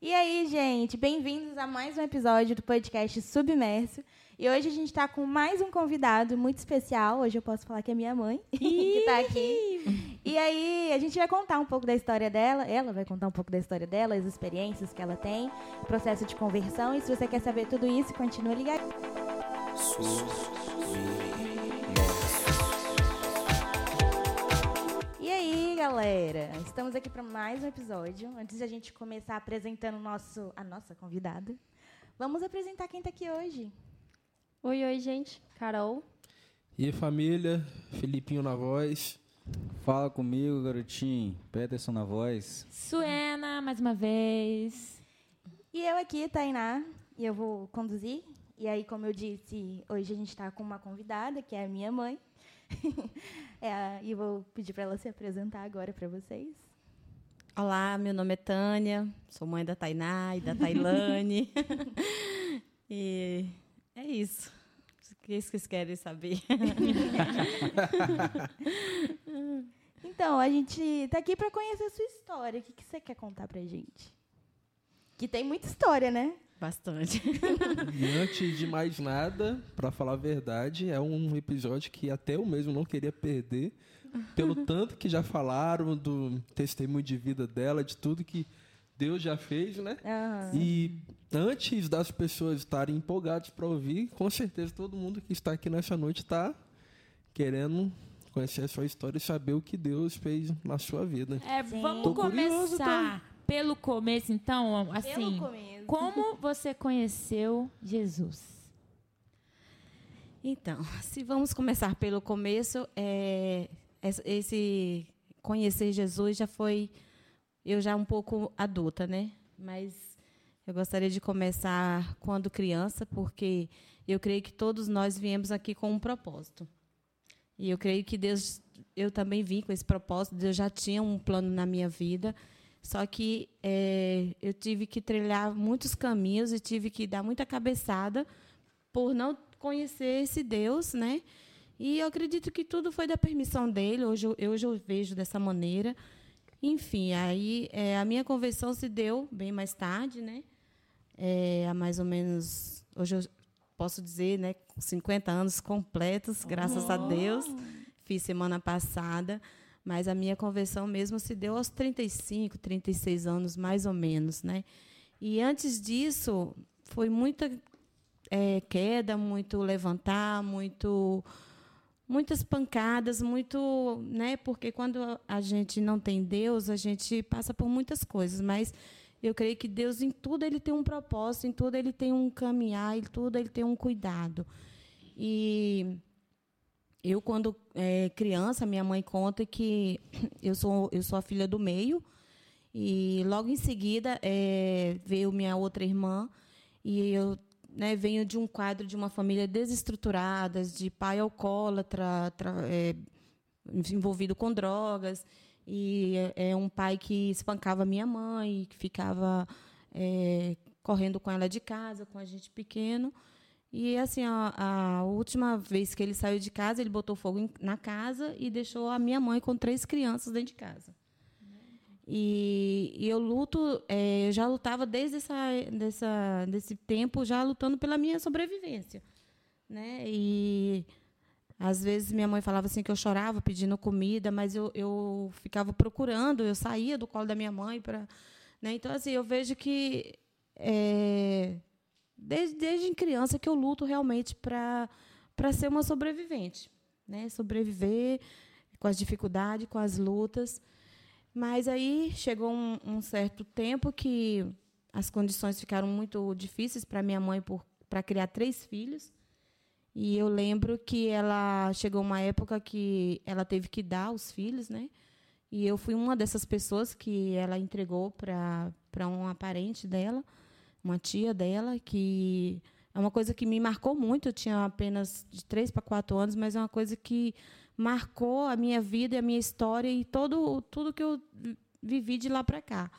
E aí, gente, bem-vindos a mais um episódio do podcast Submerso. E hoje a gente está com mais um convidado muito especial. Hoje eu posso falar que é minha mãe, que está aqui. E aí, a gente vai contar um pouco da história dela. Ela vai contar um pouco da história dela, as experiências que ela tem, o processo de conversão. E se você quer saber tudo isso, continua ligado. E galera? Estamos aqui para mais um episódio. Antes de a gente começar apresentando nosso, a nossa convidada, vamos apresentar quem está aqui hoje. Oi, oi, gente. Carol. E aí, família, Filipinho na voz. Fala comigo, garotinho. Peterson na voz. Suena, mais uma vez. E eu aqui, Tainá, e eu vou conduzir. E aí, como eu disse, hoje a gente está com uma convidada, que é a minha mãe. é, e vou pedir para ela se apresentar agora para vocês. Olá, meu nome é Tânia, sou mãe da Tainá e da Tailane. e é isso. O que vocês querem saber? então, a gente está aqui para conhecer a sua história. O que, que você quer contar para gente? Que tem muita história, né? Bastante. E antes de mais nada, para falar a verdade, é um episódio que até eu mesmo não queria perder, pelo tanto que já falaram do testemunho de vida dela, de tudo que Deus já fez, né? Uhum. E antes das pessoas estarem empolgadas para ouvir, com certeza todo mundo que está aqui nessa noite está querendo conhecer a sua história e saber o que Deus fez na sua vida. É, Sim. vamos Tô curioso, começar pelo começo, então, assim. Pelo começo. Como você conheceu Jesus? Então, se vamos começar pelo começo, é, esse conhecer Jesus já foi eu já um pouco adulta, né? Mas eu gostaria de começar quando criança, porque eu creio que todos nós viemos aqui com um propósito. E eu creio que Deus, eu também vim com esse propósito. Deus já tinha um plano na minha vida. Só que é, eu tive que trilhar muitos caminhos e tive que dar muita cabeçada por não conhecer esse Deus, né? E eu acredito que tudo foi da permissão dele. Hoje, eu- hoje eu vejo dessa maneira. Enfim, aí é, a minha conversão se deu bem mais tarde, né? É, há mais ou menos, hoje eu posso dizer, né, com 50 anos completos, graças a Deus. Fiz semana passada, mas a minha conversão mesmo se deu aos 35, 36 anos, mais ou menos, né? E antes disso, foi muita é, queda, muito levantar, muito muitas pancadas, muito, né? Porque quando a gente não tem Deus, a gente passa por muitas coisas, mas eu creio que Deus em tudo ele tem um propósito, em tudo ele tem um caminhar, em tudo ele tem um cuidado. E eu quando é, criança, minha mãe conta que eu sou eu sou a filha do meio. E logo em seguida é, veio minha outra irmã. E eu né, venho de um quadro de uma família desestruturada, de pai alcoólatra, tra- é, envolvido com drogas, e é, é um pai que espancava minha mãe, que ficava é, correndo com ela de casa, com a gente pequeno. E assim, a, a última vez que ele saiu de casa, ele botou fogo em- na casa e deixou a minha mãe com três crianças dentro de casa. E, e eu luto, é, eu já lutava desde essa, dessa, desse tempo, já lutando pela minha sobrevivência. Né? E às vezes minha mãe falava assim que eu chorava pedindo comida, mas eu, eu ficava procurando, eu saía do colo da minha mãe para. Né? Então, assim, eu vejo que é, desde, desde criança que eu luto realmente para ser uma sobrevivente. Né? Sobreviver com as dificuldades, com as lutas. Mas aí chegou um, um certo tempo que as condições ficaram muito difíceis para minha mãe para criar três filhos. E eu lembro que ela chegou uma época que ela teve que dar os filhos, né? E eu fui uma dessas pessoas que ela entregou para uma parente dela, uma tia dela, que é uma coisa que me marcou muito. Eu tinha apenas de três para quatro anos, mas é uma coisa que marcou a minha vida e a minha história e todo tudo que eu vi- vivi de lá para cá,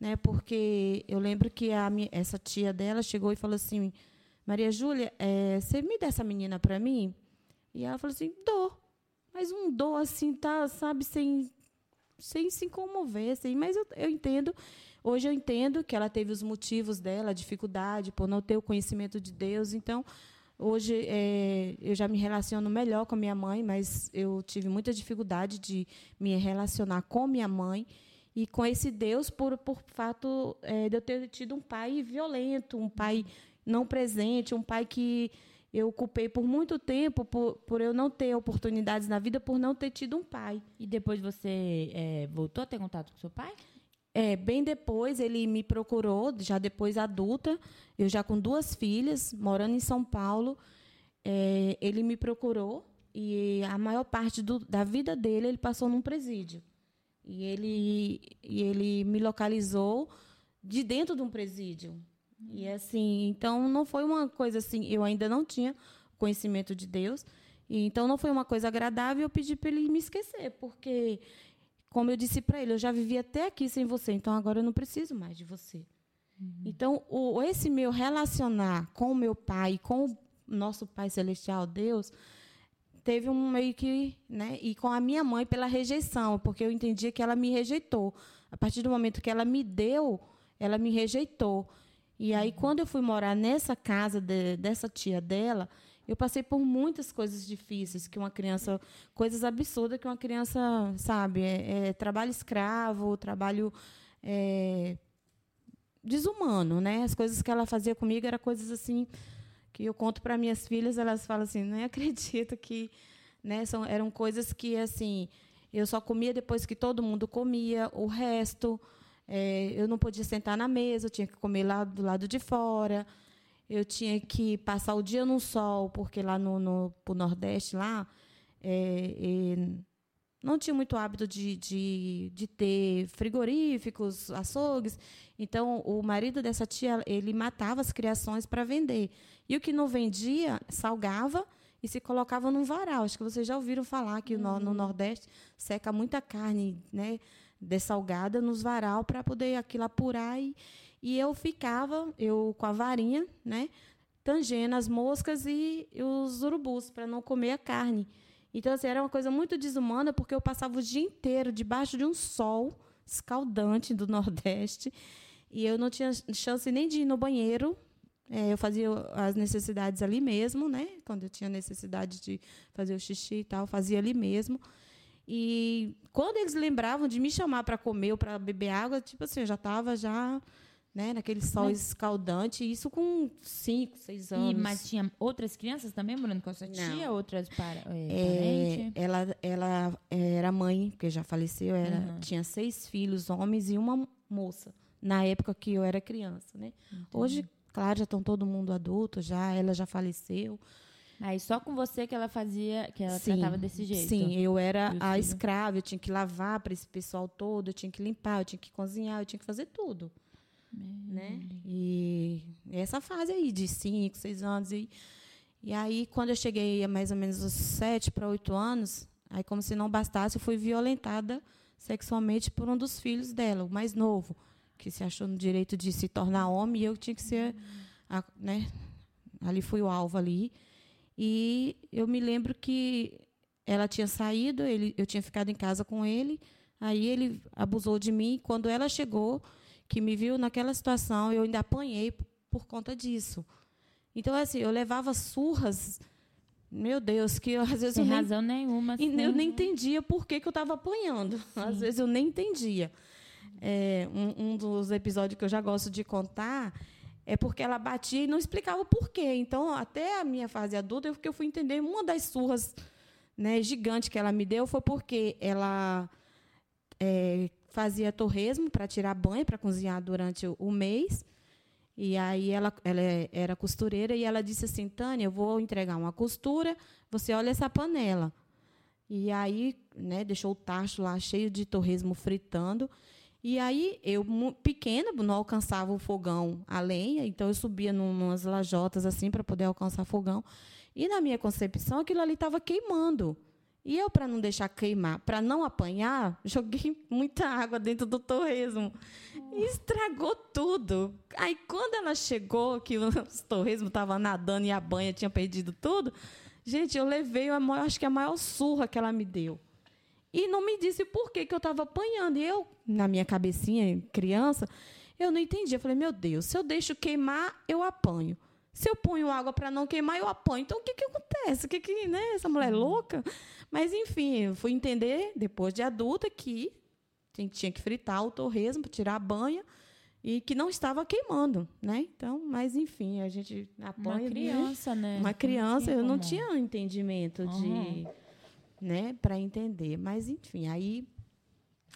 né? Porque eu lembro que a minha, essa tia dela chegou e falou assim: Maria Júlia, eh, você me dá essa menina para mim? E ela falou assim: dou. Mas um dou assim, tá, sabe, sem, sem se comover, assim. Mas eu, eu entendo Hoje eu entendo que ela teve os motivos dela, a dificuldade por não ter o conhecimento de Deus. Então, hoje é, eu já me relaciono melhor com a minha mãe, mas eu tive muita dificuldade de me relacionar com minha mãe e com esse Deus por, por fato é, de eu ter tido um pai violento, um pai não presente, um pai que eu culpei por muito tempo por, por eu não ter oportunidades na vida, por não ter tido um pai. E depois você é, voltou a ter contato com seu pai? É, bem depois ele me procurou, já depois adulta, eu já com duas filhas, morando em São Paulo, é, ele me procurou e a maior parte do, da vida dele ele passou num presídio. E ele, e ele me localizou de dentro de um presídio. E assim, então não foi uma coisa assim, eu ainda não tinha conhecimento de Deus, e então não foi uma coisa agradável, eu pedi para ele me esquecer, porque como eu disse para ele, eu já vivi até aqui sem você, então agora eu não preciso mais de você. Uhum. Então, o, esse meu relacionar com o meu pai, com o nosso Pai Celestial, Deus, teve um meio que. Né, e com a minha mãe pela rejeição, porque eu entendia que ela me rejeitou. A partir do momento que ela me deu, ela me rejeitou. E aí, quando eu fui morar nessa casa de, dessa tia dela, eu passei por muitas coisas difíceis que uma criança, coisas absurdas que uma criança, sabe, é, é trabalho escravo, trabalho é, desumano, né? As coisas que ela fazia comigo eram coisas assim que eu conto para minhas filhas, elas falam assim, nem acredito que, né? São, eram coisas que assim, eu só comia depois que todo mundo comia, o resto é, eu não podia sentar na mesa, eu tinha que comer lá do lado de fora. Eu tinha que passar o dia no sol, porque lá no, no pro Nordeste, lá, é, é, não tinha muito hábito de, de, de ter frigoríficos, açougues. Então, o marido dessa tia, ele matava as criações para vender. E o que não vendia, salgava e se colocava num varal. Acho que vocês já ouviram falar que uhum. no, no Nordeste seca muita carne, né? dessalgada nos varal para poder aquilo apurar e, e eu ficava eu com a varinha né tangendo as moscas e, os urubus para não comer a carne. Então assim, era uma coisa muito desumana porque eu passava o dia inteiro debaixo de um sol escaldante do nordeste e eu não tinha chance nem de ir no banheiro. É, eu fazia as necessidades ali mesmo né quando eu tinha necessidade de fazer o xixi e tal fazia ali mesmo. E quando eles lembravam de me chamar para comer ou para beber água, tipo assim, eu já estava já né, naquele sol mas... escaldante, isso com 5, 6 anos. E, mas tinha outras crianças também morando com a sua tia? Outras para, é, é, ela, ela era mãe, porque já faleceu, era, uhum. tinha seis filhos, homens e uma moça, na época que eu era criança. Né? Hoje, claro, já estão todo mundo adulto, já ela já faleceu. Aí só com você que ela fazia, que ela sim, tratava desse jeito. Sim, eu era a escrava, eu tinha que lavar para esse pessoal todo, eu tinha que limpar, eu tinha que cozinhar, eu tinha que fazer tudo. Né? E essa fase aí de cinco, seis anos e e aí quando eu cheguei a mais ou menos os sete para oito anos, aí como se não bastasse, eu fui violentada sexualmente por um dos filhos dela, o mais novo, que se achou no direito de se tornar homem e eu tinha que ser, a, né? Ali fui o alvo ali. E eu me lembro que ela tinha saído, ele, eu tinha ficado em casa com ele, aí ele abusou de mim. Quando ela chegou, que me viu naquela situação, eu ainda apanhei por conta disso. Então, assim, eu levava surras, meu Deus, que eu, às vezes Sem eu nem, razão nenhuma. E eu nem entendia por que, que eu estava apanhando. Sim. Às vezes eu nem entendia. É, um, um dos episódios que eu já gosto de contar é porque ela batia e não explicava o porquê. Então, até a minha fase adulta, eu, eu fui entender uma das surras né, gigantes que ela me deu foi porque ela é, fazia torresmo para tirar banho, para cozinhar durante o, mês. E aí ela, ela era costureira e ela disse assim, Tânia, eu vou entregar uma costura, você olha essa panela. E aí, né, deixou o tacho lá cheio de torresmo fritando. E aí, eu, pequena, não alcançava o fogão a lenha, então eu subia numas lajotas assim para poder alcançar fogão. E na minha concepção, aquilo ali estava queimando. E eu, para não deixar queimar, para não apanhar, joguei muita água dentro do torresmo. E estragou tudo. Aí, quando ela chegou, que o torresmo estava nadando e a banha tinha perdido tudo, gente, eu levei, a maior, acho que a maior surra que ela me deu. E não me disse por que, que eu estava apanhando. E eu, na minha cabecinha, criança, Eu não entendi. Eu falei, meu Deus, se eu deixo queimar, eu apanho. Se eu ponho água para não queimar, eu apanho. Então, o que, que acontece? O que, que né? Essa mulher é louca? Mas, enfim, eu fui entender, depois de adulta, que tinha que fritar o torresmo para tirar a banha e que não estava queimando, né? Então, mas enfim, a gente apanha. Uma criança, né? Uma criança, eu não tinha um entendimento uhum. de, né, para entender. Mas enfim, aí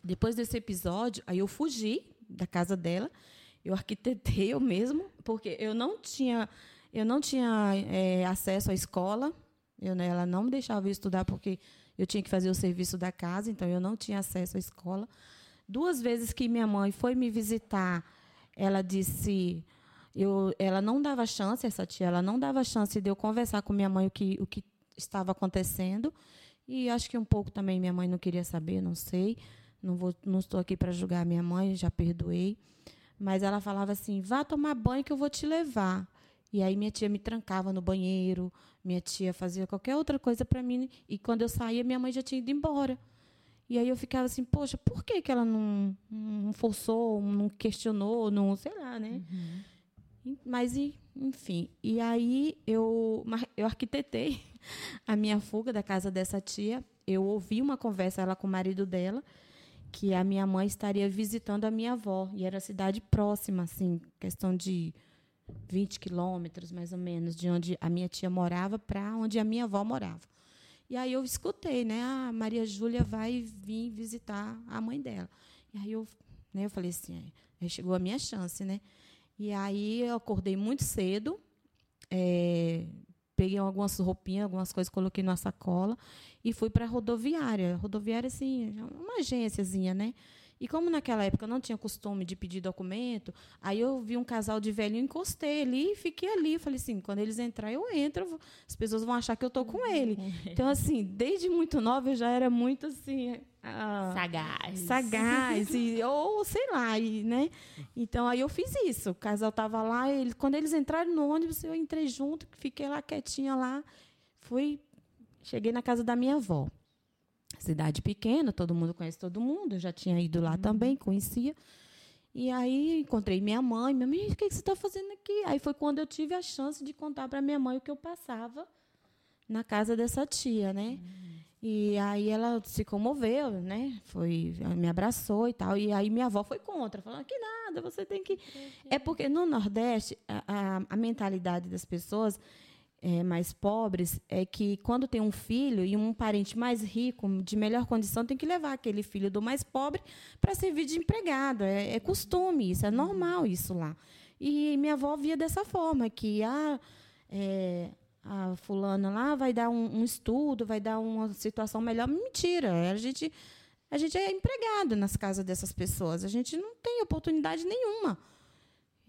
depois desse episódio, aí eu fugi da casa dela, eu arquitetei eu mesmo, porque eu não tinha, eu não tinha é, acesso à escola, eu, né, ela não me deixava eu estudar porque eu tinha que fazer o serviço da casa, então eu não tinha acesso à escola. Duas vezes que minha mãe foi me visitar, ela disse, eu, ela não dava chance, essa tia, ela não dava chance de eu conversar com minha mãe o que, o que estava acontecendo. E acho que um pouco também minha mãe não queria saber, não sei. Não, vou, não estou aqui para julgar minha mãe, já perdoei. Mas ela falava assim: vá tomar banho que eu vou te levar. E aí minha tia me trancava no banheiro, minha tia fazia qualquer outra coisa para mim. E quando eu saía, minha mãe já tinha ido embora. E aí eu ficava assim, poxa, por que, que ela não, não forçou, não questionou, não, sei lá, né? Uhum. Mas, enfim. E aí eu, eu arquitetei a minha fuga da casa dessa tia. Eu ouvi uma conversa ela com o marido dela que a minha mãe estaria visitando a minha avó. E era cidade próxima, assim, questão de 20 quilômetros, mais ou menos, de onde a minha tia morava para onde a minha avó morava. E aí eu escutei, né? A ah, Maria Júlia vai vir visitar a mãe dela. E aí eu, né, eu falei assim, aí chegou a minha chance, né? E aí eu acordei muito cedo, é, peguei algumas roupinhas, algumas coisas, coloquei na sacola e fui para a rodoviária. Rodoviária, assim, uma agênciazinha, né? E como naquela época eu não tinha costume de pedir documento, aí eu vi um casal de velho, encostei ali e fiquei ali. Falei assim, quando eles entrarem, eu entro, as pessoas vão achar que eu estou com ele. Então, assim, desde muito nova eu já era muito assim. Ah, sagaz. Sagaz, e, ou sei lá, e, né? Então aí eu fiz isso. O casal estava lá, ele, quando eles entraram no ônibus, eu entrei junto, fiquei lá quietinha lá, fui, cheguei na casa da minha avó cidade pequena, todo mundo conhece todo mundo, eu já tinha ido lá uhum. também, conhecia. E aí encontrei minha mãe, minha mãe, o que, você está fazendo aqui? Aí foi quando eu tive a chance de contar para minha mãe o que eu passava na casa dessa tia, né? Uhum. E aí ela se comoveu, né? Foi, me abraçou e tal. E aí minha avó foi contra, falando que nada, você tem que. É porque no Nordeste a, a, a mentalidade das pessoas é, mais pobres é que quando tem um filho e um parente mais rico, de melhor condição, tem que levar aquele filho do mais pobre para servir de empregado. É, é, costume isso, é normal isso lá. E minha avó via dessa forma, que a, ah, é, a fulana lá vai dar um, um, estudo, vai dar uma situação melhor. Mentira, a gente, a gente é empregado nas casas dessas pessoas, a gente não tem oportunidade nenhuma.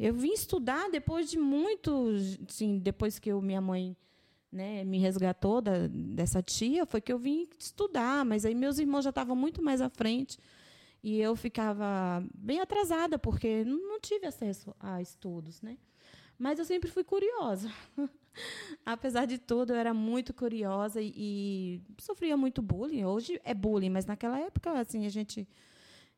Eu vim estudar depois de muito, assim, depois que eu, minha mãe né, me resgatou da, dessa tia, foi que eu vim estudar, mas aí meus irmãos já estavam muito mais à frente e eu ficava bem atrasada porque não tive acesso a estudos, né? Mas eu sempre fui curiosa. Apesar de tudo, eu era muito curiosa e, e, sofria muito bullying. Hoje é bullying, mas naquela época assim a gente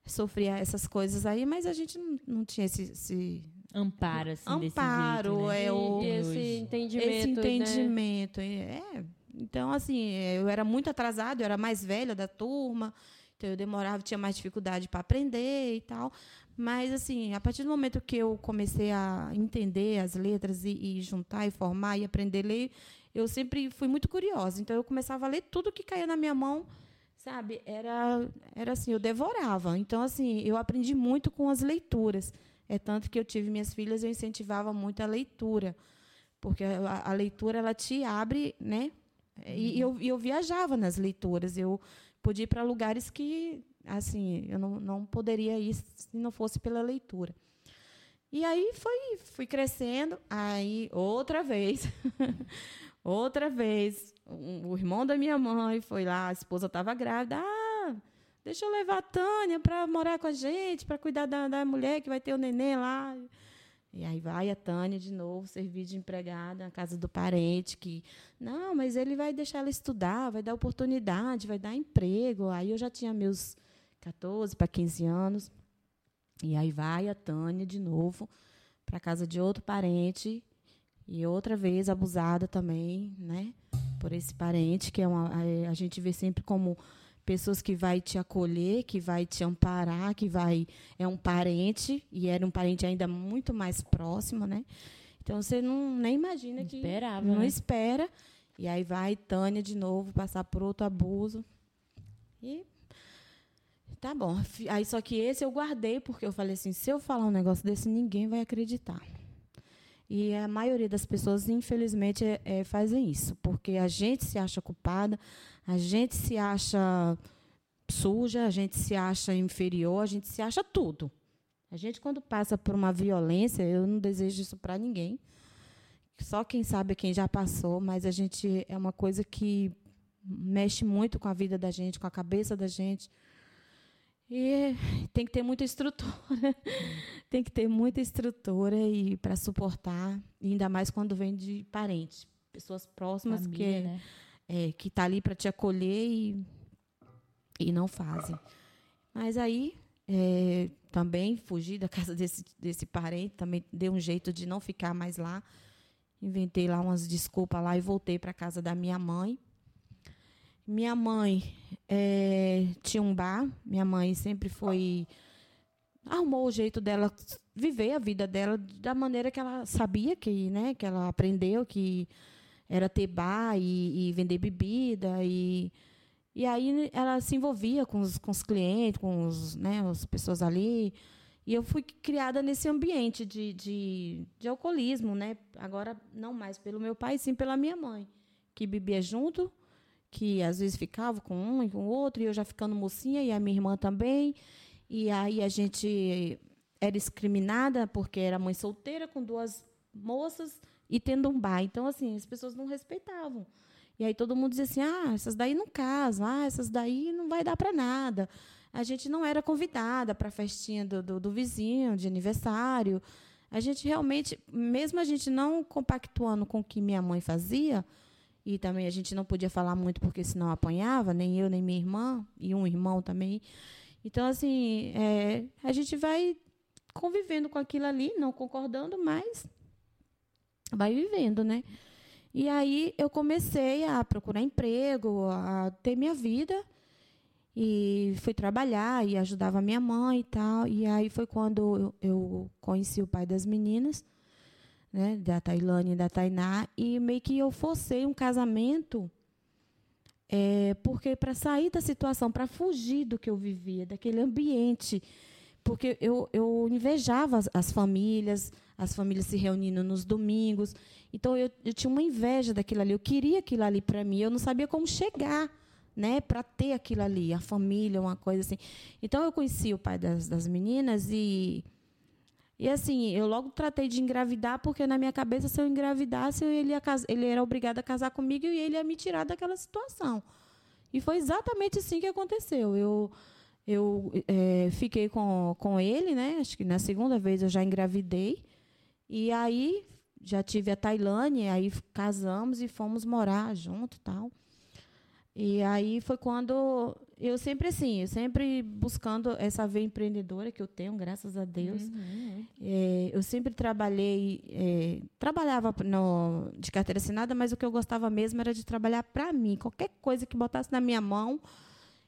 sofria essas coisas aí, mas a gente não, não tinha esse, esse amparo, assim, amparo, jeito, né? é o esse entendimento, esse entendimento, né? é. Então assim, eu era muito atrasada, eu era mais velha da turma, então eu demorava, tinha mais dificuldade para aprender e tal. Mas assim, a partir do momento que eu comecei a entender as letras e, e juntar e formar e aprender a ler, eu sempre fui muito curiosa. Então eu começava a ler tudo que caía na minha mão sabe era era assim eu devorava então assim eu aprendi muito com as leituras é tanto que eu tive minhas filhas, eu incentivava muito a leitura, porque a, a leitura ela te abre, né? E, eu, eu viajava nas leituras, eu podia ir para lugares que, assim, eu não, não poderia ir se não fosse pela leitura. E aí foi, fui crescendo, aí outra vez, outra vez, o irmão da minha mãe foi lá, a esposa estava grávida, ah, Deixa eu levar a Tânia para morar com a gente, para cuidar da, da mulher que vai ter o neném lá. E aí vai a Tânia de novo, servir de empregada na casa do parente, que, não, mas ele vai deixar ela estudar, vai dar oportunidade, vai dar emprego. Aí eu já tinha meus 14 para 15 anos. E aí vai a Tânia de novo para casa de outro parente e outra vez abusada também, né? Por esse parente que é uma, a, a gente vê sempre como pessoas que vai te acolher, que vai te amparar, que vai é um parente e era um parente ainda muito mais próximo, né? Então você não nem imagina que Esperava, não né? espera e aí vai Tânia de novo passar por outro abuso e tá bom. Aí só que esse eu guardei porque eu falei assim, se eu falar um negócio desse ninguém vai acreditar. E a maioria das pessoas, infelizmente, é, é, fazem isso, porque a gente se acha culpada, a gente se acha suja, a gente se acha inferior, a gente se acha tudo. A gente, quando passa por uma violência, eu não desejo isso para ninguém. Só quem sabe quem já passou, mas a gente é uma coisa que mexe muito com a vida da gente, com a cabeça da gente. E tem que ter muita estrutura. tem que ter muita estrutura e para suportar, e ainda mais quando vem de parentes, pessoas próximas Família, que né? É, que tá ali para te acolher e, e não fazem. Mas aí é, também fugi da casa desse, desse parente, também dei um jeito de não ficar mais lá. Inventei lá umas desculpas lá e voltei para casa da minha mãe. Minha mãe é, tinha um bar, minha mãe sempre foi. arrumou o jeito dela viver a vida dela da maneira que ela sabia que, né, que ela aprendeu, que era ter bar e, e vender bebida e e aí ela se envolvia com os, com os clientes, com os, né, as pessoas ali. E eu fui criada nesse ambiente de, de, de alcoolismo, né? Agora não mais pelo meu pai, sim pela minha mãe, que bebia junto, que às vezes ficava com um e com o outro, e eu já ficando mocinha, e a minha irmã também. E aí a gente era discriminada porque era mãe solteira com duas moças e tendo um bar. Então, assim, as pessoas não respeitavam. E aí todo mundo dizia assim: ah, essas daí não casam, ah, essas daí não vai dar para nada. A gente não era convidada para a festinha do, do, do vizinho, de aniversário. A gente realmente, mesmo a gente não compactuando com o que minha mãe fazia, e também a gente não podia falar muito porque senão apanhava, nem eu, nem minha irmã, e um irmão também. Então, assim, é, a gente vai convivendo com aquilo ali, não concordando, mas vai vivendo, né? E aí eu comecei a procurar emprego, a ter minha vida e fui trabalhar e ajudava minha mãe e tal. E aí foi quando eu, conheci o pai das meninas, né, da Tailane e da Tainá, e meio que eu forcei um casamento é, porque para sair da situação, para fugir do que eu vivia, daquele ambiente, porque eu, eu invejava as, as famílias, as famílias se reunindo nos domingos. Então eu, eu tinha uma inveja daquilo ali. Eu queria aquilo ali para mim. Eu não sabia como chegar, né, para ter aquilo ali, a família, uma coisa assim. Então eu conheci o pai das, das meninas e e assim eu logo tratei de engravidar porque na minha cabeça se eu engravidasse ele ia ele era obrigado a casar comigo e ele ia me tirar daquela situação. E foi exatamente assim que aconteceu. Eu eu eh, fiquei com, com ele, né? Acho que na segunda vez eu já engravidei. E aí já tive a Tailândia, aí casamos e fomos morar junto, tal. E aí foi quando eu sempre assim, eu sempre buscando essa veia empreendedora que eu tenho, graças a Deus. É, eu sempre trabalhei, é, trabalhava no, de carteira assinada, mas o que eu gostava mesmo era de trabalhar para mim, qualquer coisa que botasse na minha mão.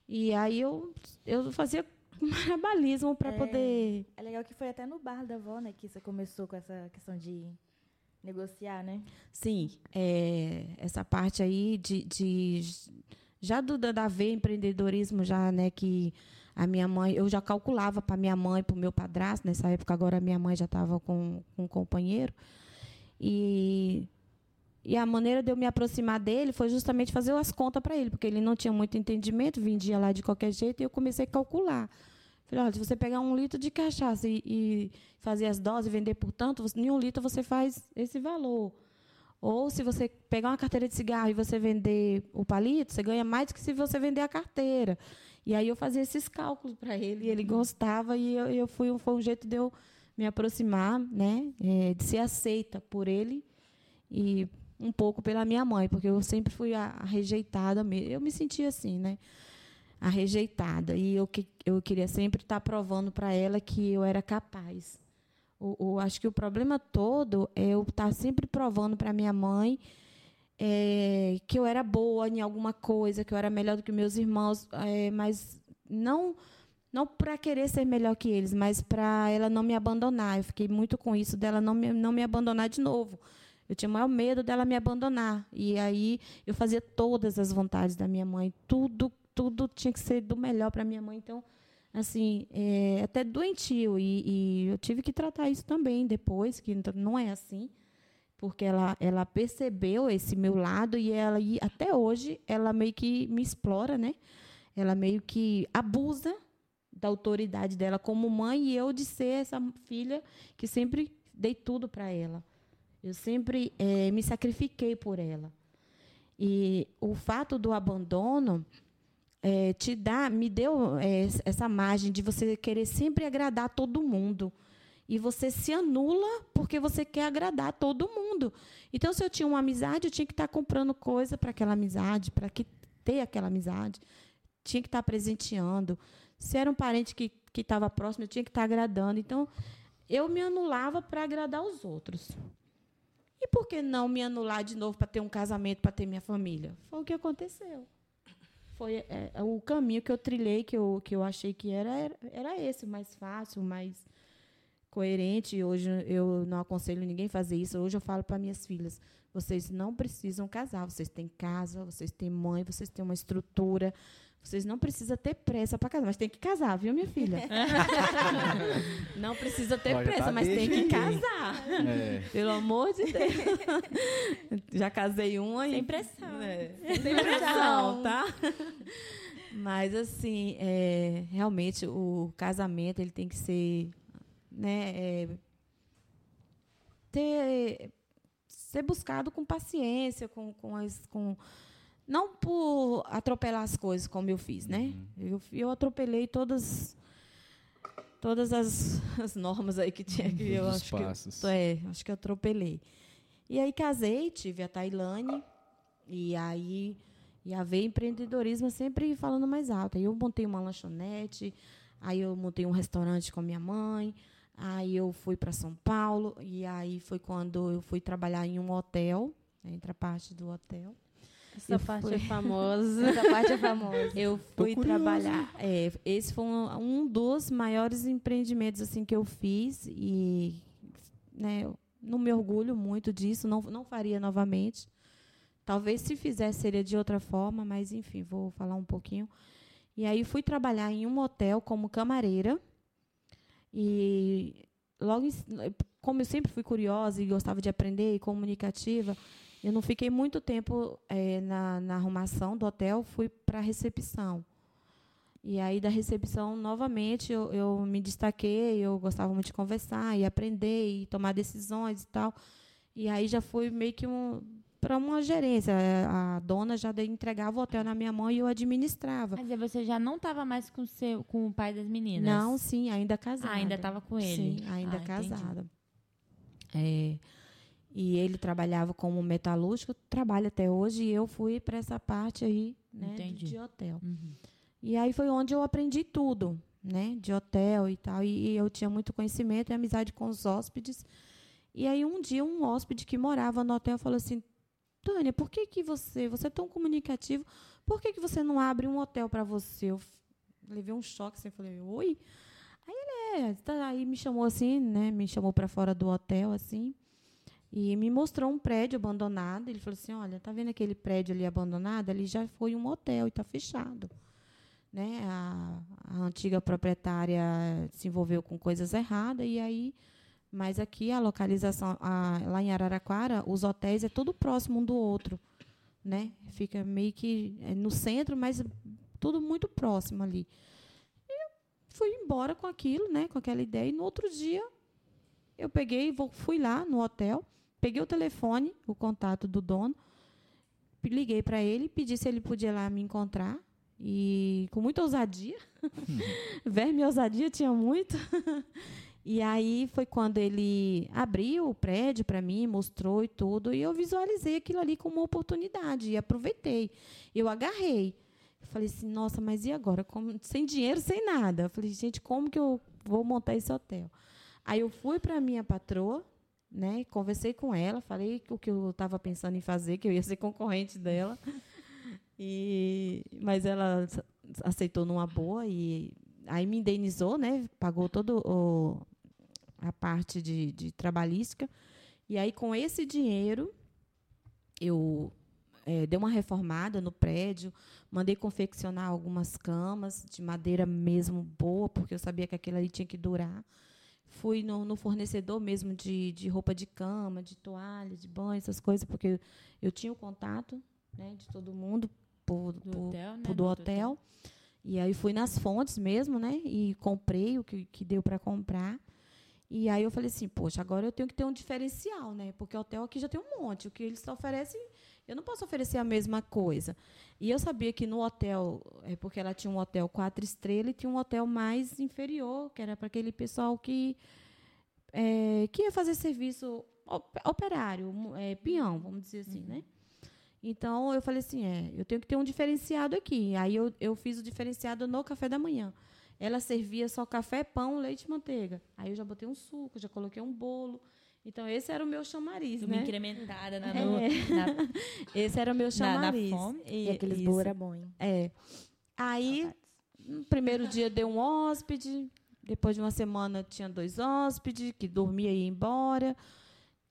E aí eu, eu fazia trabalhismo para É. poder. É legal que foi até no bar da avó, né, que você começou com essa questão de negociar, né? Sim, é, essa parte aí de, de já do da veia empreendedorismo já, né, que a minha mãe, eu já calculava para minha mãe, para o meu padrasto, nessa época agora a minha mãe já estava com, com um companheiro. E e a maneira de eu me aproximar dele foi justamente fazer as contas para ele, porque ele não tinha muito entendimento, vendia lá de qualquer jeito, e eu comecei a calcular. Falei, olha, se você pegar um litro de cachaça e, e fazer as doses e vender por tanto, você- em um litro você faz esse valor. Ou se você pegar uma carteira de cigarro e você vender o palito, você ganha mais do que se você vender a carteira. E aí eu fazia esses cálculos para ele, e ele gostava, e eu, eu fui, foi um jeito de eu me aproximar, né, eh, de ser aceita por ele e um pouco pela minha mãe, porque eu sempre fui a, a rejeitada, me- eu me sentia assim, né? a rejeitada. E eu, que, eu queria sempre estar provando para ela que eu era capaz. O, o, acho que o problema todo é eu estar sempre provando para minha mãe é, que eu era boa em alguma coisa, que eu era melhor do que meus irmãos, é, mas não não para querer ser melhor que eles, mas para ela não me abandonar. Eu fiquei muito com isso dela não me, não me abandonar de novo. Eu tinha o maior medo dela me abandonar. E aí eu fazia todas as vontades da minha mãe, tudo tudo tinha que ser do melhor para minha mãe. Então, assim, é, até doentio. E, e, eu tive que tratar isso também depois, que não é assim. Porque ela, ela percebeu esse meu lado e ela e até hoje ela meio que me explora, né? Ela meio que abusa da autoridade dela como mãe e eu de ser essa filha que sempre dei tudo para ela. Eu sempre é, me sacrifiquei por ela. E o fato do abandono é, te dá, me deu é, essa margem de você querer sempre agradar todo mundo. E você se anula porque você quer agradar todo mundo. Então, se eu tinha uma amizade, eu tinha que estar comprando coisa para aquela amizade, para ter aquela amizade. Tinha que estar presenteando. Se era um parente que estava próximo, eu tinha que estar agradando. Então, eu me anulava para agradar os outros. E por que não me anular de novo para ter um casamento, para ter minha família? Foi o que aconteceu foi é, é, o caminho que eu trilhei, que eu, que eu achei que era, era, esse, mais fácil, mais coerente. Hoje eu não aconselho ninguém a fazer isso. Hoje eu falo para minhas filhas: vocês não precisam casar, vocês têm casa, vocês têm mãe, vocês têm uma estrutura. Vocês não precisam ter pressa para casar, mas tem que casar, viu, minha filha? não precisa ter Olha, pressa, tá mas tem que casar. É. Pelo amor de Deus. Já casei uma e. Sem pressão. É. Sem pressão, tá? Mas, assim, é, realmente, o casamento ele tem que ser. Né, é, ter, ser buscado com paciência, com, com, as, com não por atropelar as coisas como eu fiz, né? Uhum. Eu, eu atropelei todas todas as, as normas aí que tinha que eu Os acho passos. que eu, é, acho que eu atropelei. E aí casei, tive a Tailane e aí e a ver empreendedorismo sempre falando mais alto. Aí eu montei uma lanchonete, aí eu montei um restaurante com a minha mãe, aí eu fui para São Paulo e aí foi quando eu fui trabalhar em um hotel, entre a parte do hotel. Essa eu parte fui... é famosa. Essa parte é famosa. Eu fui trabalhar. É, esse foi um, um, dos maiores empreendimentos assim que eu fiz e né, eu não me orgulho muito disso, não, não faria novamente. Talvez se fizesse seria de outra forma, mas enfim, vou falar um pouquinho. E aí fui trabalhar em um hotel como camareira. E logo, como eu sempre fui curiosa e gostava de aprender e comunicativa, eu não fiquei muito tempo é, na, na arrumação do hotel, fui para a recepção. E aí, da recepção, novamente, eu, eu me destaquei, eu gostava muito de conversar e aprender e tomar decisões e tal. E aí já fui meio que um, para uma gerência. A dona já entregava o hotel na minha mão e eu administrava. Mas você já não estava mais com, seu, com o pai das meninas? Não, sim, ainda casada. Ah, ainda estava com ele? Sim, ainda ah, casada. É, e ele trabalhava como metalúrgico, trabalha até hoje, e eu fui para essa parte aí, né, de, de, hotel. Uhum. E aí foi onde eu aprendi tudo, né, de hotel e tal, e, e, eu tinha muito conhecimento e amizade com os hóspedes. E aí um dia um hóspede que morava no hotel falou assim: "Tânia, por que que você, você é tão comunicativo, por que que você não abre um hotel para você?" Eu levei um choque, assim, falei: "Oi?" Aí ele é, tá, aí me chamou assim, né, me chamou para fora do hotel assim. E me mostrou um prédio abandonado. Ele falou assim: Olha, tá vendo aquele prédio ali abandonado? Ali já foi um hotel e está fechado. Né? A, a, antiga proprietária se envolveu com coisas erradas e aí. Mas aqui a localização, a, lá em Araraquara, os hotéis é tudo próximo um do outro. Né? Fica meio que é no centro, mas tudo muito próximo ali. E eu fui embora com aquilo, né? com aquela ideia. E no outro dia, eu peguei, fui lá no hotel Peguei o telefone, o contato do dono, liguei para ele, pedi se ele podia lá me encontrar. E com muita ousadia, verme e ousadia tinha muito. e aí foi quando ele abriu o prédio para mim, mostrou e tudo, e eu visualizei aquilo ali como uma oportunidade e aproveitei. Eu agarrei. Eu falei assim, nossa, mas e agora? Como, sem dinheiro, sem nada. Eu falei, gente, como que eu vou montar esse hotel? Aí eu fui para minha patroa, né? Conversei com ela, falei o que eu estava pensando em fazer, que eu ia ser concorrente dela. E, mas ela aceitou numa boa e aí me indenizou, né? Pagou todo o, a parte de, de trabalhística. E aí, com esse dinheiro, eu é, dei uma reformada no prédio, mandei confeccionar algumas camas de madeira mesmo boa, porque eu sabia que aquilo ali tinha que durar. Fui no, no fornecedor mesmo de, de roupa de cama, de toalha, de banho, essas coisas, porque eu, tinha o contato né, de todo mundo por, do por, hotel. Né? Por do hotel. hotel. E aí fui nas fontes mesmo, né? E comprei o que, que deu para comprar. E aí eu falei assim, poxa, agora eu tenho que ter um diferencial, né? Porque o hotel aqui já tem um monte. O que eles oferecem, eu não posso oferecer a mesma coisa. E eu sabia que no hotel, é porque ela tinha um hotel quatro estrelas e tinha um hotel mais inferior, que era para aquele pessoal que, é, que ia fazer serviço operário, é, peão, vamos dizer assim, uhum. né? Então eu falei assim, é, eu tenho que ter um diferenciado aqui. Aí eu, eu fiz o diferenciado no café da manhã. Ela servia só café, pão, leite e manteiga. Aí eu já botei um suco, já coloquei um bolo. Então, esse era o meu chamariz, Uma né? incrementada na, é. na, Esse era o meu chamariz. Na, na fome. E, e aqueles bolo era bom, hein? É. Aí, no primeiro dia deu um hóspede. Depois de uma semana tinha dois hóspedes, que dormia e ia embora.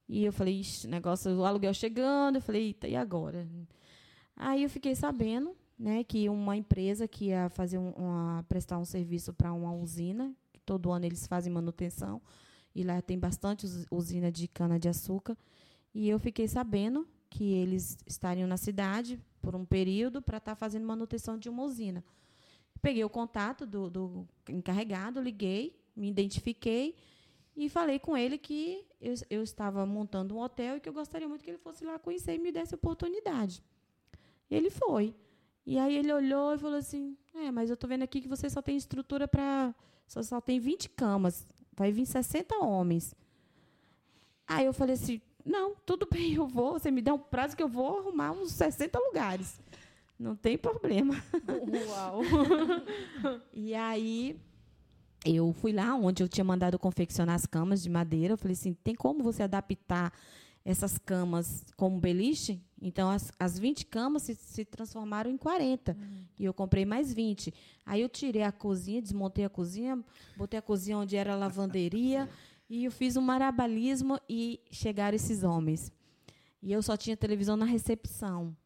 E eu falei, ixi, negócio, o aluguel chegando. Eu falei, eita, e agora? Aí eu fiquei sabendo né, que uma empresa que ia fazer um, uma, prestar um serviço para uma usina, que todo ano eles fazem manutenção, e lá tem bastante usina de cana-de-açúcar. E eu fiquei sabendo que eles estariam na cidade por um período para estar tá fazendo manutenção de uma usina. Peguei o contato do, do encarregado, liguei, me identifiquei e falei com ele que eu, eu, estava montando um hotel e que eu gostaria muito que ele fosse lá conhecer e me desse oportunidade. Ele foi. E aí ele olhou e falou assim: É, mas eu estou vendo aqui que você só tem estrutura para. Só, só tem 20 camas. Vai vir 60 homens. Aí eu falei assim: Não, tudo bem, eu vou. Você me dá um prazo que eu vou arrumar uns 60 lugares. Não tem problema. Uau! e aí eu fui lá onde eu tinha mandado confeccionar as camas de madeira. Eu falei assim: tem como você adaptar essas camas como beliche? Então, as, as 20 camas se, se transformaram em 40. Uhum. E eu comprei mais 20. Aí eu tirei a cozinha, desmontei a cozinha, botei a cozinha onde era a lavanderia. e eu fiz um marabalismo e chegaram esses homens. E eu só tinha televisão na recepção.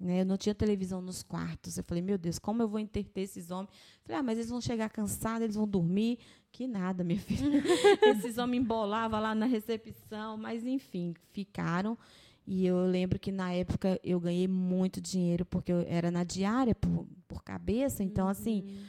Né? Eu não tinha televisão nos quartos. Eu falei, meu Deus, como eu vou entreter esses homens? falei, ah, mas eles vão chegar cansados, eles vão dormir. Que nada, minha filha. esses homens embolavam lá na recepção, mas enfim, ficaram. E eu lembro que na época eu ganhei muito dinheiro, porque eu era na diária por, por cabeça. Então, assim, uhum. assim,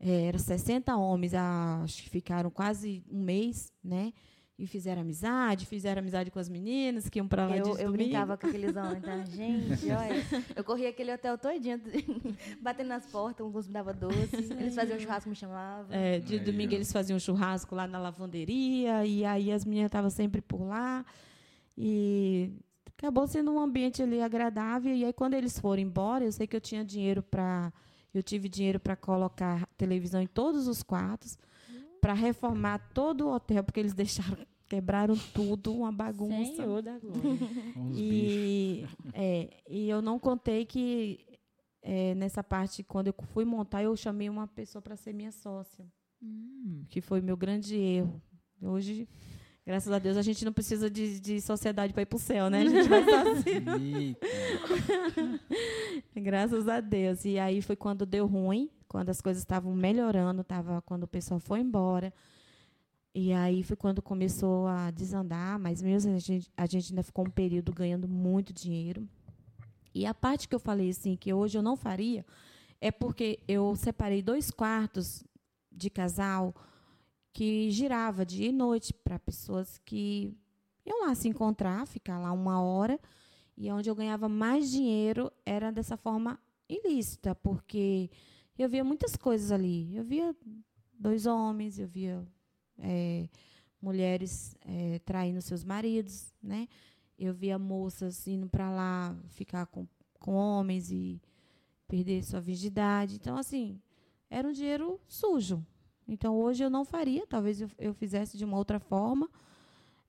é, era 60 homens, acho que ficaram quase um mês, né? E fizeram amizade, fizeram amizade com as meninas que iam para lá eu, de Eu brincava com aqueles homens, tá? Gente, olha, eu corria aquele hotel todinho, batendo nas portas, alguns me davam doce, eles faziam churrasco, me chamavam. É, de aí, domingo eles faziam churrasco lá na lavanderia, e aí as meninas estavam sempre por lá. E acabou sendo um ambiente ali agradável. E aí, quando eles foram embora, eu sei que eu tinha dinheiro para. Eu tive dinheiro para colocar televisão em todos os quartos, para reformar todo o hotel, porque eles deixaram, quebraram tudo, uma bagunça. Senhor da glória. e, é, e eu não contei que é, nessa parte, quando eu fui montar, eu chamei uma pessoa para ser minha sócia. Hum. Que foi meu grande erro. Hoje Graças a Deus a gente não precisa de, de sociedade para ir para o céu, né? A gente vai sozinho. Graças a Deus. E aí foi quando deu ruim, quando as coisas estavam melhorando, tava, quando o pessoal foi embora. E aí foi quando começou a desandar, mas mesmo a gente, a gente ainda ficou um período ganhando muito dinheiro. E a parte que eu falei assim, que hoje eu não faria, é porque eu separei dois quartos de casal que girava dia e noite para pessoas que iam lá se encontrar, ficar lá uma hora, e onde eu ganhava mais dinheiro era dessa forma ilícita, porque eu via muitas coisas ali. Eu via dois homens, eu via é, mulheres é, traindo seus maridos, né? Eu via moças indo para lá ficar com, com homens e perder sua virgindade. Então, assim, era um dinheiro sujo. Então, hoje eu não faria, talvez eu, eu fizesse de uma outra forma.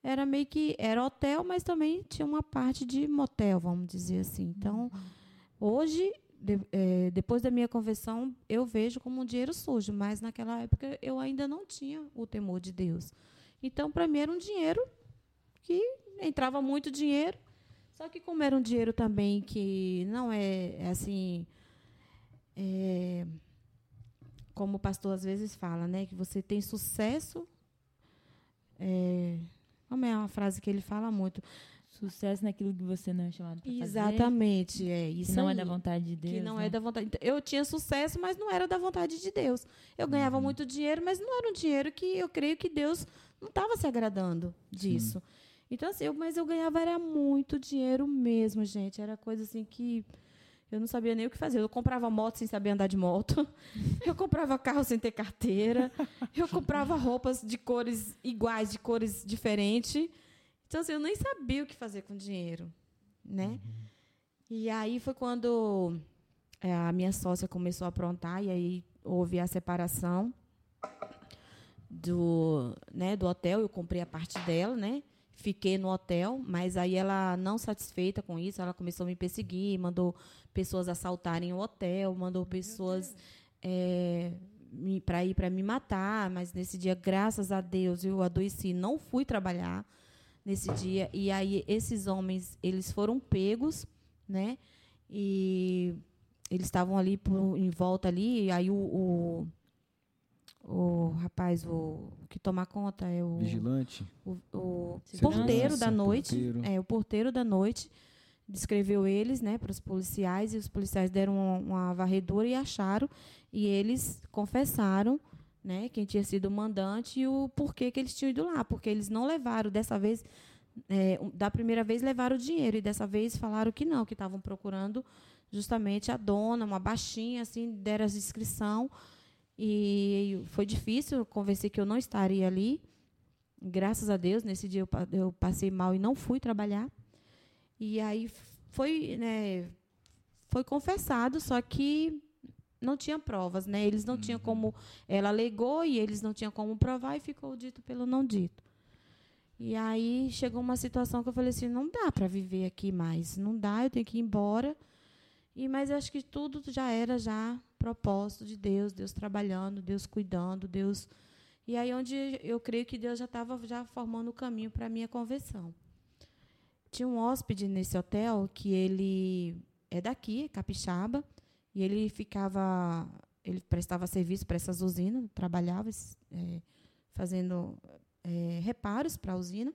Era meio que, era hotel, mas também tinha uma parte de motel, vamos dizer assim. Então, hoje, de, é, depois da minha conversão, eu vejo como um dinheiro sujo, mas naquela época eu ainda não tinha o temor de Deus. Então, para mim, era um dinheiro que entrava muito dinheiro, só que como era um dinheiro também que não é, é assim, é, como o pastor às vezes fala, né, que você tem sucesso, é, como é uma frase que ele fala muito, Sucesso naquilo que você não é chamado para fazer. Exatamente, é isso. Que não é aí, é da vontade de Deus. Que não né? é da vontade. Eu tinha sucesso, mas não era da vontade de Deus. Eu ganhava uhum. muito dinheiro, mas não era um dinheiro que eu creio que Deus não estava se agradando disso. Sim. Então, assim, eu, mas eu ganhava era muito dinheiro mesmo, gente. Era coisa assim que eu não sabia nem o que fazer. Eu comprava moto sem saber andar de moto. Eu comprava carro sem ter carteira. Eu comprava roupas de cores iguais, de cores diferentes. Então, assim, eu nem sabia o que fazer com dinheiro, né? Uhum. E aí foi quando é, a minha sócia começou a aprontar e aí houve a separação do, né, do hotel. Eu comprei a parte dela, né? Fiquei no hotel, mas aí ela, não satisfeita com isso, ela começou a me perseguir, mandou pessoas assaltarem o hotel, mandou pessoas é, para ir para me matar. Mas nesse dia, graças a Deus, eu adoeci, não fui trabalhar nesse dia. E aí esses homens, eles foram pegos, né? E eles estavam ali por, em volta ali, e aí o, o, o rapaz, o que toma conta é o vigilante, o, o porteiro da noite, porteiro. é o porteiro da noite descreveu eles, né, para os policiais e os policiais deram uma, uma varredura e acharam e eles confessaram né, quem tinha sido o mandante e o porquê que eles tinham ido lá, porque eles não levaram dessa vez, é, da primeira vez levaram o dinheiro e dessa vez falaram que não, que estavam procurando justamente a dona, uma baixinha, assim, deram a descrição e foi difícil convencer que eu não estaria ali. Graças a Deus, nesse dia eu, eu passei mal e não fui trabalhar. E aí foi, né, foi confessado, só que não tinha provas, né? Eles não uhum. tinham como. Ela alegou e eles não tinham como provar e ficou dito pelo não dito. E aí chegou uma situação que eu falei assim, não dá para viver aqui mais, não dá, eu tenho que ir embora. E mas acho que tudo já era já propósito de Deus, Deus trabalhando, Deus cuidando, Deus. E aí onde eu creio que Deus já estava já formando o caminho para a minha conversão. Tinha um hóspede nesse hotel que ele é daqui, capixaba, e ele ficava, ele prestava serviço para essas usinas, trabalhava é, fazendo é, reparos para a usina.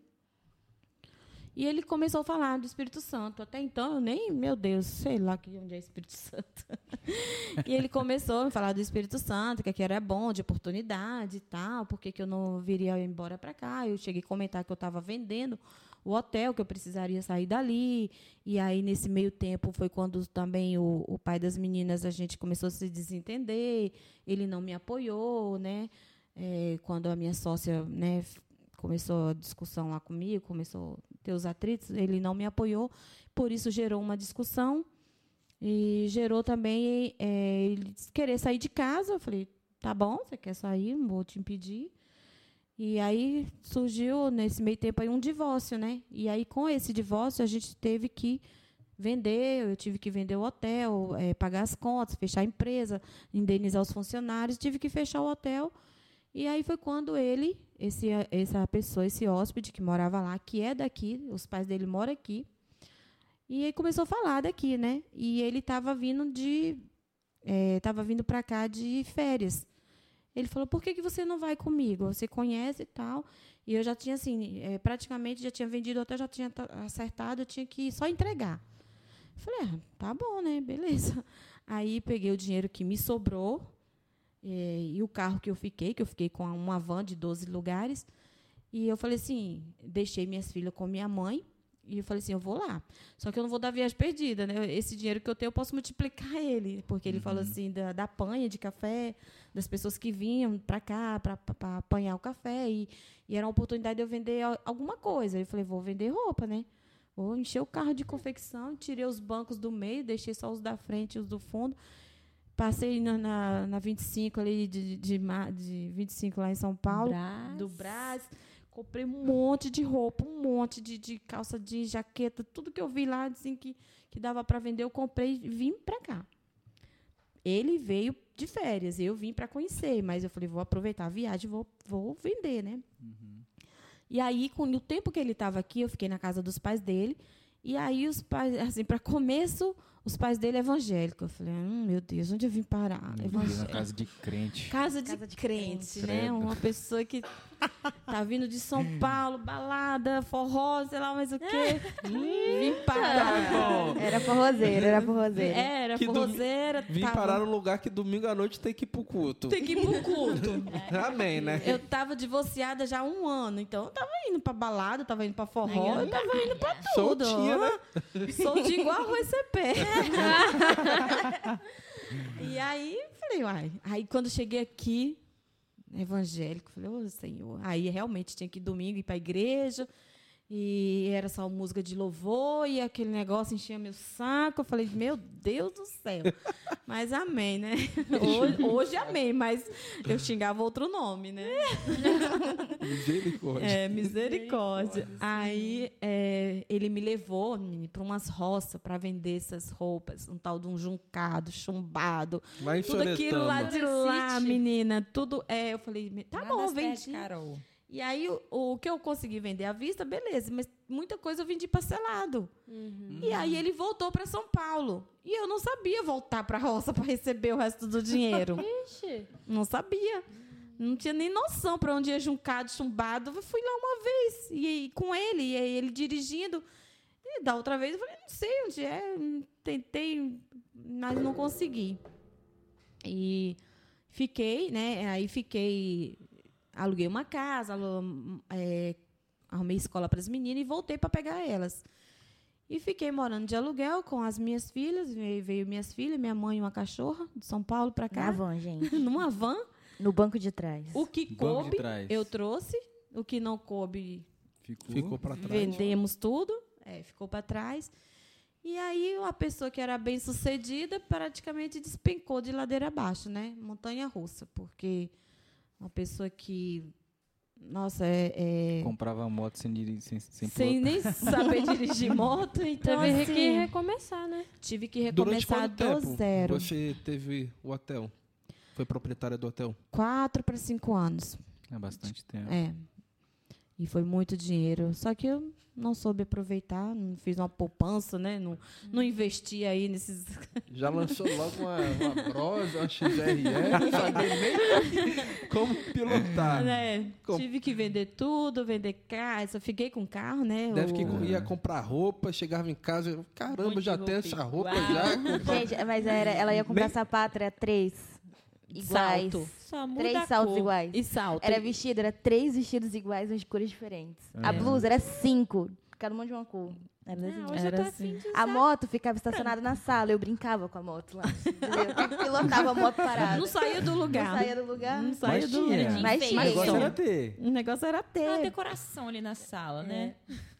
E ele começou a falar do Espírito Santo. Até então, eu nem, meu Deus, sei lá que onde é Espírito Santo. e ele começou a falar do Espírito Santo, que aqui era bom, de oportunidade e tal, porque que eu não viria embora para cá. Eu cheguei a comentar que eu estava vendendo o hotel, que eu precisaria sair dali. E aí, nesse meio tempo, foi quando também o, o pai das meninas, a gente começou a se desentender, ele não me apoiou, né? É, quando a minha sócia né, começou a discussão lá comigo, começou a ter os atritos, ele não me apoiou, por isso gerou uma discussão e gerou também é, ele querer sair de casa. Eu falei, tá bom, você quer sair, não vou te impedir. E aí surgiu nesse meio tempo aí um divórcio, né? E aí com esse divórcio a gente teve que vender, eu tive que vender o hotel, é, pagar as contas, fechar a empresa, indenizar os funcionários, tive que fechar o hotel. E aí foi quando ele, esse, essa pessoa, esse hóspede que morava lá, que é daqui, os pais dele moram aqui, e ele começou a falar daqui, né? E ele estava vindo de, estava é, vindo para cá de férias. Ele falou: por que, que você não vai comigo? Você conhece e tal. E eu já tinha, assim, é, praticamente já tinha vendido, até já tinha acertado, eu tinha que só entregar. Eu falei: ah, tá bom, né? Beleza. Aí peguei o dinheiro que me sobrou é, e o carro que eu fiquei, que eu fiquei com uma van de 12 lugares. E eu falei assim: deixei minhas filhas com minha mãe e eu falei assim, eu vou lá. Só que eu não vou dar viagem perdida, né? Esse dinheiro que eu tenho, eu posso multiplicar ele. Porque ele uhum. falou assim, da, da panha de café, das pessoas que vinham para cá para apanhar o café. E, e, era uma oportunidade de eu vender alguma coisa. Eu falei, vou vender roupa, né? Vou encher o carro de confecção, tirei os bancos do meio, deixei só os da frente e os do fundo. Passei na, na, na 25 ali de, de, ma- de 25 lá em São Paulo, Brás. do Brás. Comprei um monte de roupa, um monte de, de calça jeans, jaqueta, tudo que eu vi lá assim, que, que dava para vender, eu comprei e vim para cá. Ele veio de férias, eu vim para conhecer, mas eu falei, vou aproveitar a viagem, vou, vou vender, né? E aí, com o tempo que ele estava aqui, eu fiquei na casa dos pais dele. E aí, os pais, assim, para começo, os pais dele evangélicos. Eu falei, hum, meu Deus, onde eu vim parar? Meu Deus, na casa de crente. Casa de, Casa de crente, crente. né? Credo. Uma pessoa que tá vindo de São Paulo, balada, forró, sei lá mais o quê. Vim parar. Bom, Era forrozeiro, era forrozeiro. Era Que domi- forrozeira. vim tava- parar num lugar que domingo à noite tem que ir pro culto. Tem que ir pro culto. Amém, né? Eu tava divorciada já há um ano, então eu tava indo pra balada, tava indo pra forró, eu tava indo pra tudo. Soltinha, né? Soltinha igual arroz CP. e aí, falei, uai. Aí quando cheguei aqui, evangélico, falei, ô Senhor. Aí realmente tinha que ir domingo ir pra igreja. E era só música de louvor, e aquele negócio enchia meu saco. Eu falei, meu Deus do céu. Mas amém, né? Hoje, hoje amém, mas eu xingava outro nome, né? Misericórdia. É, misericórdia. Aí é, ele me levou para umas roças para vender essas roupas, um tal de um juncado, chumbado, Lá em tudo aquilo lá de lá, menina, tudo. É, eu falei, tá bom, vendi. Carol. E aí o, o que eu consegui vender à vista, beleza, mas muita coisa eu vendi parcelado. E aí ele voltou para São Paulo. E eu não sabia voltar para a roça para receber o resto do dinheiro. Ixi. Não sabia. Não tinha nem noção para onde ia juncado, chumbado. Eu fui lá uma vez e, com ele, e aí ele dirigindo. E da outra vez eu falei, não sei onde é. Tentei, mas não consegui. E fiquei, né? Aí fiquei. Aluguei uma casa, alu- é, arrumei escola para as meninas e voltei para pegar elas. E fiquei morando de aluguel com as minhas filhas. Veio, veio minhas filhas, minha mãe e uma cachorra, de São Paulo para Na cá. van, gente. Numa van. No banco de trás. O que Banco de coube, trás. eu trouxe. O que não coube, Ficou. Ficou pra trás. vendemos tudo. É, ficou para trás. E aí, uma pessoa que era bem sucedida praticamente despencou de ladeira abaixo, né? Montanha russa. Porque uma pessoa que. Nossa, é. é Comprava moto sem, diri- sem, sem, sem nem saber dirigir moto, então Teve assim, que recomeçar, né? tive que Durante recomeçar quanto do tempo zero. você teve o hotel? Foi proprietária do hotel? Quatro para cinco anos. É bastante tempo. É. E foi muito dinheiro. Só que eu não soube aproveitar, não fiz uma poupança, né? Não, não investi aí nesses. Já lançou logo uma, uma Bros, uma XRE, não sabia nem como pilotar. né? Com- Tive que vender tudo, vender carro. Só fiquei com carro, né? Deve que O- ia comprar roupa, chegava em casa, eu, caramba, já tem essa roupa igual. já. Gente, mas era, ela ia comprar Nem- sapato, era três iguais. Salto. Só muda Três a saltos cor. iguais. E salto. Era vestido, era três vestidos iguais, mas de cores diferentes. A É. blusa era cinco, cada uma de uma cor. Era Ah, jeito. hoje eu Era tô assim. A moto ficava estacionada na sala, eu brincava com a moto lá. Eu pilotava a moto parada. Não saía do lugar. Não saía do lugar. Não saía do lugar. Mas tinha. O negócio era ter. O negócio era Uma ter. decoração ali na sala, né?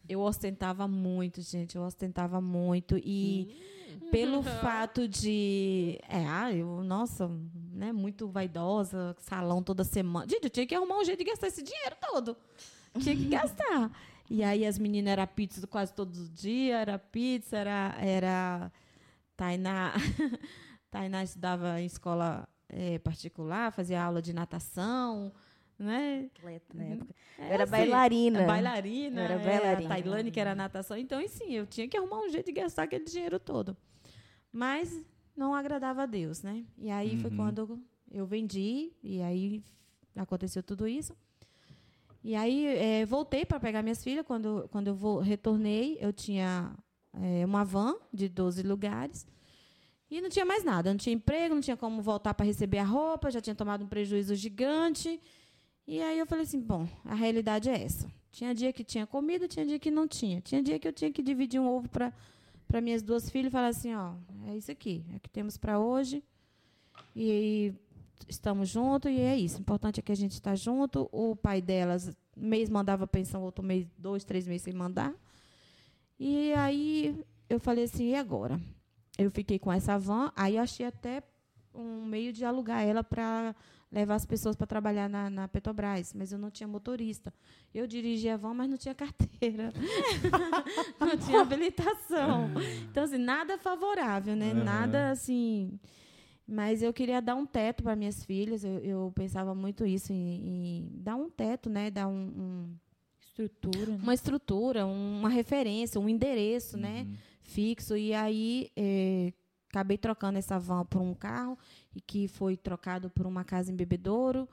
Eu ostentava muito, gente. Eu ostentava muito. E pelo fato de. É, ah, eu, nossa, né, muito vaidosa, salão toda semana. Gente, eu tinha que arrumar um jeito de gastar esse dinheiro todo. Tinha que gastar. E aí as meninas era pizza quase todos os dias, era pizza, era. era Tainá. Tainá estudava em escola eh, particular, fazia aula de natação, né? Atleta na época. Eu É era assim, bailarina. Bailarina. Era é, bailarina. A Tailane, que era natação. Então, sim, eu tinha que arrumar um jeito de gastar aquele dinheiro todo. Mas não agradava a Deus, né? E aí foi Uhum. quando eu vendi, e aí aconteceu tudo isso. E aí eh, voltei para pegar minhas filhas. Quando, quando eu vou, retornei, eu tinha eh, uma van de 12 lugares. E não tinha mais nada. Não tinha emprego, não tinha como voltar para receber a roupa, já tinha tomado um prejuízo gigante. E aí eu falei assim, bom, a realidade é essa. Tinha dia que tinha comida, tinha dia que não tinha. Tinha dia que eu tinha que dividir um ovo para para minhas duas filhas e falar assim, ó, é isso aqui, é o que temos para hoje. E estamos juntos e é isso. O importante é que a gente está junto. O pai delas, mês mandava pensão, outro mês, dois, três meses sem mandar. E aí eu falei assim, e agora? Eu fiquei com essa van, aí achei até um meio de alugar ela para levar as pessoas para trabalhar na, na, Petrobras, mas eu não tinha motorista. Eu dirigia a van, mas não tinha carteira. não tinha habilitação. Então, assim, nada favorável, né? Uhum. Nada assim. Mas eu queria dar um teto para minhas filhas. Eu, eu, pensava muito isso em, em, dar um teto, né? Dar um, um estrutura, né? uma estrutura, uma referência, um endereço, né? uhum. né? Fixo. E aí eh, acabei trocando essa van por um carro e que foi trocado por uma casa em Bebedouro.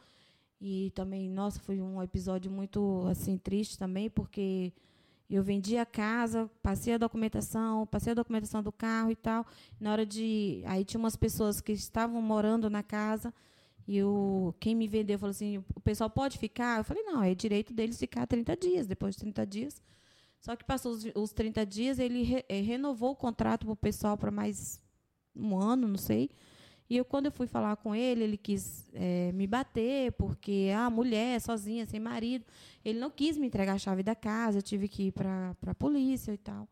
E também, nossa, foi um episódio muito assim triste também, porque eu vendi a casa, passei a documentação, passei a documentação do carro e tal. Na hora de, aí tinha umas pessoas que estavam morando na casa e o quem me vendeu falou assim: "O pessoal pode ficar?" Eu falei: "Não, é direito deles ficar 30 dias, depois de 30 dias". Só que passou os, os 30 dias, ele re, é, renovou o contrato para o pessoal para mais um ano, não sei. E eu, quando eu fui falar com ele, ele quis é, me bater, porque a ah, mulher, sozinha, sem marido. Ele não quis me entregar a chave da casa, eu tive que ir para a polícia e tal.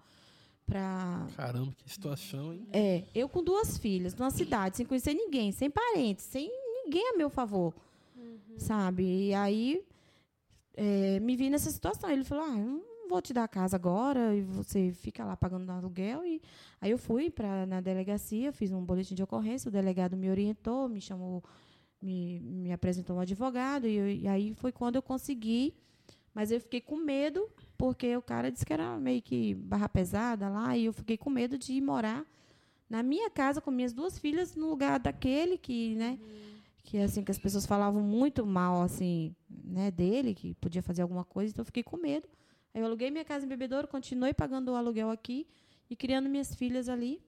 Pra... Caramba, que situação, hein? É, eu com duas filhas, numa cidade, sem conhecer ninguém, sem parentes, sem ninguém a meu favor. Uhum. Sabe? E aí é, me vi nessa situação. Ele falou: ah, vou te dar a casa agora e você fica lá pagando aluguel. E aí eu fui para na delegacia, fiz um boletim de ocorrência, o delegado me orientou, me chamou, me, me apresentou um advogado e, eu, e aí foi quando eu consegui. Mas eu fiquei com medo porque o cara disse que era meio que barra pesada lá e eu fiquei com medo de ir morar na minha casa com minhas duas filhas no lugar daquele que, né? Que assim que as pessoas falavam muito mal assim, né, dele, que podia fazer alguma coisa, então eu fiquei com medo. Aí eu aluguei minha casa em Bebedouro, continuei pagando o aluguel aqui e criando minhas filhas ali.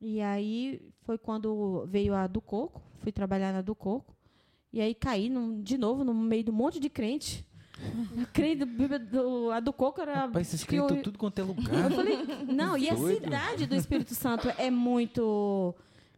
E aí foi quando veio a do Coco, fui trabalhar na do Coco. E aí caí no, de novo no meio de um monte de crente. A, crente do, a do Coco era. Rapaz, esses crentes eu, tudo quanto é lugar. Eu falei, não, e a cidade do Espírito Santo é muito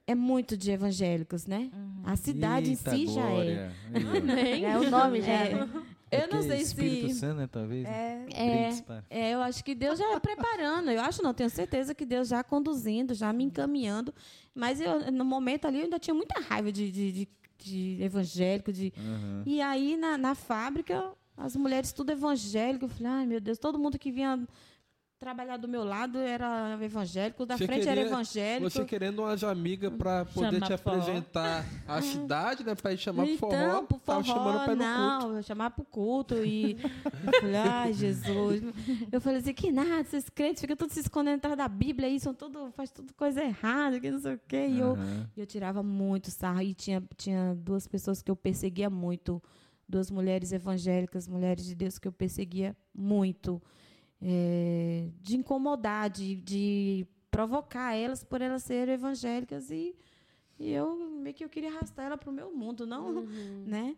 é muito de evangélicos, né? Uhum. A cidade Eita em si glória. já é. é o nome já. É. Né? Eu não sei Espírito se. Santo, né, talvez. É, é, é, eu acho que Deus já é preparando. Eu acho, não, tenho certeza que Deus já conduzindo, já me encaminhando. Mas eu, no momento ali eu ainda tinha muita raiva de, de, de, de evangélico. De... Uhum. E aí, na, na fábrica, as mulheres tudo evangélico. Eu falei, ai meu Deus, todo mundo que vinha trabalhar do meu lado era evangélico, da você frente queria, era evangélico. Você querendo umas amigas para poder te apresentar a cidade, né? Para ir chamar então, forró. Pro forró chamando não, culto. chamar pro culto. E eu falei, ai, Jesus. Eu falei assim, que nada, esses crentes ficam todos se escondendo atrás da Bíblia aí, são tudo, faz tudo coisa errada, que não sei o quê. E eu, eu tirava muito sarro. E tinha, tinha duas pessoas que eu perseguia muito. Duas mulheres evangélicas, mulheres de Deus que eu perseguia muito é, de incomodar, de, de provocar elas por elas serem evangélicas e, e eu meio que eu queria arrastar ela para o meu mundo, não, uhum. né?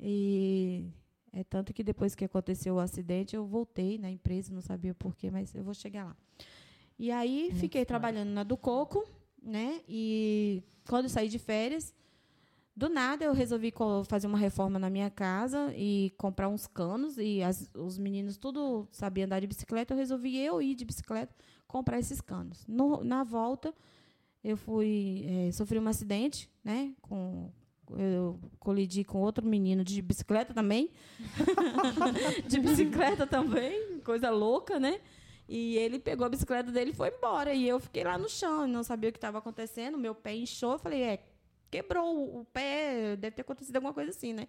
E é tanto que depois que aconteceu o acidente eu voltei na empresa, não sabia porquê, mas eu vou chegar lá. E aí fiquei trabalhando na do Coco, né? E quando saí de férias, do nada, eu resolvi fazer uma reforma na minha casa e comprar uns canos. E as, os meninos tudo sabiam andar de bicicleta. Eu resolvi eu ir de bicicleta comprar esses canos. No, na volta, eu fui é, sofri um acidente, né? Com, eu colidi com outro menino de bicicleta também. de bicicleta também, coisa louca, né? E ele pegou a bicicleta dele e foi embora. E eu fiquei lá no chão, não sabia o que estava acontecendo. Meu pé inchou. Eu falei, é, quebrou o pé, deve ter acontecido alguma coisa assim, né?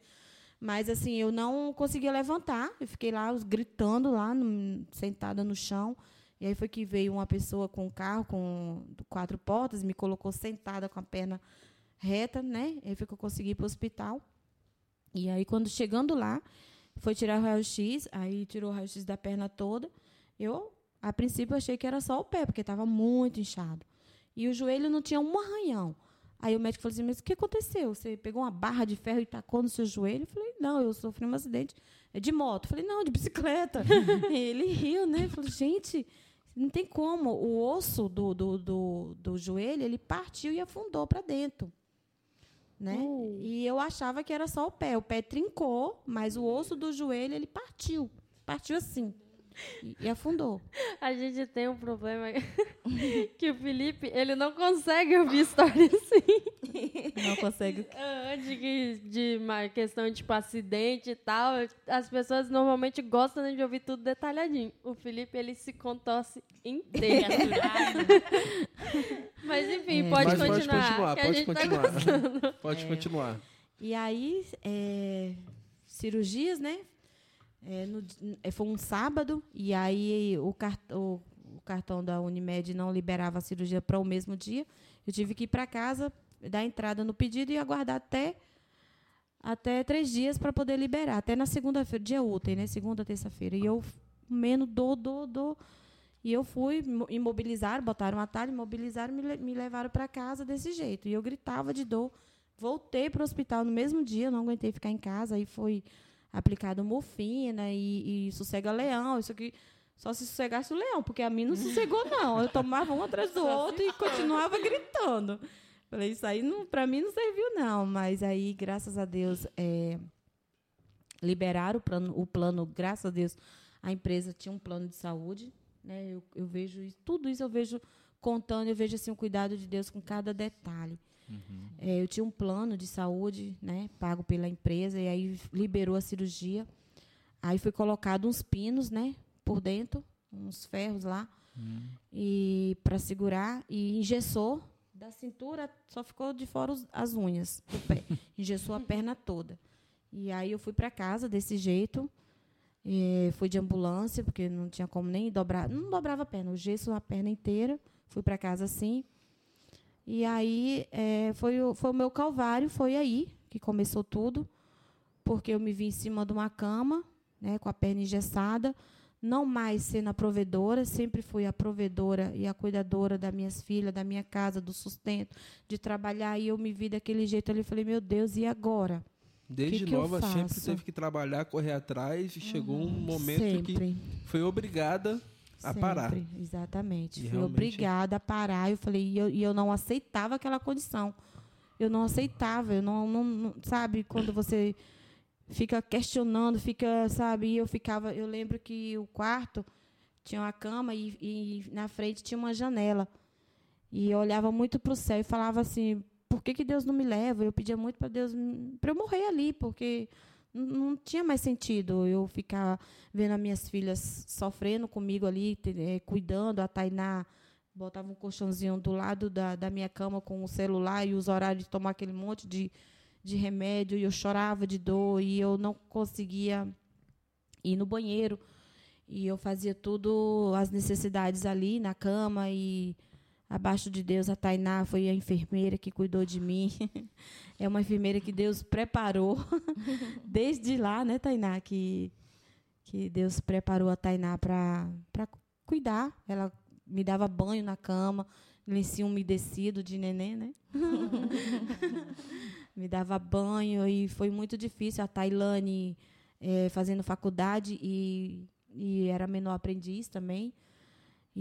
Mas assim, eu não conseguia levantar, eu fiquei lá gritando lá, no, sentada no chão. E aí foi que veio uma pessoa com um carro com quatro portas, me colocou sentada com a perna reta, né? E aí foi que eu consegui ir para o hospital. E aí quando chegando lá, foi tirar o raio-x, aí tirou o raio-x da perna toda. Eu, a princípio, achei que era só o pé, porque estava muito inchado. E o joelho não tinha um arranhão. Aí o médico falou assim: Mas o que aconteceu? Você pegou uma barra de ferro e tacou no seu joelho? Eu falei: Não, eu sofri um acidente de moto. Eu falei: Não, de bicicleta. ele riu, né? Falou: Gente, não tem como. O osso do, do, do, do joelho ele partiu e afundou para dentro. Né? Uh. E eu achava que era só o pé. O pé trincou, mas o osso do joelho ele partiu. Partiu assim. E, e afundou. a gente tem um problema que o Felipe, ele não consegue ouvir história assim. Não consegue. Ah, De, uma questão de tipo acidente e tal, as pessoas normalmente gostam de ouvir tudo detalhadinho. O Felipe, ele se contorce inteiro. Mas enfim, É. pode Mas continuar. pode continuar, que a pode tá continuar. gostando. Pode continuar. E aí, é, cirurgias, né? É, no é, foi um sábado, e aí o, car- o- o cartão da Unimed não liberava a cirurgia para o mesmo dia. Eu tive que ir para casa, dar entrada no pedido e aguardar até, até três dias para poder liberar. Até na segunda-feira, dia útil, né? Segunda, terça-feira. E eu, menos dor, dor, dor. E eu fui, imo- imobilizaram, botaram um atalho, imobilizaram me, me levaram para casa desse jeito. E eu gritava de dor. Voltei para o hospital no mesmo dia, não aguentei ficar em casa. Aí foi aplicado morfina e, e sossega-leão. Isso aqui só se sossegasse o leão, porque a mim não sossegou, não. Eu tomava um atrás do outro e continuava gritando. Falei, isso aí não, para mim não serviu, não. Mas aí, graças a Deus, é, liberaram o plano, o plano, graças a Deus, a empresa tinha um plano de saúde. Né? Eu, eu vejo isso, tudo isso eu vejo contando, eu vejo assim, o cuidado de Deus com cada detalhe. É, eu tinha um plano de saúde, né, pago pela empresa, e aí liberou a cirurgia. Aí foi colocado uns pinos, né, por dentro, uns ferros lá, e para segurar e engessou da cintura, só ficou de fora os- as unhas do pé. Engessou a perna toda. E aí eu fui para casa desse jeito. eh, fui de ambulância, porque não tinha como nem dobrar. Não dobrava a perna, o gesso a perna inteira. Fui para casa assim. E aí eh, foi, o, foi o meu calvário, foi aí que começou tudo. Porque eu me vi em cima de uma cama, né, com a perna engessada, não mais sendo a provedora, sempre fui a provedora e a cuidadora das minhas filhas, da minha casa, do sustento, de trabalhar. E eu me vi daquele jeito ali, falei, meu Deus, e agora? Desde que eu nova sempre teve que trabalhar, correr atrás e chegou um momento sempre. que foi obrigada a parar. Sempre, Exatamente. E Fui obrigada a parar. Eu falei, e eu, e eu não aceitava aquela condição. Eu não aceitava. Eu não, não- não- sabe, quando você fica questionando, fica, sabe, eu ficava, eu lembro que o quarto tinha uma cama e, e na frente tinha uma janela. E eu olhava muito para o céu e falava assim, por que, que Deus não me leva? Eu pedia muito para Deus, para eu morrer ali, porque não, tinha mais sentido eu ficar vendo as minhas filhas sofrendo comigo ali, eh, cuidando, a Tainá botava um colchãozinho do lado da, da minha cama com o celular e os horários de tomar aquele monte de, de remédio, e eu chorava de dor, e eu não conseguia ir no banheiro. E eu fazia tudo, as necessidades ali na cama, e abaixo de Deus, a Tainá foi a enfermeira que cuidou de mim. é uma enfermeira que Deus preparou desde lá, né, Tainá, que, que Deus preparou a Tainá para cuidar. Ela me dava banho na cama, lencinho umedecido de neném, né? me dava banho e foi muito difícil. A Tailane eh, fazendo faculdade e, e era menor aprendiz também.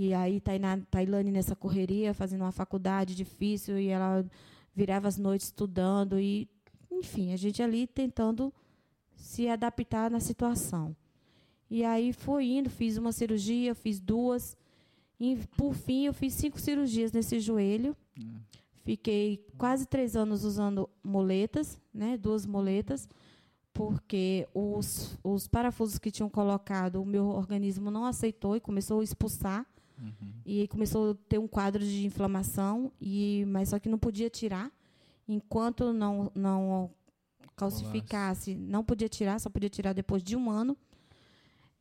E aí Tainá, Tailane nessa correria, fazendo uma faculdade difícil e ela virava as noites estudando e, enfim, a gente ali tentando se adaptar na situação. E aí foi indo, fiz uma cirurgia, fiz duas. E, por fim, eu fiz cinco cirurgias nesse joelho. Fiquei quase três anos usando moletas, né, duas moletas, porque os, os parafusos que tinham colocado, o meu organismo não aceitou e começou a expulsar. E aí começou a ter um quadro de inflamação, e, mas só que não podia tirar. Enquanto não, não calcificasse, não podia tirar, só podia tirar depois de um ano.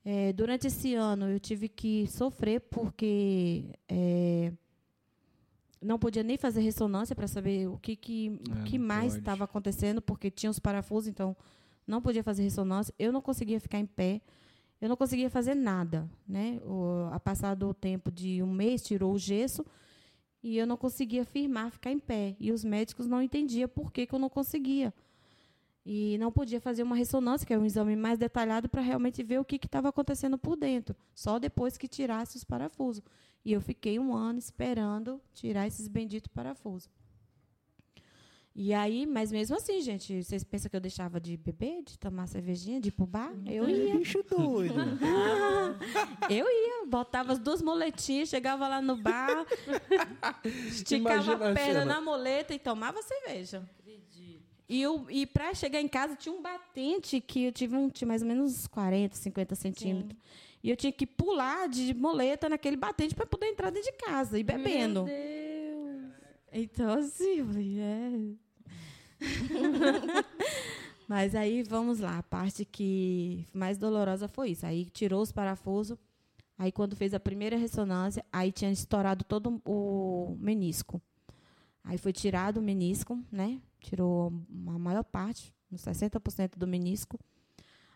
É, durante esse ano eu tive que sofrer porque é, não podia nem fazer ressonância para saber o que, que, É, que mais estava acontecendo, porque tinha os parafusos, então não podia fazer ressonância. Eu não conseguia ficar em pé, eu não conseguia fazer nada. Né? O, a passado o tempo de um mês, tirou o gesso e eu não conseguia firmar, ficar em pé. E os médicos não entendiam por que, que eu não conseguia. E não podia fazer uma ressonância, que é um exame mais detalhado, para realmente ver o que estava acontecendo por dentro, só depois que tirasse os parafusos. E eu fiquei um ano esperando tirar esses benditos parafusos. E aí, mas mesmo assim, gente, vocês pensam que eu deixava de beber, de tomar cervejinha, de ir pro bar? Eu ia. Bicho doido. Eu ia, botava as duas moletinhas, chegava lá no bar, esticava Imagina a a perna cena. na moleta e tomava cerveja. E, eu, e para chegar em casa, tinha um batente que eu tive um, tinha mais ou menos uns 40, 50 centímetros. E eu tinha que pular de moleta naquele batente para poder entrar dentro de casa e bebendo. Meu Deus. Então, assim, eu falei, é. Mas aí, vamos lá. A parte que mais dolorosa foi isso. Aí tirou os parafusos. Aí, quando fez a primeira ressonância, aí tinha estourado todo o menisco. Aí foi tirado o menisco, né? Tirou a maior parte, uns 60% do menisco.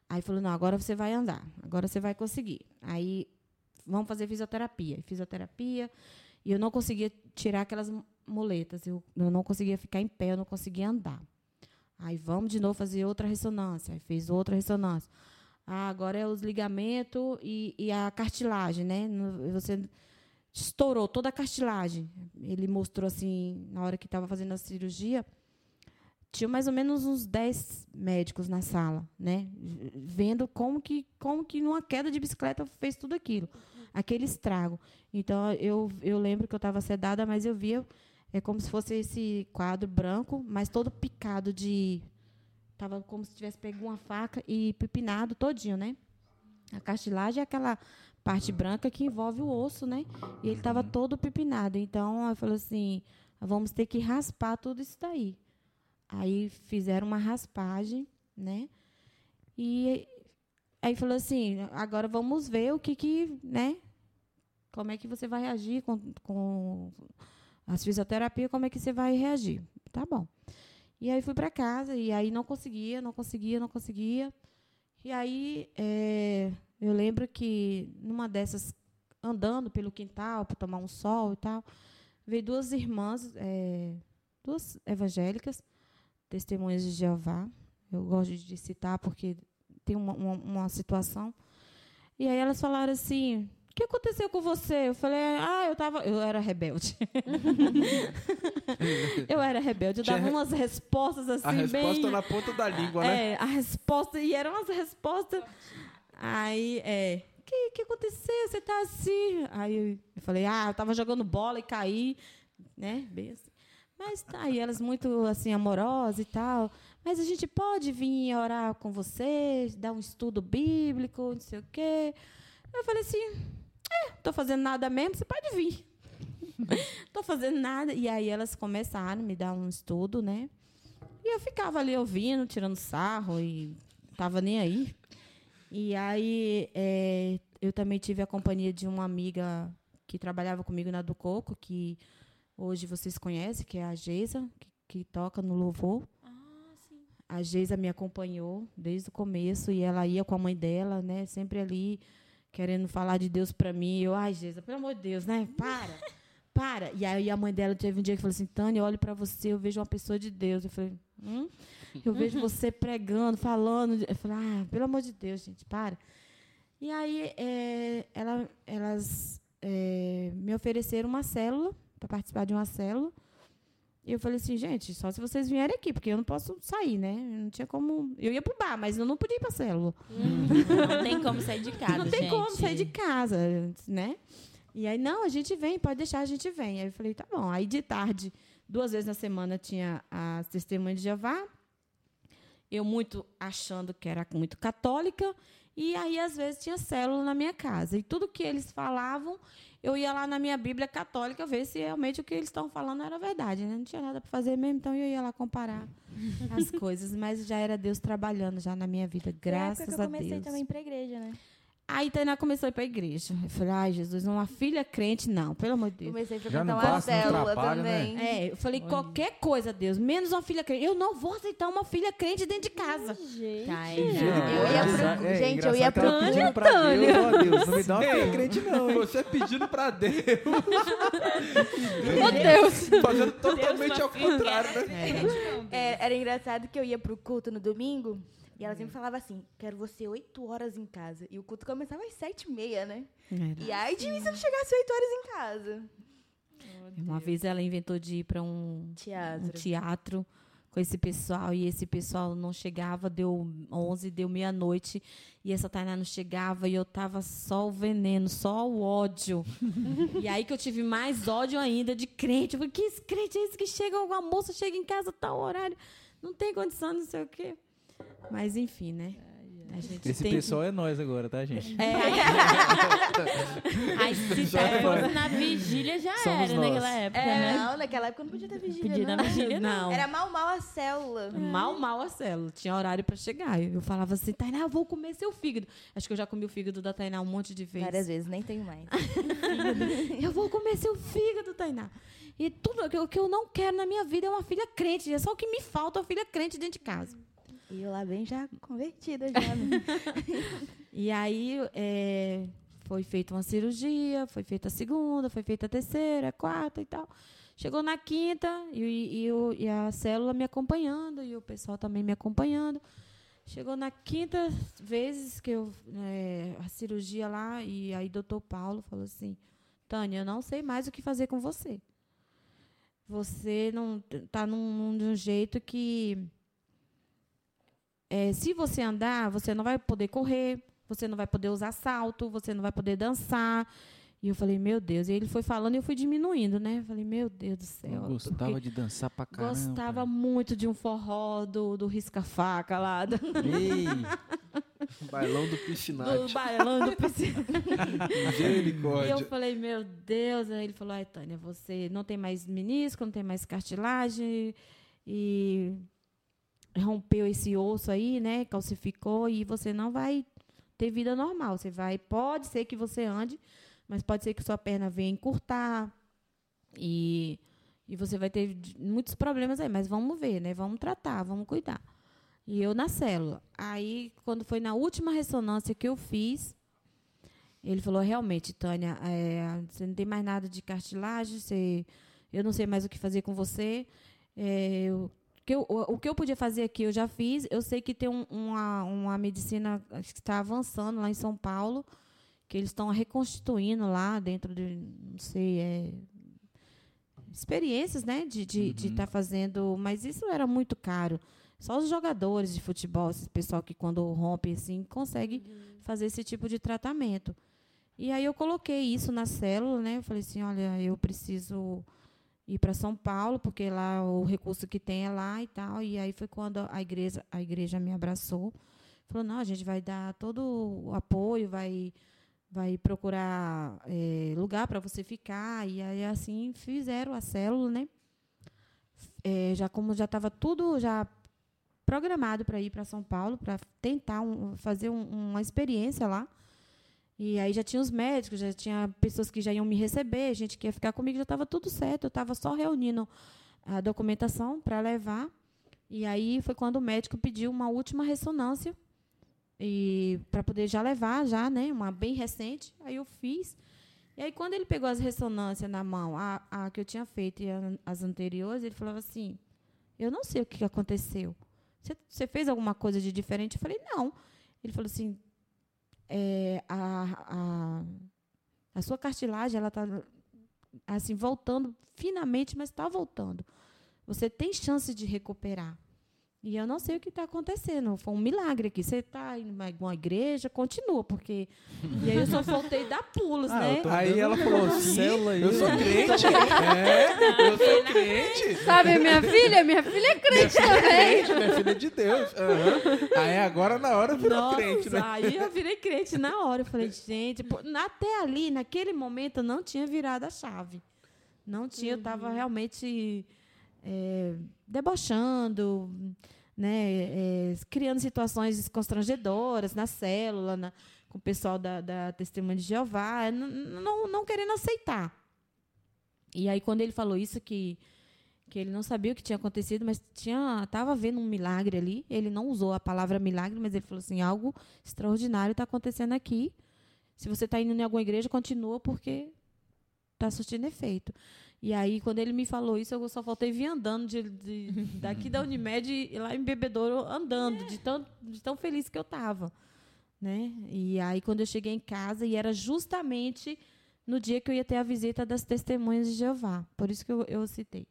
Aí falou, não, agora você vai andar. Agora você vai conseguir. Aí, vamos fazer fisioterapia. Fisioterapia. E eu não conseguia tirar aquelas muletas. Eu, eu não conseguia ficar em pé, eu não conseguia andar. Aí vamos de novo fazer outra ressonância. Aí fez outra ressonância. Ah, agora é os ligamentos e, e a cartilagem, né? Você estourou toda a cartilagem. Ele mostrou assim, na hora que estava fazendo a cirurgia, tinha mais ou menos uns 10 médicos na sala, né? Vendo como que, como que numa queda de bicicleta fez tudo aquilo. Aquele estrago. Então, eu, eu lembro que eu estava sedada, mas eu via é como se fosse esse quadro branco, mas todo picado de. Tava como se tivesse pego uma faca e pipinado todinho, né? A cartilagem é aquela parte branca que envolve o osso, né? E ele estava todo pipinado. Então, eu falei assim: vamos ter que raspar tudo isso daí. Aí fizeram uma raspagem, né? E aí falou assim: agora vamos ver o que que, né? Como é que você vai reagir com, com as fisioterapias, como é que você vai reagir? Tá bom. E aí fui para casa e aí não conseguia, não conseguia, não conseguia. E aí é, eu lembro que numa dessas andando pelo quintal para tomar um sol e tal, veio duas irmãs, é, duas evangélicas, testemunhas de Jeová. Eu gosto de citar porque tem uma, uma, uma situação. E aí elas falaram assim: o que aconteceu com você? Eu falei, ah, eu tava. Eu era rebelde. eu era rebelde. Eu dava umas respostas assim, A resposta bem. na ponta da língua, né? É, a resposta. E eram umas respostas. Aí, é. O que, que aconteceu? Você tá assim? Aí eu, falei, ah, eu tava jogando bola e caí. Né? Bem assim. Mas tá aí, elas muito assim, amorosas e tal. Mas a gente pode vir orar com vocês, dar um estudo bíblico, não sei o quê. Eu falei assim, é, tô fazendo nada mesmo, você pode vir. tô fazendo nada. E aí elas começaram a me dar um estudo, né? E eu ficava ali ouvindo, tirando sarro e tava nem aí. E aí é, eu também tive a companhia de uma amiga que trabalhava comigo na do Coco, que hoje vocês conhecem, que é a Geisa, que, que toca no louvor. A Geisa me acompanhou desde o começo e ela ia com a mãe dela, né? Sempre ali querendo falar de Deus para mim. Eu, ai, Geisa, pelo amor de Deus, né? Para. Para. E aí a mãe dela teve um dia que falou assim: Tânia, eu olho para você, eu vejo uma pessoa de Deus. Eu falei: hum? Eu vejo você pregando, falando. Eu falei: ah, pelo amor de Deus, gente, para. E aí é, ela, elas é, me ofereceram uma célula, para participar de uma célula. E eu falei assim, gente, só se vocês vierem aqui, porque eu não posso sair, né? Eu não tinha como. Eu ia pro bar, mas eu não podia ir pra célula. Não tem como sair de casa, não tem gente. como sair de casa, né? E aí, não, a gente vem, pode deixar, a gente vem. Aí eu falei, tá bom. Aí de tarde, duas vezes na semana, tinha as testemunhas de Jeová. Eu muito achando que era muito católica. E aí, às vezes, tinha célula na minha casa. E tudo que eles falavam, eu ia lá na minha Bíblia católica ver se realmente o que eles estão falando era verdade. Né? Não tinha nada para fazer mesmo, então eu ia lá comparar as coisas. Mas já era Deus trabalhando já na minha vida, Foi a graças que eu a comecei Deus. também pra igreja, né? Aí Tainá começou a ir para a igreja. Eu falei, ai, Jesus, uma filha crente, não, pelo amor de Deus. Comecei a Já frequentar não uma célula né? também. É, eu falei, qualquer coisa, Deus, menos uma filha crente. Eu não vou aceitar uma filha crente dentro de casa. Gente. Tá, Eu ia pro- É, gente, eu ia pro- pedindo pra Deus, ó Deus, não me dá uma filha crente não, hein? Você pedindo pra Deus, Meu Deus. fazendo totalmente ao contrário, né? É, era engraçado que eu ia pro culto no domingo e ela sempre falava assim: quero você oito horas em casa. E o culto começava às sete e meia, né? E aí de mim se eu não chegasse oito horas em casa. Uma vez ela inventou de ir para um, um Teatro. teatro com esse pessoal e esse pessoal não chegava, deu 11, deu meia-noite e essa Tainá não chegava e eu tava só o veneno, só o ódio. e aí que eu tive mais ódio ainda de crente. Eu falei, que esse crente é esse que chega, uma moça chega em casa tal horário, não tem condição, não sei o quê. Mas enfim, né? Esse pessoal que... é nós agora, tá, gente? É. Aí se fosse na vigília já Somos era nós. naquela época, é, né? Não, naquela época não podia ter vigília. Podia não. na vigília, não. Era mal, mal a célula. Mal, mal a célula. Tinha horário pra chegar. Eu falava assim, Tainá, eu vou comer seu fígado. Acho que eu já comi o fígado da Tainá um monte de vezes. Várias vezes, nem tenho mais. eu vou comer seu fígado, Tainá. E tudo o que eu não quero na minha vida é uma filha crente. É só o que me falta uma filha crente dentro de casa. E eu lá bem já convertida já. Né? e aí é, foi feita uma cirurgia, foi feita a segunda, foi feita a terceira, a quarta e tal. Chegou na quinta e, e, e, e a célula me acompanhando e o pessoal também me acompanhando. Chegou na quinta vez que eu é, a cirurgia lá e aí doutor Paulo falou assim, Tânia, eu não sei mais o que fazer com você. Você não está num, num jeito que é, se você andar, você não vai poder correr, você não vai poder usar salto, você não vai poder dançar. E eu falei, meu Deus. E ele foi falando e eu fui diminuindo, né? Eu falei, meu Deus do céu. Eu gostava de dançar pra caramba. Gostava muito de um forró do, do risca-faca lá. Do... Ei, bailão do piscinate. Do bailão do piscinate. Misericórdia. E eu falei, meu Deus. Aí ele falou, ai, Tânia, você não tem mais menisco, não tem mais cartilagem. E rompeu esse osso aí, né? Calcificou e você não vai ter vida normal. Você vai, pode ser que você ande, mas pode ser que sua perna venha encurtar e e você vai ter muitos problemas aí, mas vamos ver, né? Vamos tratar, vamos cuidar. E eu na célula. Aí, quando foi na última ressonância que eu fiz, ele falou: realmente, Tânia, é, você não tem mais nada de cartilagem, você, eu não sei mais o que fazer com você. É, eu que eu, o, o, que eu podia fazer aqui, eu já fiz. Eu sei que tem um, uma, uma medicina que está avançando lá em São Paulo, que eles estão reconstituindo lá dentro de, não sei, é, experiências, né, de estar de, uhum. de tá fazendo. Mas isso era muito caro. Só os jogadores de futebol, esse pessoal que quando rompe assim, consegue uhum. fazer esse tipo de tratamento. E aí eu coloquei isso na célula, né? Eu falei assim, olha, eu preciso ir para São Paulo, porque lá o recurso que tem é lá e tal. E aí foi quando a igreja, a igreja me abraçou. Falou, não, a gente vai dar todo o apoio, vai, vai procurar é, lugar para você ficar. E aí assim fizeram a célula, né? É, já como já estava tudo já programado para ir para São Paulo, para tentar um, fazer um, uma experiência lá. E aí já tinha os médicos, já tinha pessoas que já iam me receber, gente que ia ficar comigo, já estava tudo certo. Eu estava só reunindo a documentação para levar. E aí foi quando o médico pediu uma última ressonância e para poder já levar já, né, uma bem recente. Aí eu fiz. E aí quando ele pegou as ressonâncias na mão, a, a que eu tinha feito e a, as anteriores, ele falava assim: "Eu não sei o que aconteceu. Você, você fez alguma coisa de diferente?" Eu falei: "Não." Ele falou assim: é, a, a, a sua cartilagem ela está assim voltando finamente, mas está voltando. Você tem chance de recuperar. E eu não sei o que está acontecendo. Foi um milagre aqui. Você está em uma igreja, continua, porque. E aí eu só voltei dar pulos, ah, né? Aí ela falou assim: eu sou crente. é, eu sou crente. Sabe, minha filha? Minha filha é crente minha também. É crente, minha filha é de Deus. Uhum. Aí agora na hora virou Nossa, crente, né? Aí eu virei crente na hora. Eu falei, gente, pô, até ali, naquele momento, eu não tinha virado a chave. Não tinha, uhum. eu estava realmente é, debochando, né, é, criando situações constrangedoras na célula, na, com o pessoal da, da Testemunha de Jeová, não, querendo aceitar. E aí, quando ele falou isso, que, que ele não sabia o que tinha acontecido, mas tinha estava vendo um milagre ali, ele não usou a palavra milagre, mas ele falou assim, algo extraordinário está acontecendo aqui. Se você está indo em alguma igreja, continua, porque está surtindo efeito. E aí, quando ele me falou isso, eu só faltei vir andando de, de daqui da Unimed e lá em Bebedouro andando, é. de, tão, de tão feliz que eu estava. Né? E aí, quando eu cheguei em casa, e era justamente no dia que eu ia ter a visita das testemunhas de Jeová. Por isso que eu, eu citei.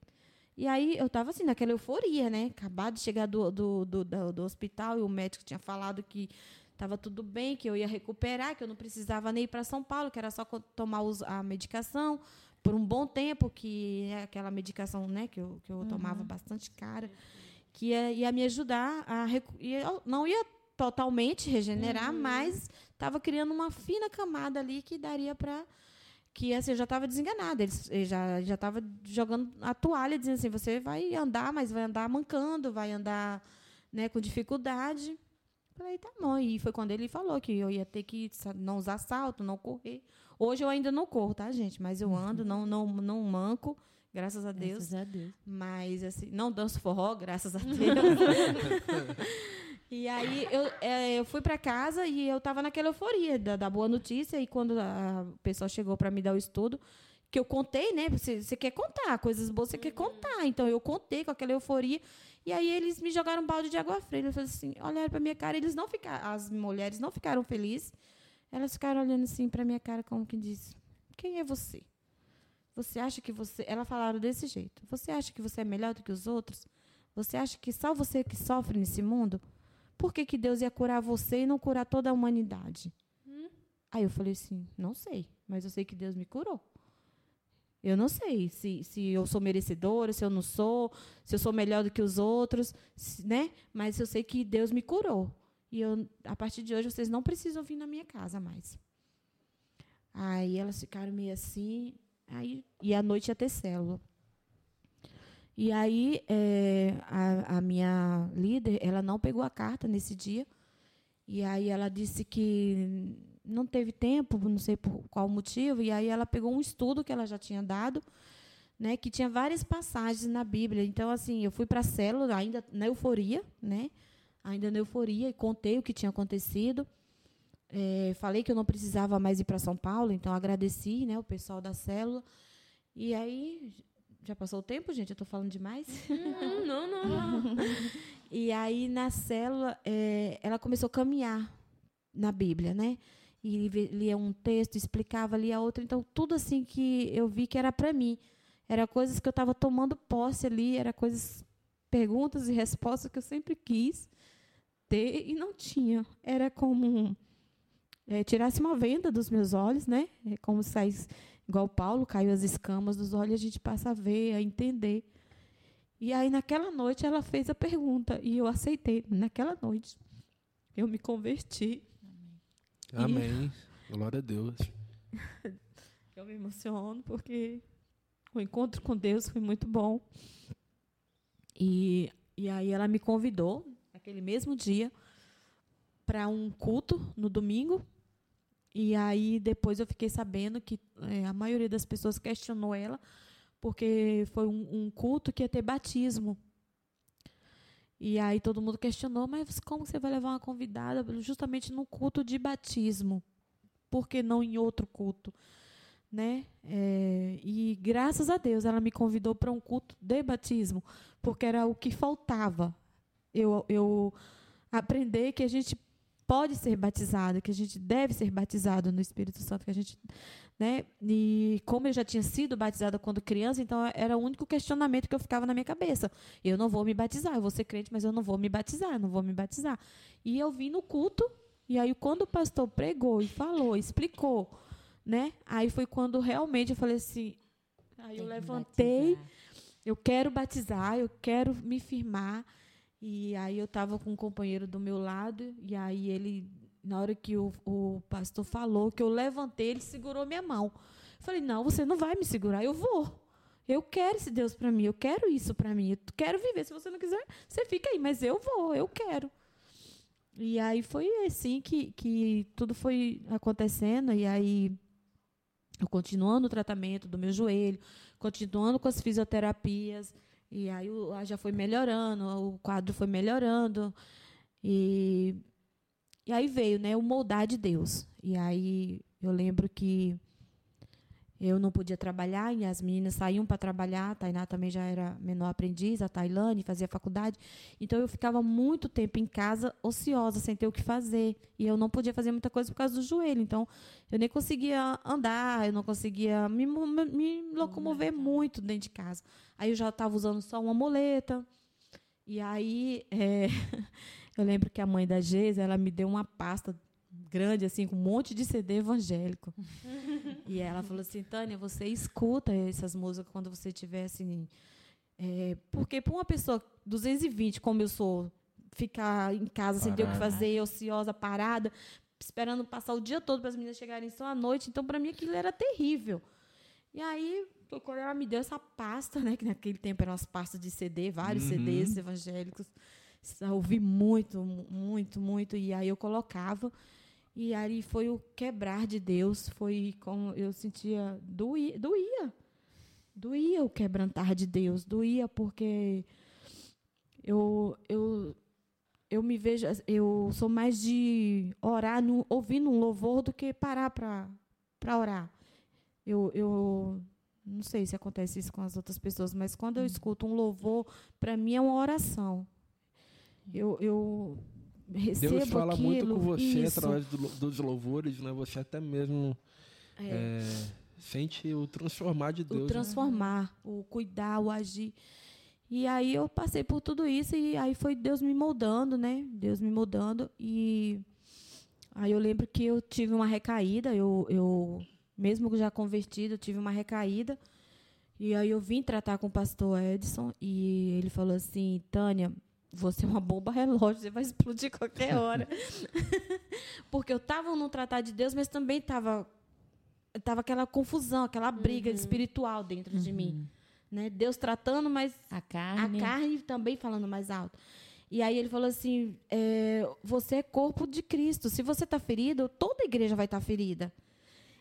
E aí eu estava assim, naquela euforia, né? Acabado de chegar do, do, do, do, do hospital e o médico tinha falado que estava tudo bem, que eu ia recuperar, que eu não precisava nem ir para São Paulo, que era só tomar a medicação por um bom tempo, que é aquela medicação né, que eu, que eu uhum. tomava bastante cara, que ia, ia me ajudar a. Ia, não ia totalmente regenerar, uhum. mas estava criando uma fina camada ali que daria para que assim, eu já estava desenganada. Ele, ele já já estava jogando a toalha, dizendo assim: você vai andar, mas vai andar mancando, vai andar né, com dificuldade. Falei, tá bom. E foi quando ele falou que eu ia ter que não usar salto, não correr. Hoje eu ainda não corro, tá, gente? Mas eu ando, não, não, não manco, graças a Deus. Graças a Deus. Mas, assim, não danço forró, graças a Deus. E aí eu, é, eu fui para casa e eu estava naquela euforia da, da, boa notícia. E quando a, o pessoal chegou para me dar o estudo, que eu contei, né? Você, você quer contar, coisas boas você quer contar. Então eu contei com aquela euforia. E aí eles me jogaram um balde de água fria. Eu falei assim, olharam para minha cara, eles não ficaram, as mulheres não ficaram felizes. Elas ficaram olhando assim para minha cara como que diz: "Quem é você? Você acha que você?" Elas falaram desse jeito. "Você acha que você é melhor do que os outros? Você acha que só você que sofre nesse mundo?" por que, que Deus ia curar você e não curar toda a humanidade? Hum? Aí eu falei assim, não sei, mas eu sei que Deus me curou. Eu não sei se, se eu sou merecedora, se eu não sou, se eu sou melhor do que os outros, né? Mas eu sei que Deus me curou. E eu, a partir de hoje vocês não precisam vir na minha casa mais. Aí elas ficaram meio assim, aí, e à noite ia ter célula. E aí é, a, a, minha líder, ela não pegou a carta nesse dia. E aí ela disse que não teve tempo, não sei por qual motivo. E aí ela pegou um estudo que ela já tinha dado, né, que tinha várias passagens na Bíblia. Então assim, eu fui para a célula ainda na euforia, né, ainda na euforia e contei o que tinha acontecido. É, falei que eu não precisava mais ir para São Paulo, então agradeci, né, o pessoal da célula. E aí já passou o tempo, gente? Eu estou falando demais? Hum, não, não, não. e aí, na célula, é, ela começou a caminhar na Bíblia, né? E lia um texto, explicava, lia outro. Então, tudo assim que eu vi que era para mim. Era coisas que eu estava tomando posse ali, era coisas, perguntas e respostas que eu sempre quis ter e não tinha. Era como é, tirasse uma venda dos meus olhos, né? É como se saísse Igual Paulo, caiu as escamas dos olhos, a gente passa a ver, a entender. E aí, naquela noite, ela fez a pergunta e eu aceitei. Naquela noite, eu me converti. Amém. E... Glória a Deus. eu me emociono porque o encontro com Deus foi muito bom. E, e aí, ela me convidou, naquele mesmo dia, para um culto no domingo. E aí depois eu fiquei sabendo que é, a maioria das pessoas questionou ela porque foi um, um, culto que ia ter batismo. E aí todo mundo questionou, mas como você vai levar uma convidada justamente no culto de batismo? Por que não em outro culto? Né? É, e graças a Deus ela me convidou para um culto de batismo, porque era o que faltava. Eu, eu aprender que a gente pode ser batizado, que a gente deve ser batizado no Espírito Santo, que a gente, né? E como eu já tinha sido batizada quando criança, então era o único questionamento que eu ficava na minha cabeça. Eu não vou me batizar, eu vou ser crente, mas eu não vou me batizar, não vou me batizar. E eu vim no culto, e aí quando o pastor pregou e falou, explicou, né? Aí foi quando realmente eu falei assim, aí eu levantei, eu quero batizar, eu quero me firmar. E aí eu estava com um companheiro do meu lado, e aí ele, na hora que o, o pastor falou, que eu levantei, ele segurou minha mão. Eu falei, não, você não vai me segurar, eu vou. Eu quero esse Deus para mim, eu quero isso para mim, eu quero viver. Se você não quiser, você fica aí, mas eu vou, eu quero. E aí foi assim que, que tudo foi acontecendo, e aí eu continuando o tratamento do meu joelho, continuando com as fisioterapias, e aí já foi melhorando, o quadro foi melhorando. E, e aí veio né, o moldar de Deus. E aí eu lembro que eu não podia trabalhar e as meninas saíam para trabalhar. A Tainá também já era menor aprendiz, a Tailane fazia faculdade. Então eu ficava muito tempo em casa ociosa, sem ter o que fazer. E eu não podia fazer muita coisa por causa do joelho. Então eu nem conseguia andar, eu não conseguia me, me, locomover muito dentro de casa. Aí eu já estava usando só uma muleta. E aí é, eu lembro que a mãe da Geisa, ela me deu uma pasta grande, assim, com um monte de CD evangélico. e ela falou assim, Tânia, você escuta essas músicas quando você estiver assim. É, porque para uma pessoa 220, como eu sou, ficar em casa sem ter o que fazer, ociosa, parada, esperando passar o dia todo para as meninas chegarem só à noite. Então, para mim, aquilo era terrível. E aí, quando ela me deu essa pasta, né, que naquele tempo eram as pastas de CD, vários uhum. CDs evangélicos, eu ouvi muito, muito, muito. E aí eu colocava. E aí foi o quebrar de Deus, foi como eu sentia doía, doía. Doía o quebrantar de Deus, doía porque eu eu eu me vejo, eu sou mais de orar no, ouvindo um louvor do que parar para para orar. Eu, eu não sei se acontece isso com as outras pessoas, mas quando eu hum. escuto um louvor, para mim é uma oração. Eu, eu recebo Deus fala aquilo, muito com você isso. através do, dos louvores, né? Você até mesmo é. É, sente o transformar de Deus. O né? transformar, né? o cuidar, o agir. E aí eu passei por tudo isso e aí foi Deus me moldando, né? Deus me moldando e aí eu lembro que eu tive uma recaída, eu, eu mesmo já convertido, eu tive uma recaída. E aí eu vim tratar com o pastor Edson e ele falou assim, Tânia, você é uma bomba relógio, você vai explodir qualquer hora. Porque eu estava no tratar de Deus, mas também estava tava aquela confusão, aquela briga uhum. espiritual dentro uhum. de mim. Uhum. Né? Deus tratando, mas a carne. a carne também falando mais alto. E aí ele falou assim: é, você é corpo de Cristo. Se você está ferido, toda a igreja vai estar tá ferida.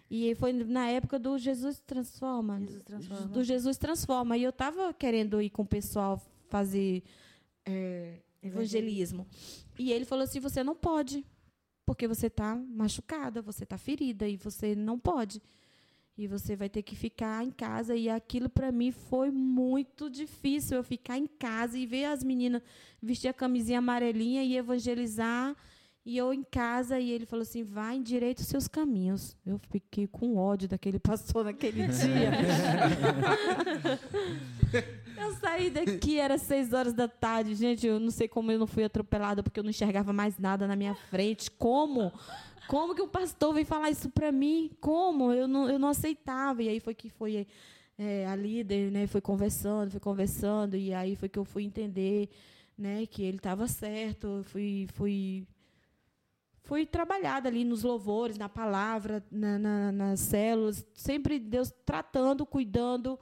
E foi na época do Jesus Transforma. Jesus Transforma. Do Jesus Transforma. E eu estava querendo ir com o pessoal fazer é, evangelismo. E ele falou assim: você não pode, porque você está machucada, você está ferida e você não pode. E você vai ter que ficar em casa. E aquilo para mim foi muito difícil. Eu ficar em casa e ver as meninas vestir a camisinha amarelinha e evangelizar. E eu em casa, e ele falou assim: vai em direito os seus caminhos. Eu fiquei com ódio daquele pastor naquele dia. eu saí daqui, era seis horas da tarde. Gente, eu não sei como eu não fui atropelada, porque eu não enxergava mais nada na minha frente. Como? Como que o pastor veio falar isso para mim? Como? Eu não, eu não aceitava. E aí foi que foi é, a líder, né? Foi conversando, foi conversando. E aí foi que eu fui entender né, que ele estava certo. Eu fui, fui fui trabalhada ali nos louvores, na palavra, na, na, nas células, sempre Deus tratando, cuidando,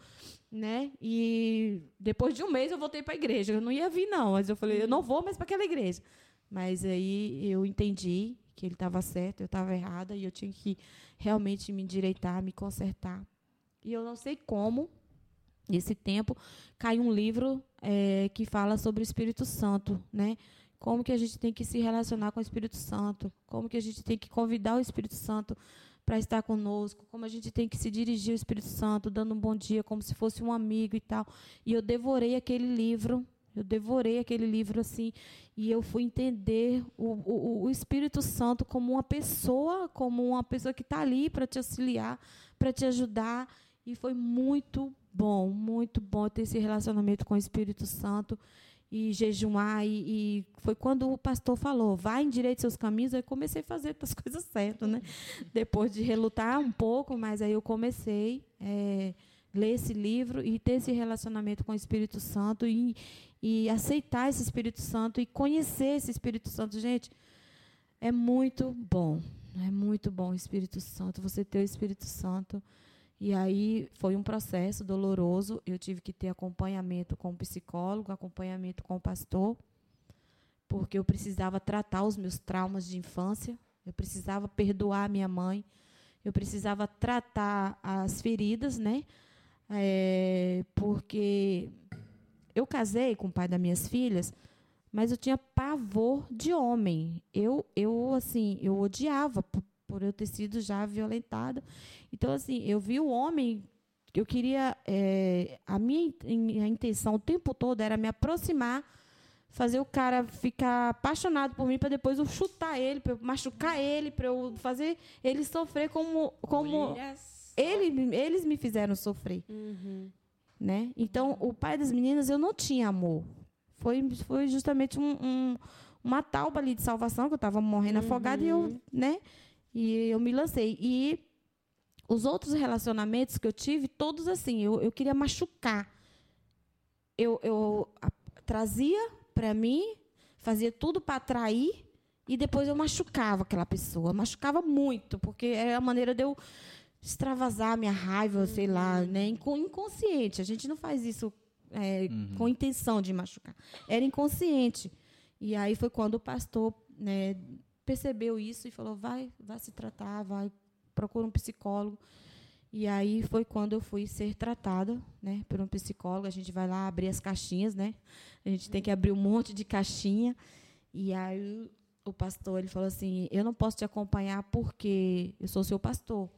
né? E depois de um mês eu voltei para a igreja. Eu não ia vir não, mas eu falei, eu não vou mais para aquela igreja. Mas aí eu entendi que ele estava certo, eu estava errada e eu tinha que realmente me endireitar, me consertar. E eu não sei como, nesse tempo, cai um livro é, que fala sobre o Espírito Santo, né? como que a gente tem que se relacionar com o Espírito Santo, como que a gente tem que convidar o Espírito Santo para estar conosco, como a gente tem que se dirigir ao Espírito Santo, dando um bom dia, como se fosse um amigo e tal. E eu devorei aquele livro, eu devorei aquele livro assim, e eu fui entender o, o, o Espírito Santo como uma pessoa, como uma pessoa que está ali para te auxiliar, para te ajudar. E foi muito bom, muito bom ter esse relacionamento com o Espírito Santo e jejuar. E, e, foi quando o pastor falou, vai em direito seus caminhos, aí comecei a fazer as coisas certas, né? Depois de relutar um pouco, mas aí eu comecei a é, ler esse livro e ter esse relacionamento com o Espírito Santo e, e aceitar esse Espírito Santo e conhecer esse Espírito Santo. Gente, é muito bom. É muito bom o Espírito Santo. Você ter o Espírito Santo e aí foi um processo doloroso. Eu tive que ter acompanhamento com o psicólogo, acompanhamento com o pastor, porque eu precisava tratar os meus traumas de infância, eu precisava perdoar minha mãe, eu precisava tratar as feridas, né? É, porque eu casei com o pai das minhas filhas, mas eu tinha pavor de homem. Eu, eu assim, eu odiava por eu ter sido já violentada. Então, assim, eu vi o homem, eu queria. É, a minha a intenção o tempo todo era me aproximar, fazer o cara ficar apaixonado por mim, para depois eu chutar ele, para eu machucar ele, para eu fazer ele sofrer como. como ele, eles me fizeram sofrer. Uhum. Né? Então, o pai das meninas, eu não tinha amor. Foi, foi justamente um, um uma tauba ali de salvação, que eu estava morrendo Uhum. afogada e eu, né? E eu me lancei. E os outros relacionamentos que eu tive, todos assim, eu, eu queria machucar. Eu, eu a- trazia para mim, fazia tudo para atrair e depois eu machucava aquela pessoa. Machucava muito, porque era a maneira de eu extravasar a minha raiva, sei lá, né? Inco- Inconsciente. A gente não faz isso é, com intenção de machucar. Era inconsciente. E aí foi quando o pastor né, percebeu isso e falou: vai, vai se tratar, vai, procura um psicólogo. E aí foi quando eu fui ser tratada né, por um psicólogo. A gente vai lá abrir as caixinhas, né? A gente tem que abrir um monte de caixinha. E aí o pastor ele falou assim: eu não posso te acompanhar porque eu sou seu pastor.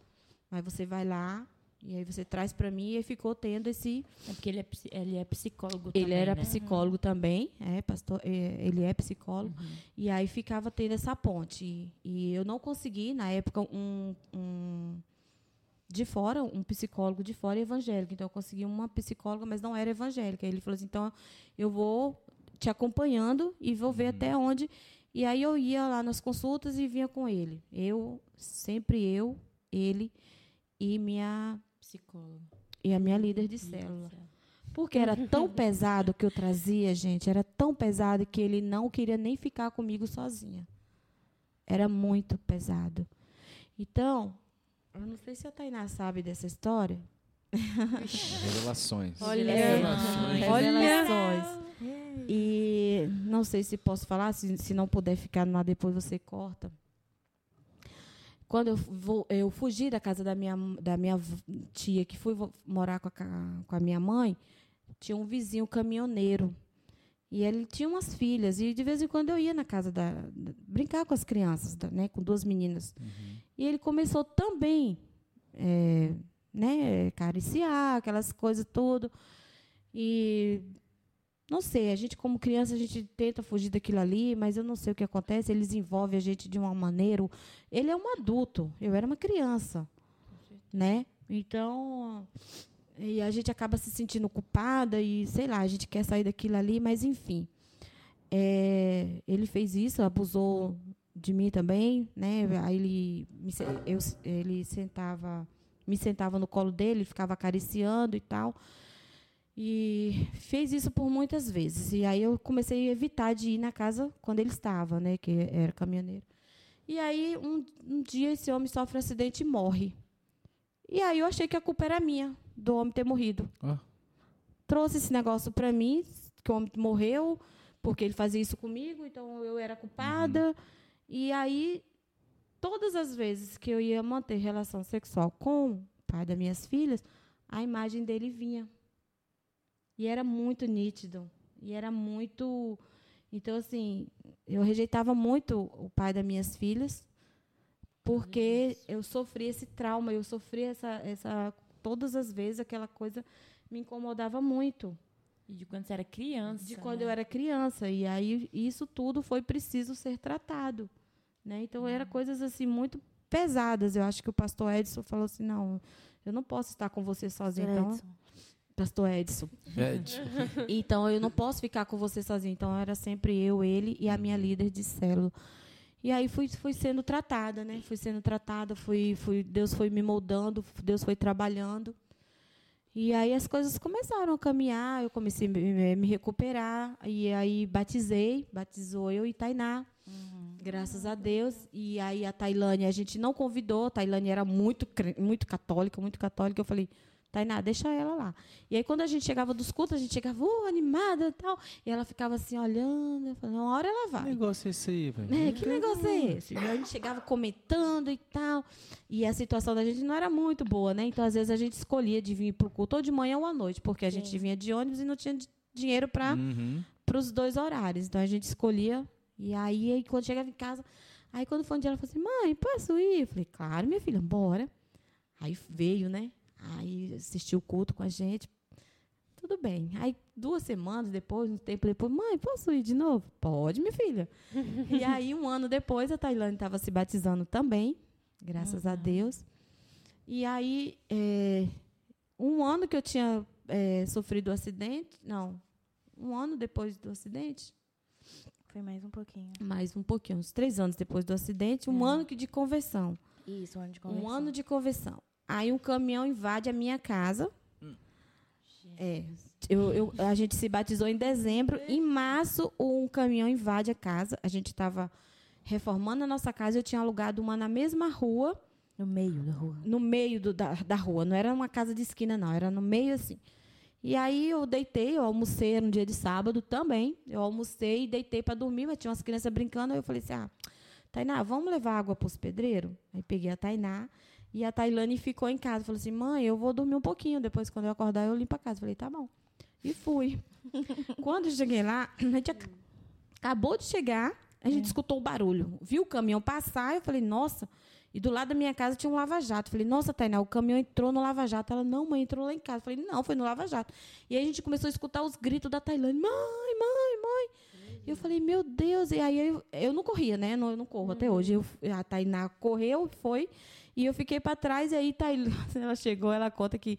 Mas você vai lá e aí você traz para mim e ficou tendo esse É porque ele é, ele é psicólogo ele também, era né? psicólogo também, é, pastor, é, ele é psicólogo. Uhum. E aí ficava tendo essa ponte. E, e eu não consegui, na época, um, um de fora, um psicólogo de fora evangélico. Então eu consegui uma psicóloga, mas não era evangélica. Ele falou assim: então eu vou te acompanhando e vou ver até onde. E aí eu ia lá nas consultas e vinha com ele. Eu, sempre eu, ele e minha Psicólogo. e a minha líder de célula. Porque era tão pesado que eu trazia, gente, era tão pesado que ele não queria nem ficar comigo sozinha. Era muito pesado. Então, eu não sei se a Tainá sabe dessa história. Revelações. Olha, Revelações. E não sei se posso falar, se, se não puder ficar lá depois você corta. Quando eu, vou, eu fugi da casa da minha, da minha tia, que fui morar com a, com a minha mãe, tinha um vizinho caminhoneiro. E ele tinha umas filhas. E de vez em quando eu ia na casa da. da- brincar com as crianças, da- né, com duas meninas. E ele começou também, é, né, acariciar, aquelas coisas tudo. E não sei, a gente como criança a gente tenta fugir daquilo ali, mas eu não sei o que acontece, eles envolvem a gente de uma maneira. Ele é um adulto, eu era uma criança, né? Então, e a gente acaba se sentindo culpada e sei lá, a gente quer sair daquilo ali, mas enfim. É, ele fez isso, abusou de mim também, né? Aí ele me, eu, ele sentava, me sentava no colo dele, ficava acariciando e tal. E fez isso por muitas vezes. E aí eu comecei a evitar de ir na casa quando ele estava, né? Que era caminhoneiro. E aí, um, um dia, esse homem sofre um acidente e morre. E aí eu achei que a culpa era minha, do homem ter morrido. Ah. Trouxe esse negócio para mim, que o homem morreu, porque ele fazia isso comigo, então eu era culpada. E aí, todas as vezes que eu ia manter relação sexual com o pai das minhas filhas, a imagem dele vinha. E era muito nítido. E era muito. Então, assim, eu rejeitava muito o pai das minhas filhas, porque eu sofri esse trauma, eu sofri essa, essa. Todas as vezes aquela coisa me incomodava muito E de quando você era criança. de quando né? eu era criança e aí isso tudo foi preciso ser tratado né então era coisas assim muito pesadas eu acho que o pastor Edson falou assim não eu não posso estar com você sozinho então pastor Edson. Ed. então eu não posso ficar com você sozinho então era sempre eu ele e a minha líder de célula. E aí fui, fui sendo tratada né? Fui sendo tratada fui, fui Deus foi me moldando Deus foi trabalhando. E aí as coisas começaram a caminhar, eu comecei a me, me recuperar, e aí batizei, batizou eu e Tainá, graças a Deus. E aí a Tailândia, a gente não convidou, a Tailândia era muito, muito católica, muito católica, eu falei, Tainá, deixa ela lá. E aí quando a gente chegava dos cultos, a gente chegava, uh, animada e tal, e ela ficava assim, olhando, eu falei, uma hora ela Que vai. negócio é esse aí, velho? É, que negócio é esse? E a gente chegava comentando e tal. E a situação da gente não era muito boa, né? Então, às vezes, a gente escolhia de vir para o culto ou de manhã ou à noite, porque a gente vinha de ônibus e não tinha di- dinheiro para Uhum. os dois horários. Então, a gente escolhia. E aí, aí, quando chegava em casa, Aí quando foi um dia, ela falou assim, mãe, posso ir? Eu falei, claro, minha filha, bora. Aí veio, né? Aí assistiu o culto com a gente. Tudo bem. Aí, duas semanas depois, um tempo depois, mãe, posso ir de novo? Pode, minha filha. e aí, um ano depois, a Tailândia estava se batizando também, graças a Deus. E aí, é, um ano que eu tinha é, sofrido o acidente, não, um ano depois do acidente, Foi mais um pouquinho. mais um pouquinho, uns três anos depois do acidente, um ano que de conversão. Isso, um ano de Um conversão. ano de conversão. Aí um caminhão invade a minha casa. É. Eu, eu- a gente se batizou em dezembro. Em março, um caminhão invade a casa. A gente estava reformando a nossa casa. Eu tinha alugado uma na mesma rua, No meio da rua. no meio do- da, da rua. Não era uma casa de esquina, não. Era no meio assim. E aí eu deitei, eu almocei era um dia de sábado também. Eu almocei e deitei para dormir, mas tinha umas crianças brincando. Aí eu falei assim: ah, Tainá, vamos levar água para os pedreiros? Aí peguei a Tainá e a Tailane ficou em casa. Falei assim: mãe, eu vou dormir um pouquinho. Depois, quando eu acordar, eu limpo a casa. Falei: tá bom. E fui. quando eu cheguei lá, a gente ac- acabou de chegar, a gente escutou o barulho. Viu o caminhão passar, eu falei: nossa. E do lado da minha casa tinha um lava-jato. Falei, nossa, Tainá, o caminhão entrou no lava-jato. Ela, não, mãe, entrou lá em casa. Falei, não, foi no lava-jato. E aí a gente começou a escutar os gritos da Tailândia: mãe, mãe, mãe. E eu falei, meu Deus. E aí eu, eu não corria, né? Eu não corro até hoje. Eu, a Tainá correu, foi. E eu fiquei para trás. E aí Tailândia, ela chegou, ela conta que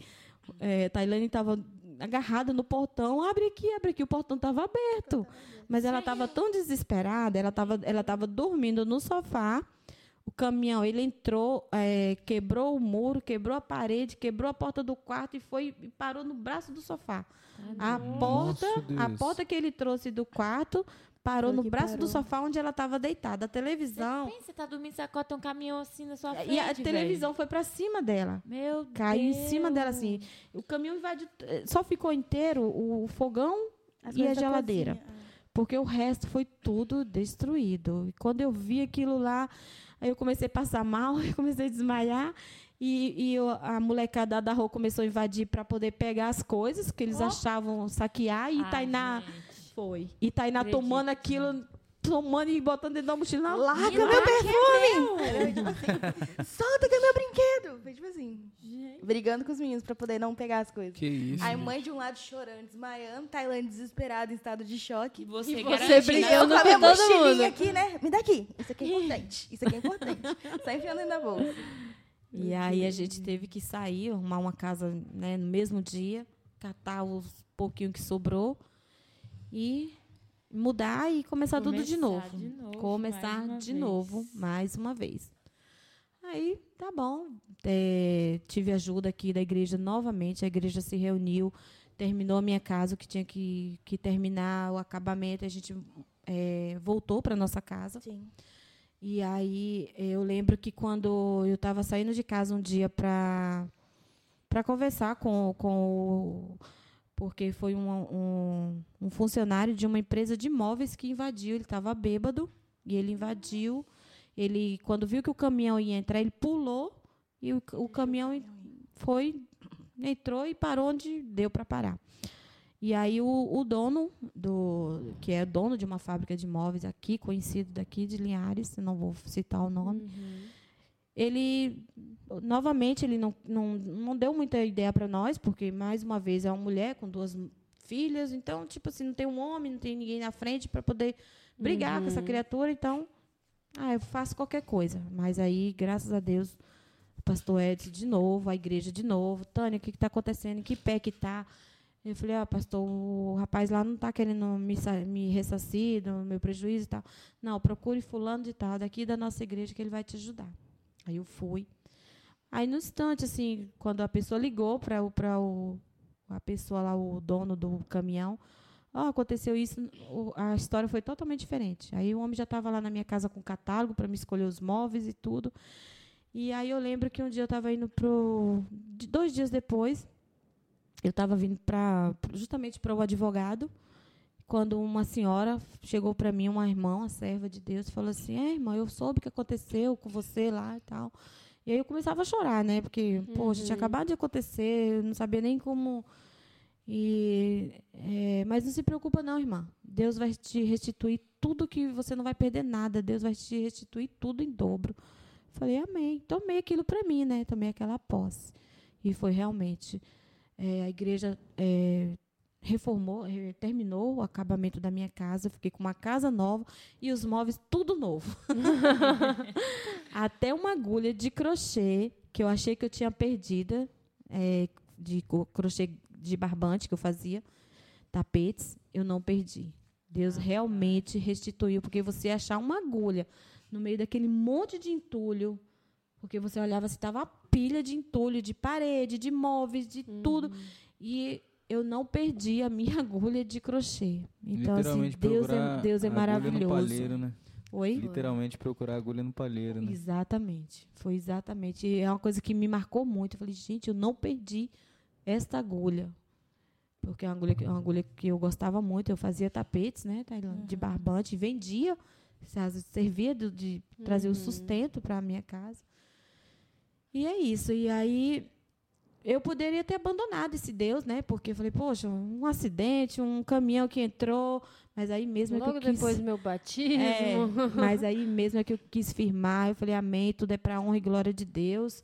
é, Tailândia estava agarrada no portão. Abre aqui, abre aqui. O portão estava aberto. Mas ela estava tão desesperada, ela estava ela tava dormindo no sofá. O caminhão, ele entrou, é, quebrou o muro, quebrou a parede, quebrou a porta do quarto e foi e parou no braço do sofá. A porta, a porta que ele trouxe do quarto parou Foi no braço do parou. sofá onde ela estava deitada. A televisão Pensa, você tá dormindo, você acorda um caminhão assim na sua frente, e a velho. televisão foi para cima dela. Meu Caiu em Deus. cima dela assim. O caminhão invadiu, eh, só ficou inteiro o fogão As e a geladeira. cozinha. Porque o resto foi tudo destruído. E quando eu vi aquilo lá, aí eu comecei a passar mal, eu comecei a desmaiar. E, e eu- a molecada da rua começou a invadir para poder pegar as coisas que eles achavam saquear. E Ai, Tainá gente. Foi. E Tainá Acredito. tomando aquilo, tomando e botando dentro da mochila. Não, Larga meu perfume! Tipo assim, solta que é meu brinquedo! Foi tipo assim, brigando com os meninos pra poder não pegar as coisas. Que isso. Aí mãe de um lado chorando, desmaiando, Tailândia desesperada, em estado de choque. E você, E você brigando com a minha mochilinha mundo. aqui, né? Me dá aqui. Isso aqui é importante. Isso aqui é importante. Só enfiando dentro da bolsa. E aí a gente teve que sair, arrumar uma casa né, no mesmo dia, catar os pouquinho que sobrou e mudar e começar, tudo de Começar novo. de novo, começar de vez. novo, mais uma vez. Aí, tá bom. É, tive ajuda aqui da igreja novamente. A igreja se reuniu, terminou a minha casa, que tinha que, que terminar, o acabamento. A gente é, voltou para nossa casa. Sim. E aí eu lembro que quando eu estava saindo de casa um dia para para conversar com, com o porque foi um, um, um funcionário de uma empresa de imóveis que invadiu. Ele estava bêbado e ele invadiu. Ele quando viu que o caminhão ia entrar, ele pulou e o, o caminhão foi entrou e parou onde deu para parar. E aí o, o dono do que é dono de uma fábrica de imóveis aqui, conhecido daqui de Linhares, não vou citar o nome, ele novamente ele não, não, não deu muita ideia para nós, porque mais uma vez é uma mulher com duas filhas, então tipo assim, não tem um homem, não tem ninguém na frente para poder brigar com essa criatura, então ah, eu faço qualquer coisa. Mas aí, graças a Deus, o pastor Edson de novo, a igreja de novo. Tânia, o que está acontecendo? Em que pé que está? Eu falei, ah, pastor, o rapaz lá não está querendo me, me ressarcir do meu prejuízo e tal. Não, procure fulano de tal, daqui da nossa igreja, que ele vai te ajudar. Aí eu fui. Aí, no instante, assim, quando a pessoa ligou para o, pra o, a pessoa lá, o dono do caminhão, ó, aconteceu isso, a história foi totalmente diferente. Aí o homem já estava lá na minha casa com catálogo para me escolher os móveis e tudo. E aí eu lembro que um dia eu estava indo pro dois dias depois, eu estava vindo para justamente para o advogado, quando uma senhora chegou para mim, uma irmã, uma serva de Deus, falou assim: "É, irmã, eu soube o que aconteceu com você lá e tal". E aí eu começava a chorar, né? Porque, poxa, tinha acabado de acontecer, eu não sabia nem como E, é, mas não se preocupa não, irmã. Deus vai te restituir tudo que você não vai perder nada. Deus vai te restituir tudo em dobro. Falei, amém. Tomei aquilo para mim, né? Tomei aquela posse. E foi realmente. É, a igreja é, reformou, é, terminou o acabamento da minha casa. Fiquei com uma casa nova e os móveis tudo novo. Até uma agulha de crochê que eu achei que eu tinha perdida, é, de crochê de barbante que eu fazia, tapetes, eu não perdi. Deus ah, realmente restituiu, porque você achar uma agulha no meio daquele monte de entulho, porque você olhava se estava uma pilha de entulho, de parede, de móveis, de uhum. tudo, e eu não perdi a minha agulha de crochê. Então, assim, Deus é, Deus é maravilhoso. Palheiro, né? Oi? Literalmente procurar agulha no palheiro, né? Exatamente. Foi exatamente. E é uma coisa que me marcou muito. Eu falei, gente, eu não perdi esta agulha. Porque é uma agulha, uma agulha que eu gostava muito. Eu fazia tapetes, né? De uhum. barbante, vendia. Servia de, de trazer uhum. o sustento para a minha casa. E é isso. E aí eu poderia ter abandonado esse Deus, né? Porque eu falei, poxa, um acidente, um caminhão que entrou, mas aí mesmo Logo é que eu quis... depois do meu batismo. É, mas aí mesmo é que eu quis firmar, eu falei, amém, tudo é para a honra e glória de Deus,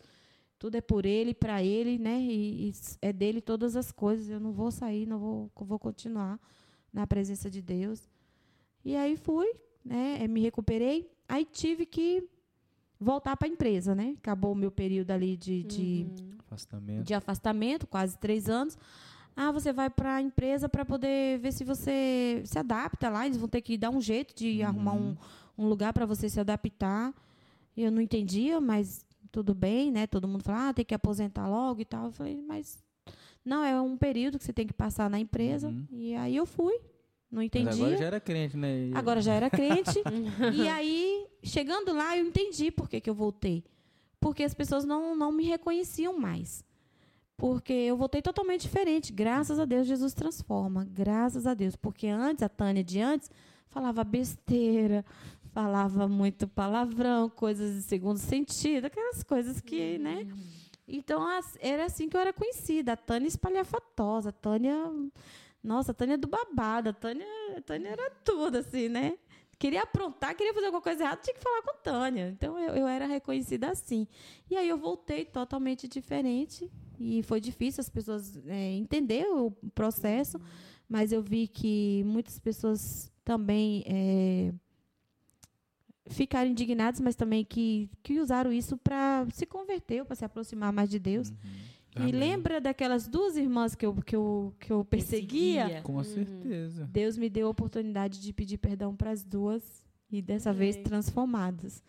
tudo é por Ele, para Ele, né? E, e, é dele todas as coisas, eu não vou sair, não vou, vou continuar na presença de Deus. E aí fui, né? Me recuperei, aí tive que voltar para a empresa, né? Acabou o meu período ali de, de, uhum. afastamento. de afastamento, quase três anos. Ah, você vai para a empresa para poder ver se você se adapta lá. Eles vão ter que dar um jeito de uhum. arrumar um, um lugar para você se adaptar. Eu não entendia, mas tudo bem, né? Todo mundo fala, ah, tem que aposentar logo e tal. Eu falei, mas não, é um período que você tem que passar na empresa. Uhum. E aí eu fui, não entendi. Mas agora já era crente, né? Agora já era crente. e aí, chegando lá, eu entendi por que, que eu voltei. Porque as pessoas não, não me reconheciam mais. Porque eu voltei totalmente diferente. Graças a Deus, Jesus transforma. Graças a Deus. Porque antes, a Tânia de antes, falava besteira, falava muito palavrão, coisas de segundo sentido, aquelas coisas que, né? Então, era assim que eu era conhecida. A Tânia espalhafatosa, a Tânia nossa, a Tânia é do babado. A Tânia, a Tânia era tudo, assim, né? Queria aprontar, queria fazer alguma coisa errada, tinha que falar com a Tânia. Então eu, eu era reconhecida assim. E aí eu voltei totalmente diferente. E foi difícil as pessoas é, entender o processo, mas eu vi que muitas pessoas também é, ficaram indignadas, mas também que, que usaram isso para se converter, para se aproximar mais de Deus. Uhum. Amém. E lembra daquelas duas irmãs que eu, que eu, que eu perseguia? perseguia. Com uhum. certeza. Deus me deu a oportunidade de pedir perdão para as duas e dessa Amém. vez transformadas.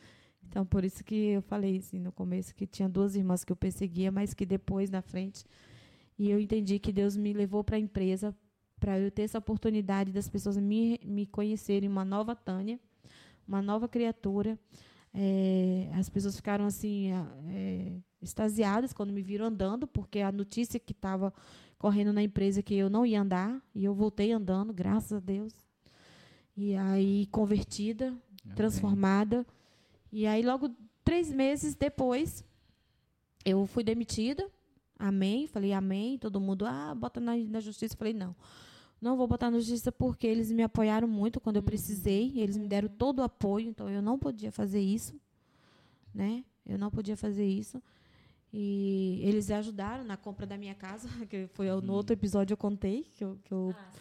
Então, por isso que eu falei assim, no começo que tinha duas irmãs que eu perseguia, mas que depois, na frente, e eu entendi que Deus me levou para a empresa para eu ter essa oportunidade das pessoas me, me conhecerem, uma nova Tânia, uma nova criatura. É, as pessoas ficaram assim, é, extasiadas quando me viram andando, porque a notícia que estava correndo na empresa que eu não ia andar, e eu voltei andando, graças a Deus. E aí, convertida, Amém. transformada. E aí, logo três meses depois, eu fui demitida. Amém. Falei, amém. Todo mundo, ah, bota na, na justiça. Falei, não. Não vou botar na justiça porque eles me apoiaram muito quando eu uhum. precisei. Eles me deram todo o apoio, então eu não podia fazer isso. Né? Eu não podia fazer isso. E eles ajudaram na compra da minha casa, que foi no outro episódio eu contei, que eu, que eu, ah,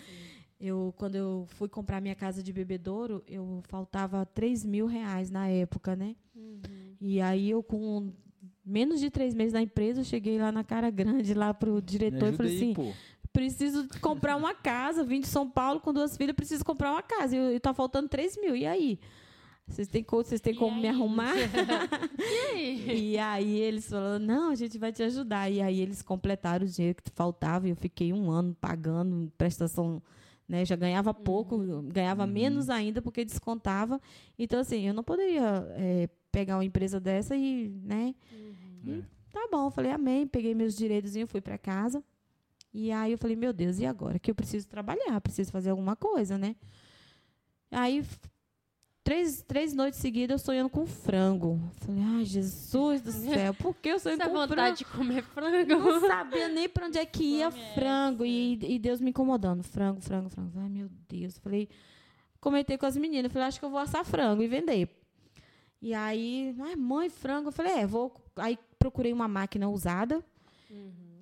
eu quando eu fui comprar minha casa de bebedouro, eu faltava 3 mil reais na época, né? Uhum. E aí eu com menos de três meses na empresa, eu cheguei lá na cara grande, lá pro diretor e falei assim, pô. preciso comprar uma casa, vim de São Paulo com duas filhas, preciso comprar uma casa, e, e tá faltando 3 mil, e aí? Vocês têm, vocês têm como aí? me arrumar? e aí? E aí eles falaram, não, a gente vai te ajudar. E aí eles completaram o dinheiro que faltava e eu fiquei um ano pagando prestação, né? Já ganhava pouco, uhum. ganhava uhum. menos ainda porque descontava. Então, assim, eu não poderia é, pegar uma empresa dessa e, né? Uhum. E, tá bom, eu falei, amém. Peguei meus direitos e fui para casa. E aí eu falei, meu Deus, e agora? Que eu preciso trabalhar, preciso fazer alguma coisa, né? Aí três, três noites seguidas eu sonhando com frango. Falei, ai, Jesus do céu, por que eu sonho Essa com vontade frango? de comer frango. Não sabia nem pra onde é que ia frango. E, e Deus me incomodando. Frango, frango, frango. Ai, meu Deus. Falei, comentei com as meninas. Falei, acho que eu vou assar frango e vender. E aí, ai, mãe, frango. Eu falei, é, vou. Aí procurei uma máquina usada.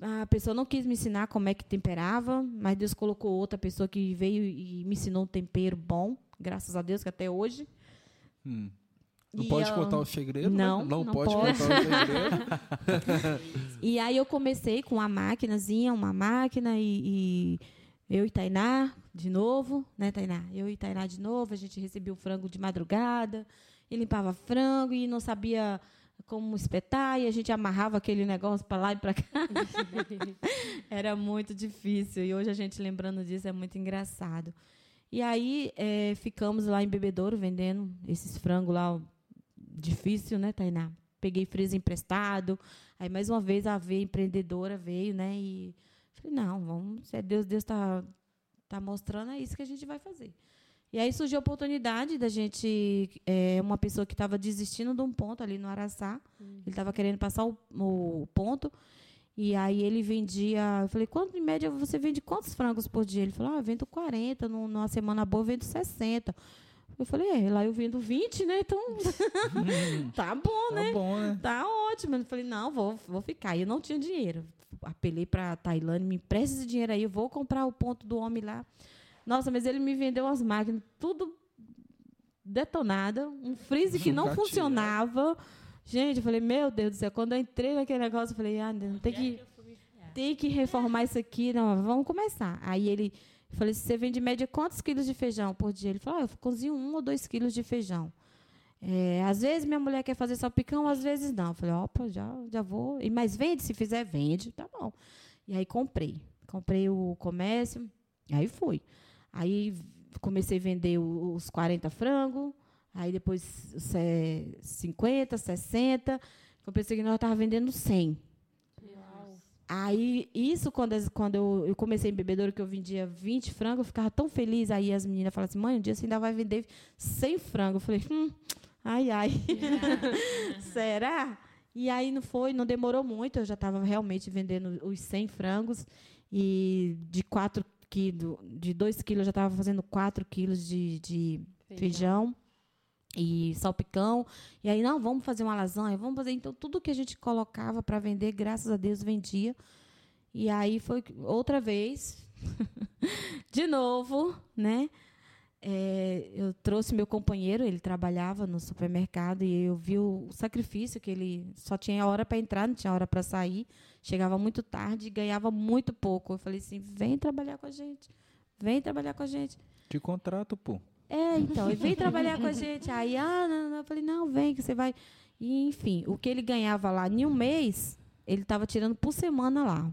A pessoa não quis me ensinar como é que temperava, mas Deus colocou outra pessoa que veio e me ensinou um tempero bom, graças a Deus, que até hoje. Hum. Não E pode eu- contar o segredo? né? Não, Não, não pode, pode. contar o segredo. E aí eu comecei com uma maquinazinha, uma máquina, e, e eu e Tainá, de novo, né, Tainá? Eu e Tainá de novo, a gente recebia o frango de madrugada, e limpava frango, e não sabia como espetar, e a gente amarrava aquele negócio para lá e para cá. Era muito difícil, e hoje a gente lembrando disso é muito engraçado. E aí eh, ficamos lá em Bebedouro vendendo esses frangos lá, difícil, né, Tainá? Peguei freezer emprestado, Aí, mais uma vez, a veia empreendedora veio, né? E falei, não, vamos, se é Deus, Deus está tá mostrando, é isso que a gente vai fazer. E aí surgiu a oportunidade da gente, é, uma pessoa que estava desistindo de um ponto ali no Araçá, ele estava querendo passar o, o ponto, e aí ele vendia, eu falei, quanto em média você vende quantos frangos por dia? Ele falou, ah, eu vendo 40, num- numa semana boa eu vendo 60. Eu falei, é, lá eu vendo 20, né? Então, tá bom, Tá bom, né? Tá ótimo. Eu falei, não, vou, vou ficar. E eu não tinha dinheiro. Apelei para Tailândia, me empresta esse dinheiro aí, eu vou comprar o ponto do homem lá. Nossa, mas ele me vendeu as máquinas, tudo detonada, um freezer que não funcionava. Gente, eu falei, meu Deus do céu, quando eu entrei naquele negócio, eu falei, ah, não tem que, tem que reformar isso aqui, não, vamos começar. Aí ele, eu falei, você vende em média quantos quilos de feijão por dia? Ele falou, ah, eu cozinho um ou dois quilos de feijão. É, às vezes minha mulher quer fazer salpicão, às vezes não. Eu falei, opa, já, já vou. E, mas vende, se fizer, vende. Tá bom. E aí comprei. Comprei o comércio, aí fui. Aí comecei a vender os 40 frangos, aí depois os, é, 50, 60. Eu pensei que nós estávamos vendendo 100. Aí, isso, quando, quando eu, eu comecei em bebedouro, que eu vendia 20 frangos, eu ficava tão feliz. Aí as meninas falaram assim, mãe, um dia você ainda vai vender 100 frangos. Eu falei, hum, ai, ai. Será? E aí não foi, não demorou muito. Eu já estava realmente vendendo os 100 frangos. E de 4 quilos, de 2 quilos, eu já estava fazendo 4 quilos de, de feijão e salpicão. E aí, não, vamos fazer uma lasanha, vamos fazer. Então, tudo que a gente colocava para vender, graças a Deus, vendia. E aí foi outra vez, de novo, né? É, eu trouxe meu companheiro, ele trabalhava no supermercado e eu vi o sacrifício que ele só tinha hora para entrar, não tinha hora para sair, chegava muito tarde e ganhava muito pouco. Eu falei assim: vem trabalhar com a gente, vem trabalhar com a gente. Te contrato, pô. É, então, e vem trabalhar com a gente. Aí, ah, não, não. eu falei, não, vem que você vai. E, enfim, o que ele ganhava lá em um mês, ele estava tirando por semana lá.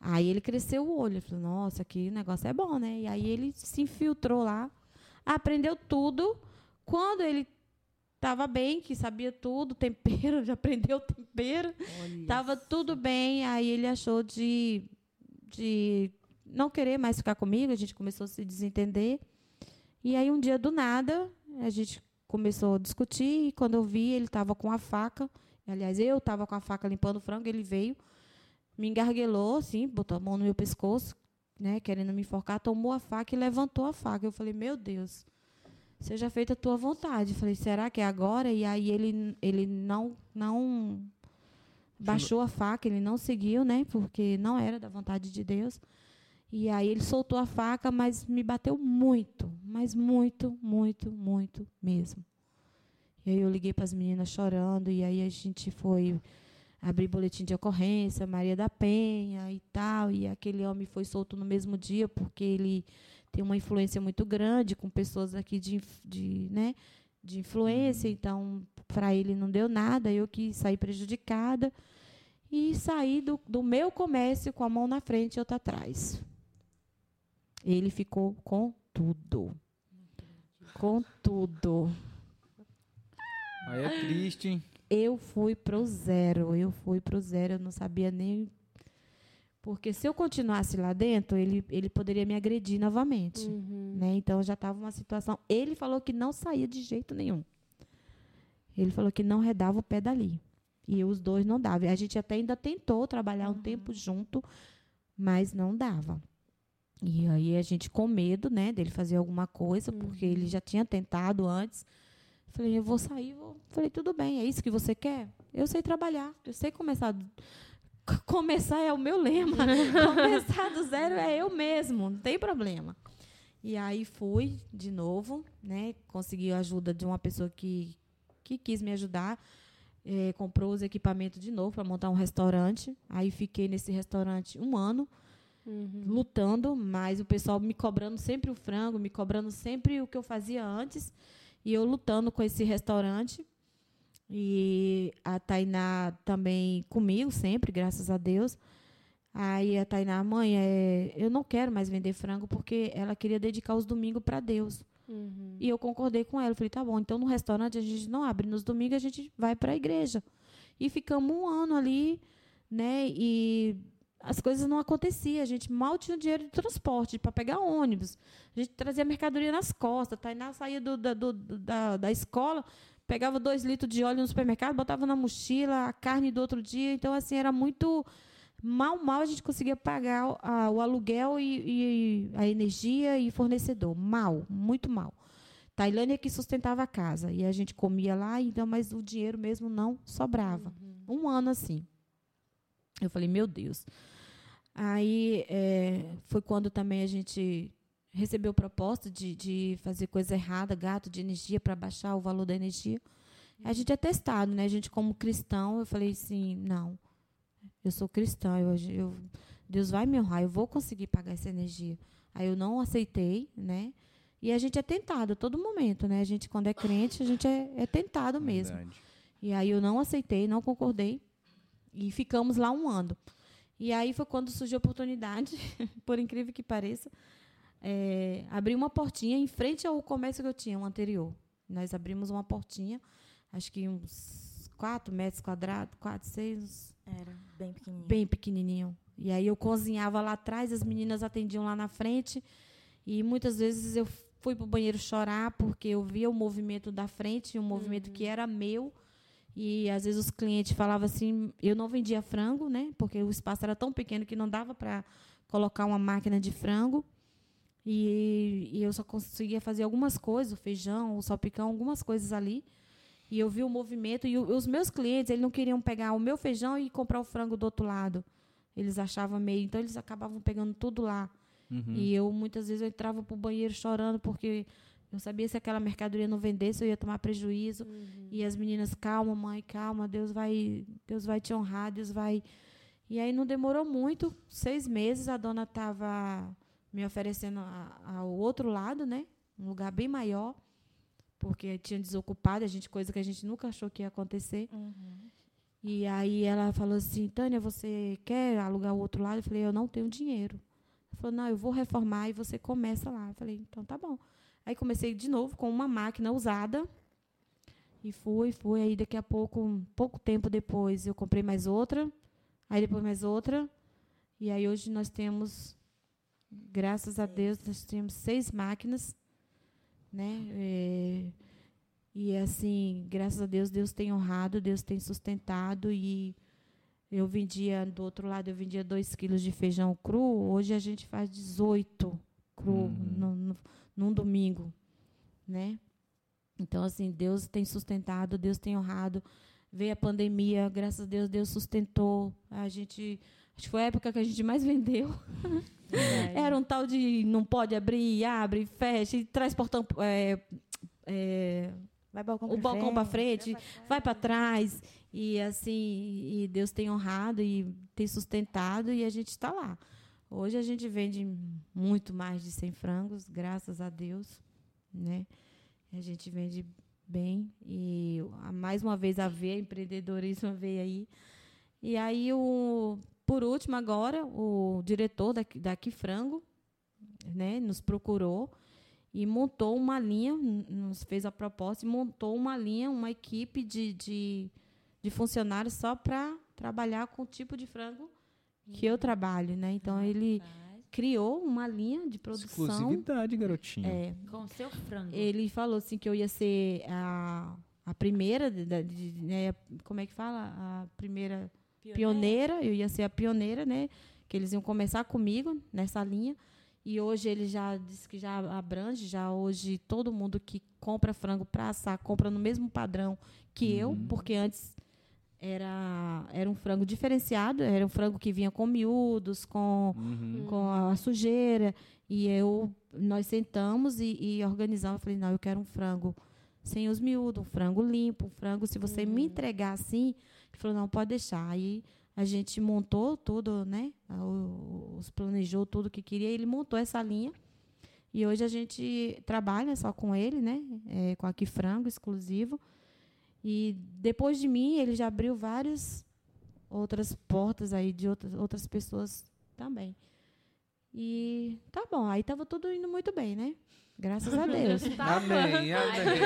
Aí ele cresceu o olho, ele falou, nossa, aqui o negócio é bom, né? E aí ele se infiltrou lá, aprendeu tudo. Quando ele estava bem, que sabia tudo, tempero, já aprendeu tempero, estava tudo bem. Aí ele achou de, de não querer mais ficar comigo, a gente começou a se desentender. E aí, um dia, do nada, a gente começou a discutir. E quando eu vi, ele estava com a faca. Aliás, eu estava com a faca limpando o frango. Ele veio, me engarguelou, assim, botou a mão no meu pescoço, né, querendo me enforcar. Tomou a faca e levantou a faca. Eu falei, meu Deus, seja feita a tua vontade. Eu falei, será que é agora? E aí, ele, ele não, não baixou a faca, ele não seguiu, né, porque não era da vontade de Deus. E aí ele soltou a faca, mas me bateu muito, mas muito, muito, muito mesmo. E aí eu liguei para as meninas chorando, e aí a gente foi abrir boletim de ocorrência, Maria da Penha e tal, e aquele homem foi solto no mesmo dia, porque ele tem uma influência muito grande com pessoas aqui de, de, né, de influência, então para ele não deu nada, eu que saí prejudicada, e saí do, do meu comércio com a mão na frente e outra atrás. Ele ficou com tudo. Com tudo. Aí é triste, hein? Eu fui pro zero. Eu fui pro zero. Eu não sabia nem. Porque se eu continuasse lá dentro, ele, ele poderia me agredir novamente. Uhum. né? Então já estava uma situação. Ele falou que não saía de jeito nenhum. Ele falou que não redava o pé dali. E os dois não davam. A gente até ainda tentou trabalhar um tempo junto, mas não dava. E aí a gente com medo, né, dele fazer alguma coisa, porque ele já tinha tentado antes. Falei, eu vou sair, vou. Falei, tudo bem, é isso que você quer? Eu sei trabalhar, eu sei começar. Começar é o meu lema. começar do zero é eu mesmo, não tem problema. E aí fui de novo, né? Consegui a ajuda de uma pessoa que, que quis me ajudar. eh, comprou os equipamentos de novo para montar um restaurante. Aí fiquei nesse restaurante um ano lutando, mas o pessoal me cobrando sempre o frango, me cobrando sempre o que eu fazia antes, e eu lutando com esse restaurante. E a Tainá também comigo sempre, graças a Deus. Aí a Tainá, mãe, é, eu não quero mais vender frango porque ela queria dedicar os domingos para Deus. E eu concordei com ela. Eu falei, tá bom, então no restaurante a gente não abre. Nos domingos a gente vai para a igreja. E ficamos um ano ali, né? E as coisas não aconteciam. A gente mal tinha dinheiro de transporte para pegar ônibus. A gente trazia mercadoria nas costas. Tainá saía do, da, do- da, da escola, pegava dois litros de óleo no supermercado, botava na mochila, a carne do outro dia. Então, assim, era muito. Mal, mal a gente conseguia pagar o- a- o aluguel e, e a energia e fornecedor. Mal, muito mal. Tailândia que sustentava a casa. E a gente comia lá, então, mas o dinheiro mesmo não sobrava. Um ano assim. Eu falei, meu Deus. Aí é, foi quando também a gente recebeu proposta de, de fazer coisa errada, gato de energia, para baixar o valor da energia. A gente é testado, né? A gente, como cristão, eu falei assim: não, eu sou cristã, eu, eu- Deus vai me honrar, eu vou conseguir pagar essa energia. Aí eu não aceitei, né? E a gente é tentado a todo momento, né? A gente, quando é crente, a gente é, é tentado mesmo. Verdade. E aí eu não aceitei, não concordei. E ficamos lá um ano. E aí foi quando surgiu a oportunidade, por incrível que pareça, é, abrir uma portinha em frente ao comércio que eu tinha, o anterior. Nós abrimos uma portinha, acho que uns 4 metros quadrados, 4, 6, Era bem pequenininho. bem pequenininho. E aí eu cozinhava lá atrás, as meninas atendiam lá na frente. E muitas vezes eu fui para o banheiro chorar porque eu via o movimento da frente, um movimento que era meu. E às vezes os clientes falavam assim, eu não vendia frango, né? Porque o espaço era tão pequeno que não dava para colocar uma máquina de frango. E, e eu só conseguia fazer algumas coisas, o feijão, o salpicão, algumas coisas ali. E eu vi o movimento e o- os meus clientes, eles não queriam pegar o meu feijão e comprar o frango do outro lado. Eles achavam meio, então eles acabavam pegando tudo lá. Uhum. E eu muitas vezes eu entrava pro banheiro chorando porque eu sabia se aquela mercadoria não vendesse eu ia tomar prejuízo. E as meninas, calma, mãe, calma, Deus vai, Deus vai te honrar, Deus vai. E aí não demorou muito, seis meses a dona estava me oferecendo a- ao outro lado, né? Um lugar bem maior, porque tinha desocupado, a gente coisa que a gente nunca achou que ia acontecer. E aí ela falou assim, Tânia, você quer alugar o outro lado? Eu falei, eu não tenho dinheiro. Ela falou, não, eu vou reformar e você começa lá. Eu falei, então tá bom. Aí comecei de novo com uma máquina usada. E fui, fui. Aí daqui a pouco, pouco tempo depois, eu comprei mais outra. Aí depois mais outra. E aí hoje nós temos, graças a Deus, nós temos seis máquinas. Né? É, e assim, graças a Deus, Deus tem honrado, Deus tem sustentado. E eu vendia, do outro lado, eu vendia 2 quilos de feijão cru. Hoje a gente faz 18 cru no, no, num domingo. Né? Então, assim, Deus tem sustentado, Deus tem honrado. Veio a pandemia, graças a Deus, Deus sustentou. A gente. Acho que foi a época que a gente mais vendeu. Era um tal de não pode abrir, abre, fecha, e traz portão. é, é, Vai balcão o balcão para frente. frente, vai para trás. E assim, e Deus tem honrado e tem sustentado e a gente está lá. Hoje a gente vende muito mais de 100 frangos, graças a Deus, né? A gente vende bem e mais uma vez a veia empreendedorismo veio aí. E aí o por último agora o diretor daqui, daqui Frango, né, nos procurou e montou uma linha, nos fez a proposta e montou uma linha, uma equipe de, de, de funcionários só para trabalhar com o tipo de frango que eu trabalho, né? Então ele criou uma linha de produção. Exclusividade, garotinha. É, Com seu frango. ele falou assim que eu ia ser a, a primeira, de- de- de- né, como é que fala? A primeira pioneira, eu ia ser a pioneira, né? Que eles iam começar comigo nessa linha. E hoje ele já disse que já abrange, já hoje todo mundo que compra frango para assar compra no mesmo padrão que eu, porque antes era era um frango diferenciado, era um frango que vinha com miúdos, com Uhum. com a sujeira. E eu, nós sentamos e, e organizamos. Eu falei, não, eu quero um frango sem os miúdos, um frango limpo, um frango. Se você me entregar assim, ele falou, não, pode deixar. Aí a gente montou tudo, né? Os planejou tudo que queria. Ele montou essa linha. E hoje a gente trabalha só com ele, né? É, com aqui frango exclusivo. E depois de mim, ele já abriu várias outras portas aí de outras, outras pessoas também. E tá bom, aí tava tudo indo muito bem, né? Graças a Deus. Amém, amém.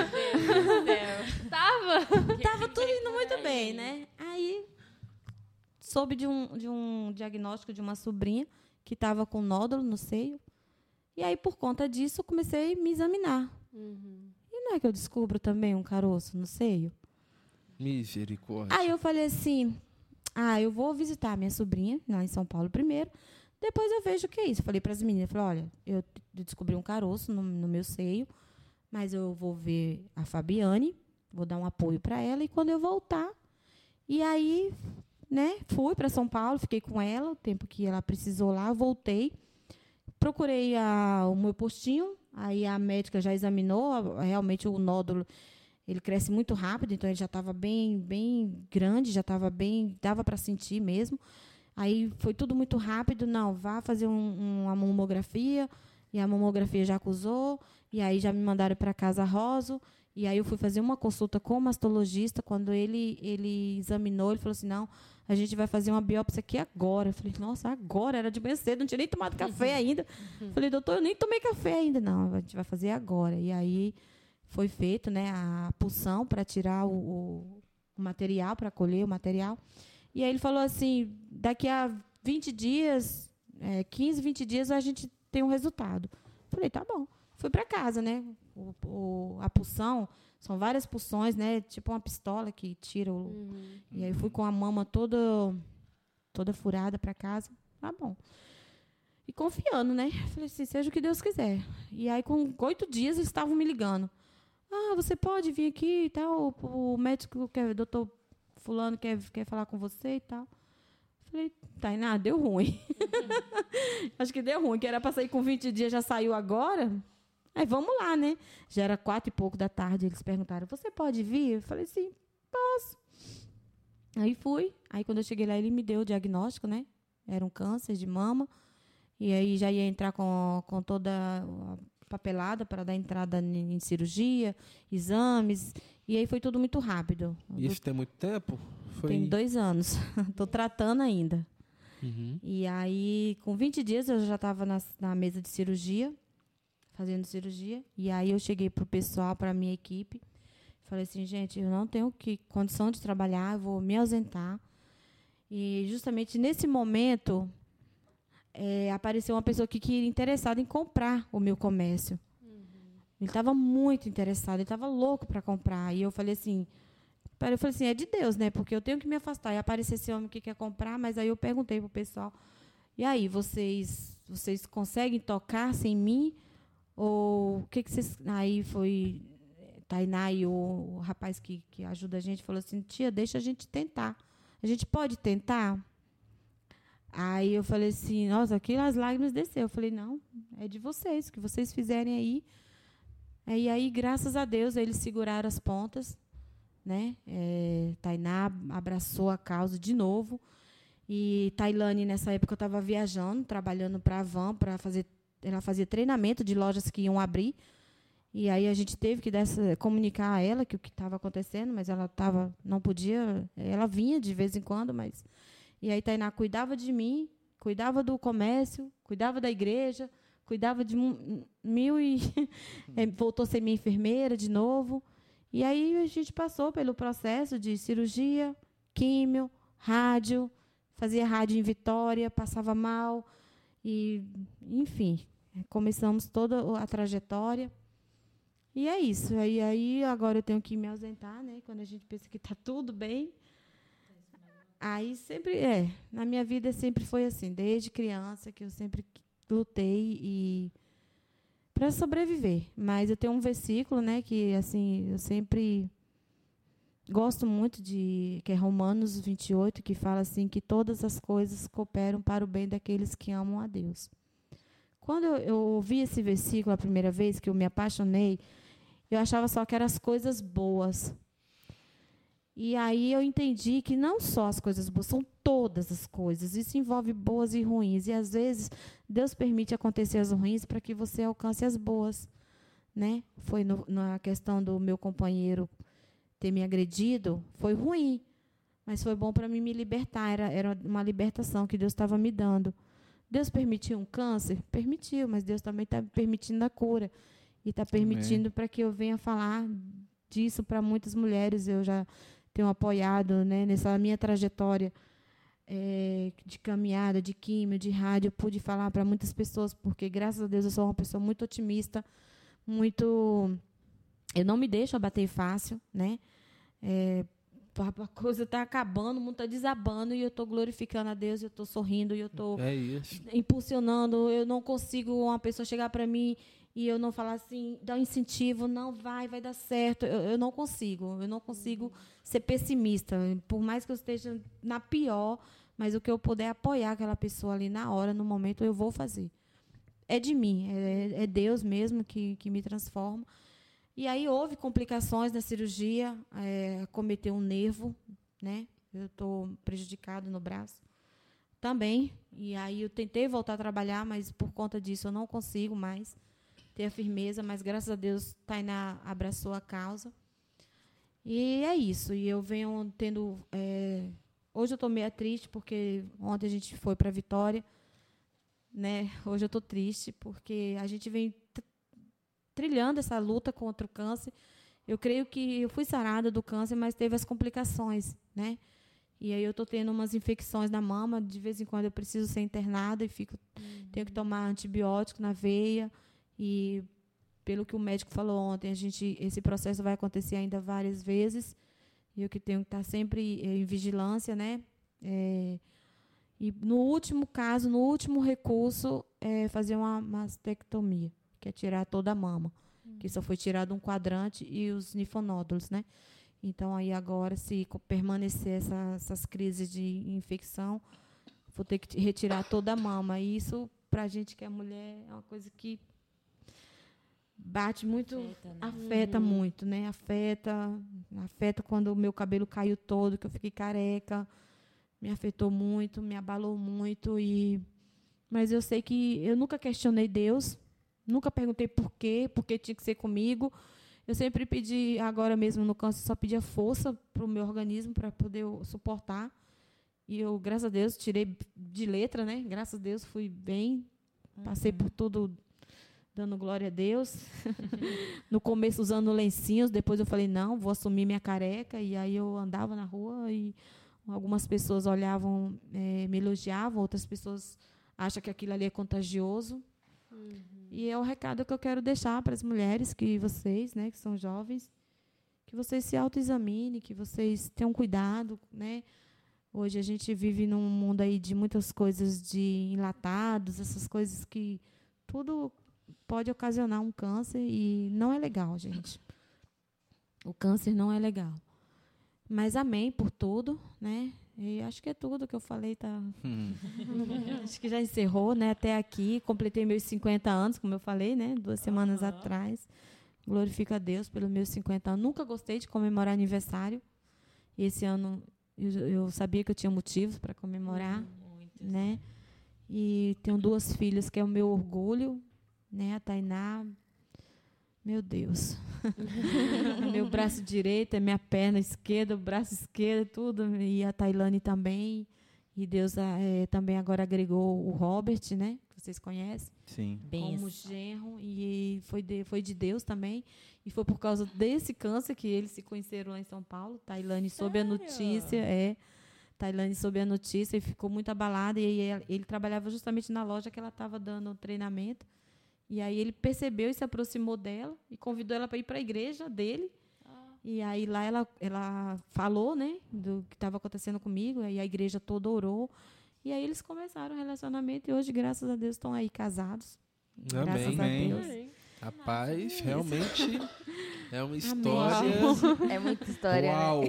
Tava? tava tudo indo muito bem, né? Aí soube de um, de um diagnóstico de uma sobrinha que estava com nódulo no seio. E aí, por conta disso, eu comecei a me examinar. E não é que eu descubro também um caroço no seio? Misericórdia. Aí eu falei assim: ah, eu vou visitar minha sobrinha lá em São Paulo primeiro. Depois eu vejo o que é isso. Falei para as meninas: falei, olha, eu descobri um caroço no, no meu seio, mas eu vou ver a Fabiane, vou dar um apoio para ela. E quando eu voltar, e aí, né, fui para São Paulo, fiquei com ela o tempo que ela precisou lá, voltei. Procurei a- o meu postinho, aí a médica já examinou, realmente o nódulo ele cresce muito rápido, então ele já estava bem, bem grande, já estava bem, dava para sentir mesmo. Aí foi tudo muito rápido, não, vá fazer um- uma mamografia, e a mamografia já acusou, e aí já me mandaram para casa Roso, e aí eu fui fazer uma consulta com o mastologista, quando ele, ele examinou, ele falou assim, não, a gente vai fazer uma biópsia aqui agora. Eu falei, nossa, agora? Era de manhã cedo, não tinha nem tomado café ainda. Falei, doutor, eu nem tomei café ainda. Não, a gente vai fazer agora. E aí foi feito né, a pulsão para tirar o, o- o material, para colher o material. E aí ele falou assim: daqui a 20 dias, é, 15, 20 dias, a gente tem um resultado. Falei, tá bom. Fui para casa, né? O, o- a pulsão, são várias pulsões, né? Tipo uma pistola que tira o. E aí fui com a mama toda, toda furada para casa. Tá bom. E confiando, né? Falei assim, seja o que Deus quiser. E aí, com oito dias, eles estavam me ligando. Ah, você pode vir aqui e tal. O, o médico, quer, o doutor fulano, quer, quer falar com você e tal. Falei, Tainá, deu ruim. Acho que deu ruim, que era para sair com 20 dias, já saiu agora. Aí vamos lá, né? Já era quatro e pouco da tarde, eles perguntaram, você pode vir? Eu falei, sim, posso. Aí fui. Aí quando eu cheguei lá, ele me deu o diagnóstico, né? Era um câncer de mama. E aí já ia entrar com, com toda papelada para dar entrada em, cirurgia, exames. E aí foi tudo muito rápido. Isso tem muito tempo? Foi... Tem dois anos. Estou tratando ainda. Uhum. E aí, com 20 dias, eu já estava na, na mesa de cirurgia, fazendo cirurgia. E aí eu cheguei para o pessoal, para a minha equipe. Falei assim, gente, eu não tenho que, condição de trabalhar, eu vou me ausentar. E justamente nesse momento, é, apareceu uma pessoa que queria interessada em comprar o meu comércio. Ele estava muito interessado, ele estava louco para comprar. E eu falei assim, eu falei assim, é de Deus, né? Porque eu tenho que me afastar. E apareceu esse homem que quer comprar, mas aí eu perguntei pro pessoal, e aí, vocês, vocês conseguem tocar sem mim? Ou o que, que vocês. Aí foi Tainá e o, o rapaz que, que ajuda a gente falou assim, tia, deixa a gente tentar. A gente pode tentar? Aí eu falei assim, nossa, aqui as lágrimas desceu. Eu falei, não, é de vocês, o que vocês fizerem aí. E aí, graças a Deus, eles seguraram as pontas né? É, Tainá abraçou a causa de novo. E Tailane, nessa época, eu estava viajando, trabalhando para a Van, para fazer. Ela fazia treinamento de lojas que iam abrir. E aí a gente teve que dessa, comunicar a ela que o que estava acontecendo, mas ela tava, não podia. Ela vinha de vez em quando, mas. E aí Tainá cuidava de mim, cuidava do comércio, cuidava da igreja, cuidava de mil e. eh, voltou a ser minha enfermeira de novo. E aí a gente passou pelo processo de cirurgia, químio, rádio, fazia rádio em Vitória, passava mal. E, enfim, começamos toda a trajetória. E é isso. Aí, aí agora eu tenho que me ausentar, né? Quando a gente pensa que está tudo bem. Aí sempre é. Na minha vida sempre foi assim, desde criança que eu sempre lutei e para sobreviver. Mas eu tenho um versículo, né, que assim, eu sempre gosto muito de que é Romanos 28, que fala assim que todas as coisas cooperam para o bem daqueles que amam a Deus. Quando eu, eu ouvi esse versículo a primeira vez que eu me apaixonei, eu achava só que eram as coisas boas. E aí eu entendi que não só as coisas boas, são todas as coisas. Isso envolve boas e ruins. E às vezes Deus permite acontecer as ruins para que você alcance as boas. Né? Foi no, na questão do meu companheiro ter me agredido, foi ruim. Mas foi bom para mim me libertar. Era, era uma libertação que Deus estava me dando. Deus permitiu um câncer? Permitiu, mas Deus também está permitindo a cura. E está permitindo para que eu venha falar disso para muitas mulheres. Eu já tenho apoiado né, nessa minha trajetória é, de caminhada, de químio, de rádio. Eu pude falar para muitas pessoas, porque graças a Deus eu sou uma pessoa muito otimista, muito. Eu não me deixo abater fácil, né? É, a coisa está acabando, o mundo está desabando e eu estou glorificando a Deus, eu estou sorrindo e eu estou É impulsionando. Eu não consigo uma pessoa chegar para mim e eu não falar assim, dar um incentivo, não vai, vai dar certo. Eu, eu não consigo, eu não consigo ser pessimista. Por mais que eu esteja na pior, mas o que eu puder apoiar aquela pessoa ali na hora, no momento, eu vou fazer. É de mim, é, é Deus mesmo que, que me transforma. E aí houve complicações na cirurgia, é, cometeu um nervo, né? Eu estou prejudicado no braço também. E aí eu tentei voltar a trabalhar, mas por conta disso eu não consigo mais ter a firmeza. Mas graças a Deus, Tainá abraçou a causa. E é isso. E eu venho tendo. É, hoje eu estou meio triste porque ontem a gente foi para Vitória, né? Hoje eu estou triste porque a gente vem trilhando essa luta contra o câncer. Eu creio que eu fui sarada do câncer, mas teve as complicações, né? E aí eu estou tendo umas infecções na mama, de vez em quando eu preciso ser internada e fico uhum. tenho que tomar antibiótico na veia e pelo que o médico falou ontem, a gente esse processo vai acontecer ainda várias vezes. E eu que tenho que estar sempre em vigilância, né? É, e no último caso, no último recurso, é fazer uma mastectomia que é tirar toda a mama, uhum. que só foi tirado um quadrante e os linfonódulos, né? Então aí agora se permanecer essa, essas crises de infecção, vou ter que retirar toda a mama. E isso para a gente que é mulher é uma coisa que bate muito, afeta, né? afeta uhum. muito, né? Afeta, afeta quando o meu cabelo caiu todo, que eu fiquei careca, me afetou muito, me abalou muito e mas eu sei que eu nunca questionei Deus, Nunca perguntei por quê, porque tinha que ser comigo. Eu sempre pedi, agora mesmo no câncer, só pedia força para o meu organismo para poder suportar. E eu, graças a Deus, tirei de letra, né? Graças a Deus, fui bem. Passei por tudo dando glória a Deus. no começo usando lencinhos, depois eu falei, não, vou assumir minha careca. E aí eu andava na rua e algumas pessoas olhavam, é, me elogiavam, outras pessoas acham que aquilo ali é contagioso. Uhum. E é o recado que eu quero deixar para as mulheres, que vocês, né, que são jovens, que vocês se autoexaminem, que vocês tenham cuidado, né? Hoje a gente vive num mundo aí de muitas coisas de enlatados, essas coisas que tudo pode ocasionar um câncer e não é legal, gente. O câncer não é legal. Mas amém por tudo, né? E acho que é tudo que eu falei, tá? Hum. acho que já encerrou, né? Até aqui. Completei meus 50 anos, como eu falei, né? Duas semanas uhum. atrás. Glorifico a Deus pelos meus 50 anos. Nunca gostei de comemorar aniversário. E esse ano eu, eu sabia que eu tinha motivos para comemorar, uhum, né? E tenho duas filhas que é o meu orgulho, né? A Tainá, meu Deus. meu braço direito é minha perna esquerda, o braço esquerdo, tudo. E a Tailane também. E Deus é, também agora agregou o Robert, né? Que vocês conhecem. Sim. Como genro. E foi de, foi de Deus também. E foi por causa desse câncer que eles se conheceram lá em São Paulo. Tailane soube a notícia. É. Tailândia soube a notícia e ficou muito abalada. E ele, ele trabalhava justamente na loja que ela estava dando treinamento. E aí ele percebeu e se aproximou dela e convidou ela para ir para a igreja dele. E aí lá ela, ela falou, né, do que estava acontecendo comigo. Aí a igreja toda orou. E aí eles começaram o relacionamento e hoje, graças a Deus, estão aí casados. Graças Amém. a Deus. Rapaz, realmente é uma história. É muita história, né? Uau!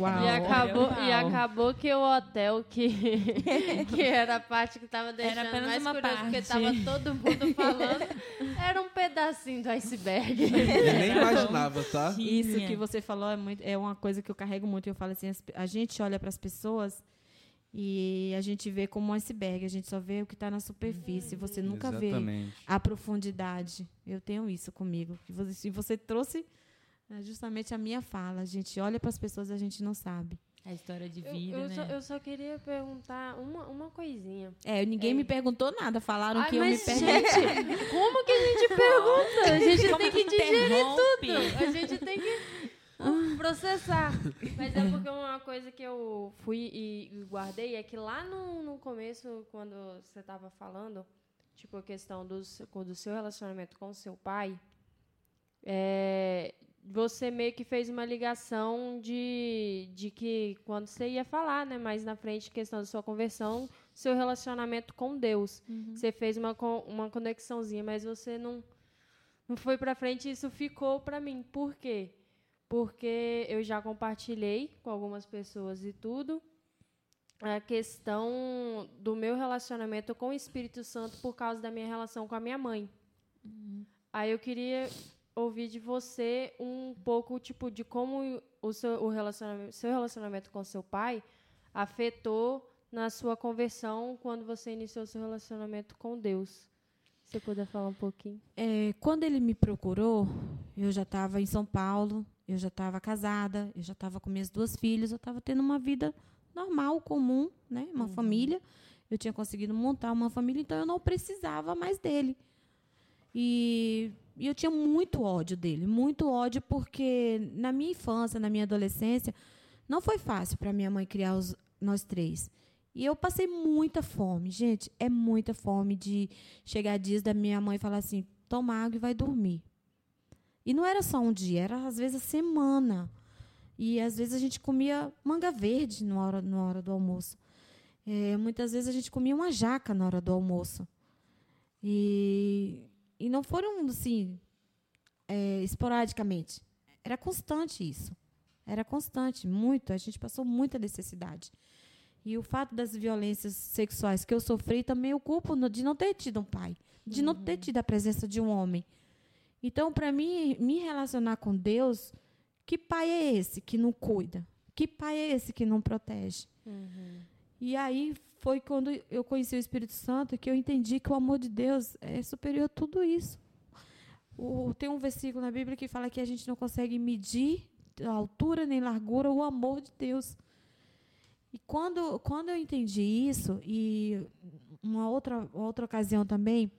Uau. E acabou, Uau. e acabou que o hotel, que, que era a parte que tava deixando apenas mais uma curioso, porque parte. tava todo mundo falando, era um pedacinho do iceberg. Eu nem imaginava, tá? Isso que você falou é, muito, é uma coisa que eu carrego muito. Eu falo assim, a gente olha para as pessoas e a gente vê como um iceberg. A gente só vê o que está na superfície. Você nunca vê Exatamente. a profundidade. Eu tenho isso comigo. Que você, e você trouxe é, justamente a minha fala. A gente olha para as pessoas e a gente não sabe. A história de Eu, vida, eu né? só, eu só queria perguntar uma, uma coisinha. É, ninguém me perguntou nada. Falaram Ai, que eu me perguntei. como que a gente pergunta? A gente Como tem que digerir tudo. A gente tem que processar. Mas é porque uma coisa que eu fui e guardei é que lá no, no começo, quando você estava falando, tipo, a questão do, seu- do seu relacionamento com o seu pai, é, você meio que fez uma ligação de, de que quando você ia falar, né, mais na frente, questão da sua conversão, seu relacionamento com Deus. Você fez uma, uma conexãozinha, mas você não, não foi para frente e isso ficou para mim. Por quê? Porque eu já compartilhei com algumas pessoas e tudo a questão do meu relacionamento com o Espírito Santo por causa da minha relação com a minha mãe. Aí eu queria ouvir de você um pouco tipo de como o seu o relacionamento, seu relacionamento com seu pai afetou na sua conversão quando você iniciou seu relacionamento com Deus. Você puder falar um pouquinho. É, quando ele me procurou, eu já estava em São Paulo, eu já estava casada, eu já estava com minhas duas filhas, eu estava tendo uma vida normal, comum, né? Uma família. Eu tinha conseguido montar uma família, então eu não precisava mais dele. E, e eu tinha muito ódio dele, muito ódio, porque na minha infância, na minha adolescência, não foi fácil para minha mãe criar os, nós três. E eu passei muita fome, gente, é muita fome de chegar dias da minha mãe falar assim: toma água e vai dormir. E não era só um dia, era às vezes a semana. E às vezes a gente comia manga verde na hora, na hora do almoço. É, muitas vezes a gente comia uma jaca na hora do almoço. E, e não foram assim, é, esporadicamente. Era constante isso. Era constante, muito. A gente passou muita necessidade. E o fato das violências sexuais que eu sofri também eu culpo de não ter tido um pai, de não ter tido a presença de um homem. Então, para mim, me relacionar com Deus, que pai é esse que não cuida? Que pai é esse que não protege? E aí foi quando eu conheci o Espírito Santo que eu entendi que o amor de Deus é superior a tudo isso. O- tem um versículo na Bíblia que fala que a gente não consegue medir a altura nem largura o amor de Deus. E quando, quando eu entendi isso, e uma outra, outra ocasião também,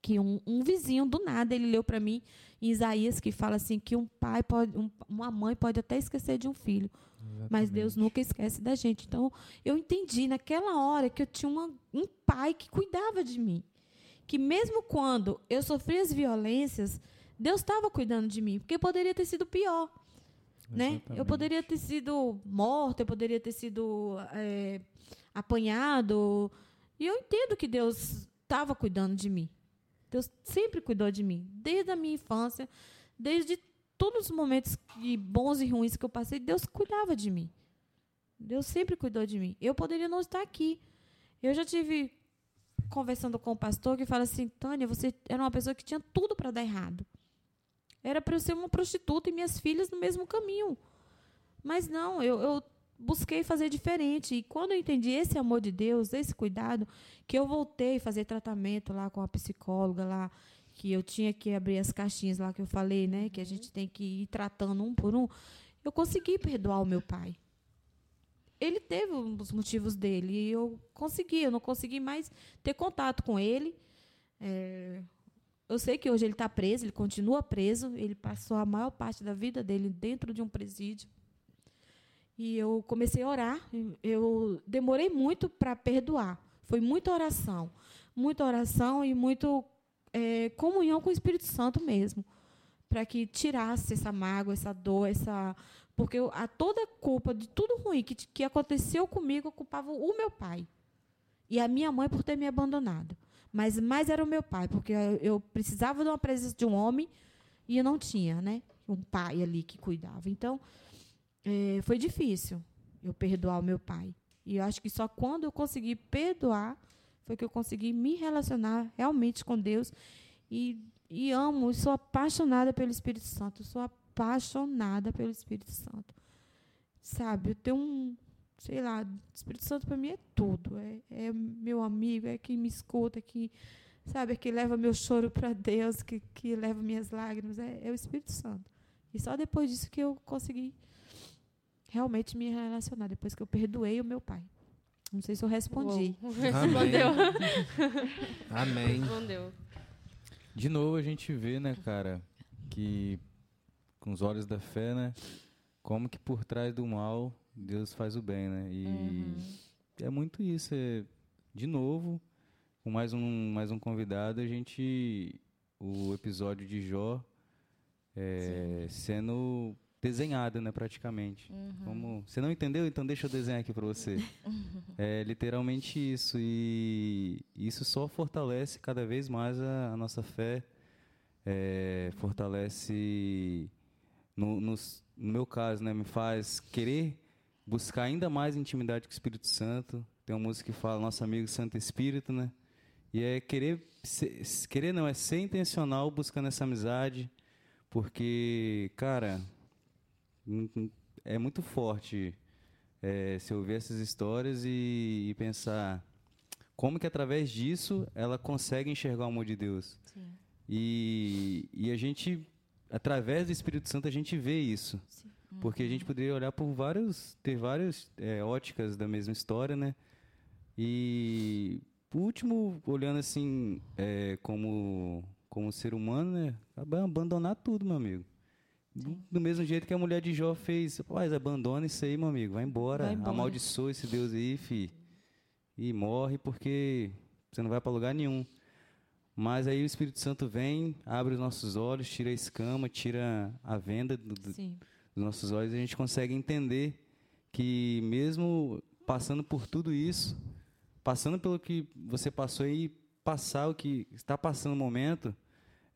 que um, um vizinho do nada ele leu para mim em Isaías que fala assim que um pai pode, um- uma mãe pode até esquecer de um filho, mas Deus nunca esquece da gente. Então eu entendi naquela hora que eu tinha uma, um pai que cuidava de mim, que mesmo quando eu sofri as violências, Deus estava cuidando de mim, porque poderia ter sido pior né? Eu Exatamente. poderia ter sido morta, eu poderia ter sido é, apanhado. E eu entendo que Deus estava cuidando de mim. Deus sempre cuidou de mim, desde a minha infância, desde todos os momentos de bons e ruins que eu passei, Deus cuidava de mim. Deus sempre cuidou de mim. Eu poderia não estar aqui. Eu já tive conversando com o pastor que fala assim, Tânia, você era uma pessoa que tinha tudo para dar errado. Era para eu ser uma prostituta e minhas filhas no mesmo caminho. Mas não, eu, eu busquei fazer diferente. E quando eu entendi esse amor de Deus, esse cuidado, que eu voltei a fazer tratamento lá com a psicóloga lá, que eu tinha que abrir as caixinhas lá que eu falei, né? Que a gente tem que ir tratando um por um. Eu consegui perdoar o meu pai. Ele teve dos motivos dele e eu consegui. Eu não consegui mais ter contato com ele. É, eu sei que hoje ele está preso, ele continua preso. Ele passou a maior parte da vida dele dentro de um presídio. E eu comecei a orar. Eu demorei muito para perdoar. Foi muita oração. Muita oração e muito é, comunhão com o Espírito Santo mesmo. Para que tirasse essa mágoa, essa dor, essa. Porque eu, a toda culpa de tudo ruim que, que aconteceu comigo, eu culpava o meu pai. E a minha mãe por ter me abandonado. Mas mais era o meu pai, porque eu, eu precisava de uma presença de um homem e eu não tinha, né? Um pai ali que cuidava. Então, é, foi difícil eu perdoar o meu pai. E eu acho que só quando eu consegui perdoar foi que eu consegui me relacionar realmente com Deus. E, e amo, sou apaixonada pelo Espírito Santo. Sou apaixonada pelo Espírito Santo. Sabe, eu tenho um. Sei lá, o Espírito Santo para mim é tudo. É, é, meu amigo, é quem me escuta, é que, sabe, é que leva meu choro para Deus, que, que leva minhas lágrimas. É, é o Espírito Santo. E só depois disso que eu consegui realmente me relacionar, depois que eu perdoei o meu pai. Não sei se eu respondi. Respondeu. Amém. Respondeu. De novo a gente vê, né, cara, que com os olhos da fé, né, como que por trás do mal Deus faz o bem, né? E uhum. é muito isso. É, de novo, com mais um mais um convidado, a gente o episódio de Jó é, sendo desenhada, né, praticamente. Uhum. Como, você não entendeu? Então deixa eu desenhar aqui para você. é literalmente isso e isso só fortalece cada vez mais a, a nossa fé, é, fortalece no, no, no, meu caso, né, me faz querer buscar ainda mais intimidade com o Espírito Santo. Tem uma música que fala nosso amigo Santo Espírito, né? E é querer, ser, querer não, é ser intencional buscando essa amizade, porque, cara, é muito forte é, se ouvir essas histórias e, e, pensar como que através disso ela consegue enxergar o amor de Deus. Sim. E, e a gente, através do Espírito Santo, a gente vê isso. Uhum. Porque a gente poderia olhar por vários, ter várias é, óticas da mesma história, né? E por último, olhando assim, é, como, como ser humano, né? Abandonar tudo, meu amigo. Do mesmo jeito que a mulher de Jó fez. Rapaz, abandona isso aí, meu amigo. Vai embora. Vai embora. Amaldiçoa esse Deus aí, fi. E morre porque você não vai para lugar nenhum. Mas aí o Espírito Santo vem, abre os nossos olhos, tira a escama, tira a venda do, do, dos nossos olhos e a gente consegue entender que mesmo passando por tudo isso, passando pelo que você passou e passar o que está passando no momento,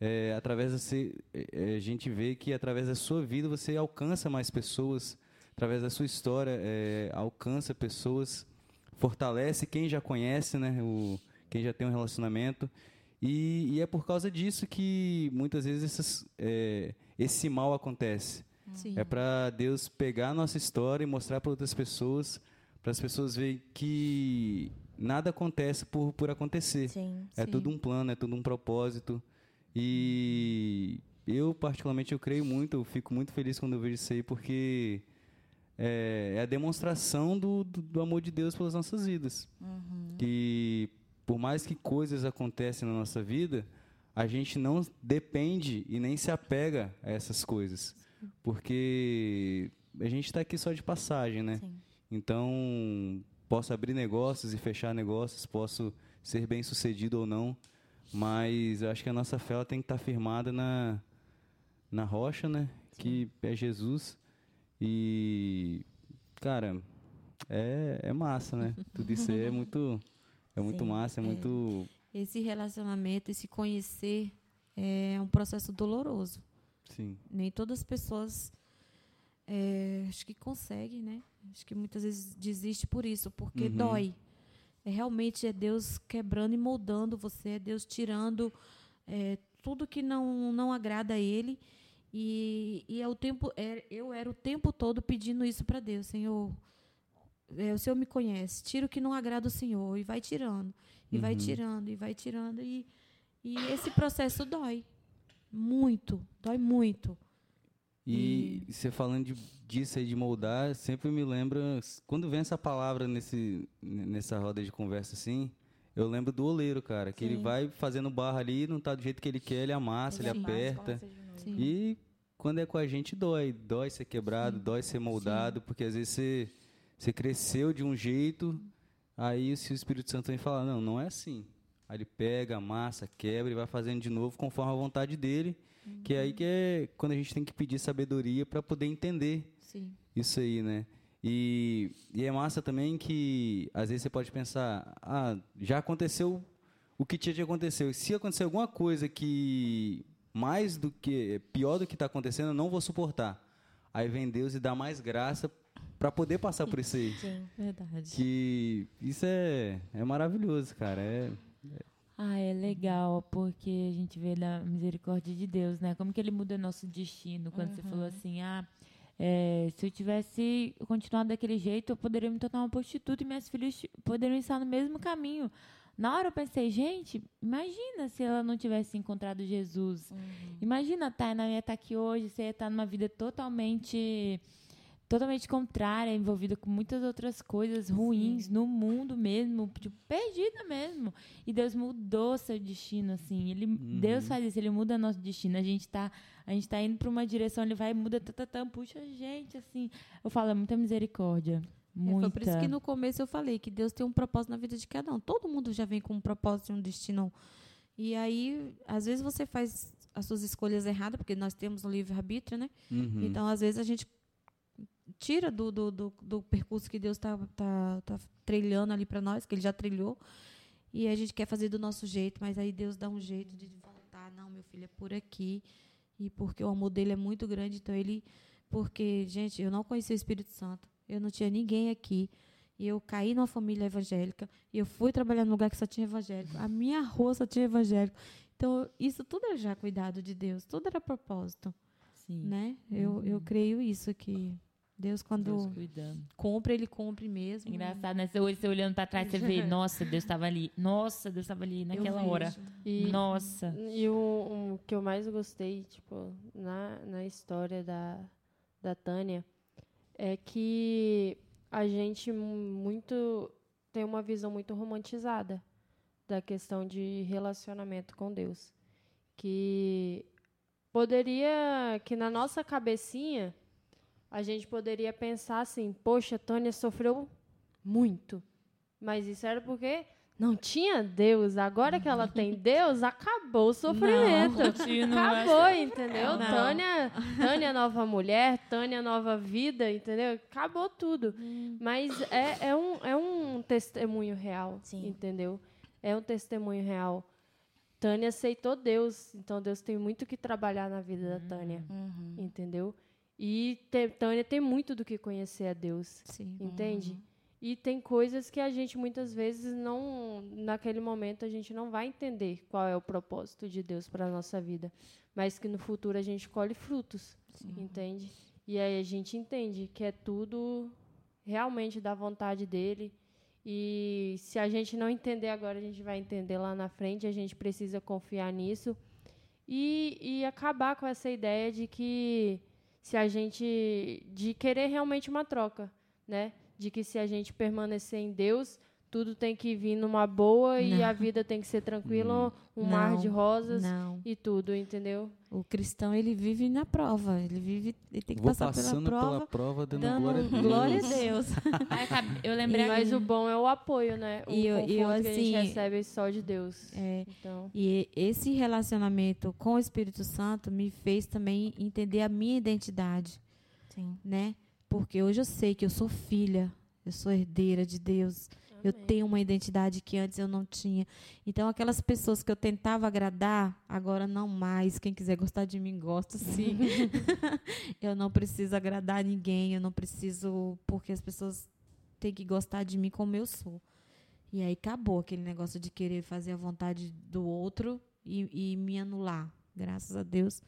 é, através você, é, a gente vê que através da sua vida você alcança mais pessoas, através da sua história é, alcança pessoas, fortalece quem já conhece, né, o, quem já tem um relacionamento. E, e é por causa disso que muitas vezes essas, é, esse mal acontece. Sim. É para Deus pegar a nossa história e mostrar para outras pessoas, para as pessoas verem que nada acontece por, por acontecer. Sim, é sim. tudo um plano, é tudo um propósito. E eu, particularmente, eu creio muito, eu fico muito feliz quando eu vejo isso aí, porque é, é a demonstração do, do, do, amor de Deus pelas nossas vidas. Uhum. Que, por mais que coisas acontecem na nossa vida, a gente não depende e nem se apega a essas coisas. Porque a gente está aqui só de passagem, né? Sim. Então, posso abrir negócios e fechar negócios, posso ser bem sucedido ou não, mas eu acho que a nossa fé ela tem que estar tá firmada na, na rocha, né? Sim. Que é Jesus. E, cara, é, é massa, né? Tudo isso aí é muito, é muito Sim, massa, é, é muito... Esse relacionamento, esse conhecer é um processo doloroso. Sim. Nem todas as pessoas é, acho que conseguem, né? Acho que muitas vezes desiste por isso, porque uhum. dói. É, realmente é Deus quebrando e moldando você, é Deus tirando é, tudo que não, não agrada a Ele. E, e é o tempo, é, eu era o tempo todo pedindo isso para Deus, Senhor. É, o Senhor me conhece, tira o que não agrada o Senhor e vai tirando, e uhum. vai tirando, e vai tirando. E, e esse processo dói muito, dói muito. E, você falando de, disso aí de moldar, sempre me lembra. Quando vem essa palavra nesse, nessa roda de conversa assim, eu lembro do oleiro, cara, que Sim. ele vai fazendo barra ali, não tá do jeito que ele quer, ele amassa, ele, ele aperta. E quando é com a gente, dói. Dói ser quebrado, Sim. dói ser moldado, Sim. porque às vezes você, você cresceu de um jeito, aí se o Espírito Santo vem falar, não, não é assim. Aí ele pega, amassa, quebra e vai fazendo de novo conforme a vontade dele, uhum. que é aí que é quando a gente tem que pedir sabedoria para poder entender Sim. isso aí, né? E, e é massa também que às vezes você pode pensar, ah, já aconteceu o que tinha de acontecer. Se acontecer alguma coisa que mais do que pior do que está acontecendo, eu não vou suportar. Aí vem Deus e dá mais graça para poder passar por isso aí. Sim, verdade. Que isso é, é maravilhoso, cara. É, é... Ah, é legal, porque a gente vê da misericórdia de Deus, né? Como que ele muda nosso destino. Quando uhum. você falou assim, ah, é, se eu tivesse continuado daquele jeito, eu poderia me tornar uma prostituta e minhas filhas poderiam estar no mesmo caminho. Na hora eu pensei, gente, imagina se ela não tivesse encontrado Jesus. Uhum. Imagina a Tainá ia estar aqui hoje, você ia estar numa vida totalmente totalmente contrária, envolvida com muitas outras coisas ruins Sim. no mundo mesmo, tipo, perdida mesmo. E Deus mudou seu destino, assim. Ele, uhum. Deus faz isso, ele muda nosso destino. A gente está a gente tá indo para uma direção, ele vai, muda, tatatã, puxa a gente, assim. Eu falo, é muita misericórdia. Muita. É, foi por isso que no começo eu falei que Deus tem um propósito na vida de cada um. Todo mundo já vem com um propósito e um destino. E aí, às vezes você faz as suas escolhas erradas, porque nós temos um livre-arbítrio, né? Uhum. Então, às vezes a gente tira do, do, do, do percurso que Deus está tá, tá trilhando ali para nós, que Ele já trilhou, e a gente quer fazer do nosso jeito, mas aí Deus dá um jeito de voltar. Não, meu filho, é por aqui. E porque o amor dele é muito grande, então ele. Porque, gente, eu não conheci o Espírito Santo eu não tinha ninguém aqui. E eu caí numa família evangélica. E eu fui trabalhar num lugar que só tinha evangélico. A minha rua só tinha evangélico. Então, isso tudo era já cuidado de Deus. Tudo era propósito. Sim. Né? Uhum. Eu, eu creio isso, que Deus, quando Deus compra, Ele compre mesmo. Engraçado, né? Você, você olhando para trás, você vê, nossa, Deus estava ali. Nossa, Deus estava ali naquela hora. E, nossa. E o, o, que eu mais gostei, tipo, na, na história da, da Tânia é que a gente muito tem uma visão muito romantizada da questão de relacionamento com Deus, que poderia que na nossa cabecinha a gente poderia pensar assim, poxa, Tônia sofreu muito, mas isso era porque não tinha Deus. Agora que ela tem Deus, acabou o sofrimento. Não, acabou, entendeu? Não. Tânia, Tânia nova mulher, Tânia nova vida, entendeu? Acabou tudo. Hum. Mas é, é, um, é um testemunho real, Sim. entendeu? É um testemunho real. Tânia aceitou Deus, então Deus tem muito que trabalhar na vida da Tânia, uhum. entendeu? E te, Tânia tem muito do que conhecer a Deus, Sim. entende? Uhum. E tem coisas que a gente muitas vezes não, naquele momento a gente não vai entender qual é o propósito de Deus para a nossa vida, mas que no futuro a gente colhe frutos, Sim. entende? E aí a gente entende que é tudo realmente da vontade dele. E se a gente não entender agora, a gente vai entender lá na frente. A gente precisa confiar nisso e, e acabar com essa ideia de que se a gente de querer realmente uma troca, né? de que se a gente permanecer em Deus, tudo tem que vir numa boa não. e a vida tem que ser tranquila, um não, mar de rosas não. e tudo, entendeu? O cristão ele vive na prova, ele vive, ele tem que Vou passar pela prova, pela prova dando, dando glória a Deus. Glória a Deus. eu lembrei, mas o bom é o apoio, né? O e eu, eu assim, que a gente assim, recebe só de Deus. É, então. E esse relacionamento com o Espírito Santo me fez também entender a minha identidade, Sim. né? Porque hoje eu sei que eu sou filha, eu sou herdeira de Deus. Eu tenho uma identidade que antes eu não tinha. Então, aquelas pessoas que eu tentava agradar, agora não mais. Quem quiser gostar de mim, gosta sim. eu não preciso agradar ninguém, eu não preciso. Porque as pessoas têm que gostar de mim como eu sou. E aí acabou aquele negócio de querer fazer a vontade do outro e, e me anular. Graças a Deus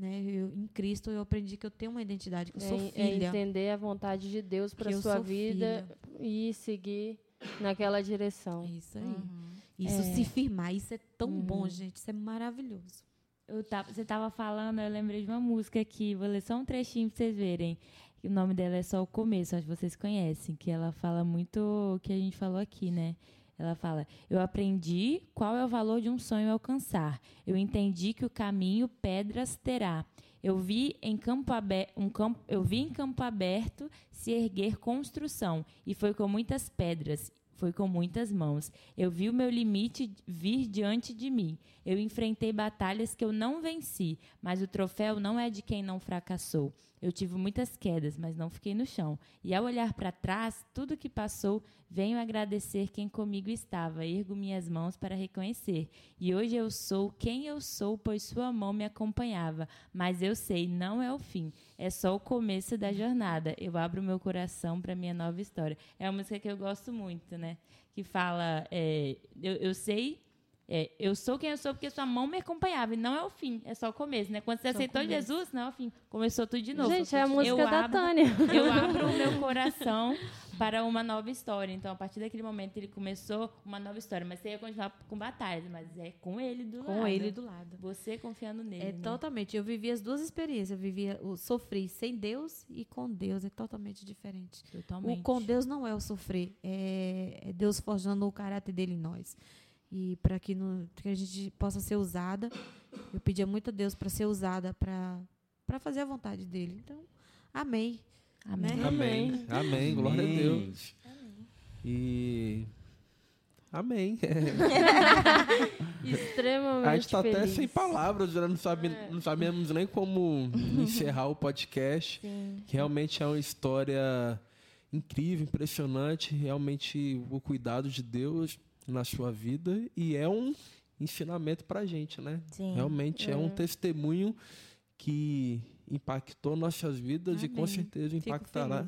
né? Eu, em Cristo eu aprendi que eu tenho uma identidade, que eu sou é, filha. É entender a vontade de Deus para sua vida filha. e seguir naquela direção. Isso aí. Uhum. Isso é. se firmar, isso é tão uhum. bom, gente, isso é maravilhoso. Eu tava, você estava falando, eu lembrei de uma música aqui, vou ler só um trechinho para vocês verem. O nome dela é só o começo, acho que vocês conhecem, que ela fala muito o que a gente falou aqui, né? Ela fala: Eu aprendi qual é o valor de um sonho alcançar. Eu entendi que o caminho pedras terá. Eu vi em campo aberto, um campo, eu vi em campo aberto se erguer construção, e foi com muitas pedras, foi com muitas mãos. Eu vi o meu limite vir diante de mim. Eu enfrentei batalhas que eu não venci, mas o troféu não é de quem não fracassou. Eu tive muitas quedas, mas não fiquei no chão. E ao olhar para trás, tudo que passou, venho agradecer quem comigo estava. Ergo minhas mãos para reconhecer. E hoje eu sou quem eu sou, pois sua mão me acompanhava. Mas eu sei, não é o fim. É só o começo da jornada. Eu abro meu coração para minha nova história. É uma música que eu gosto muito, né? Que fala, é, eu, eu sei é, eu sou quem eu sou porque sua mão me acompanhava. E não é o fim, é só o começo, né? Quando você só aceitou Jesus, não é o fim. Começou tudo de novo. Gente, é a música eu da abro, Tânia. Eu abro o meu coração para uma nova história. Então, a partir daquele momento, ele começou uma nova história. Mas você ia continuar com batalhas, mas é com ele do com lado. Com ele do lado. Você confiando nele. É né? totalmente. Eu vivi as duas experiências. Eu vivia o sofrer sem Deus e com Deus. É totalmente diferente. Totalmente. O com Deus não é o sofrer. É, é Deus forjando o caráter dele em nós e para que, que, a gente possa ser usada. Eu pedia muito a Deus para ser usada para fazer a vontade dele. Então, amém. Amém. Né? Amém. Amém. Glória amém. a Deus. Amém. E. Amém. Extremamente. A gente está até sem palavras, já não, sabe, é. não sabemos nem como encerrar o podcast. Sim. Realmente é uma história incrível, impressionante. Realmente o cuidado de Deus na sua vida e é um ensinamento para a gente, né? Sim. Realmente é. é. um testemunho que impactou nossas vidas Amém. e com certeza impactará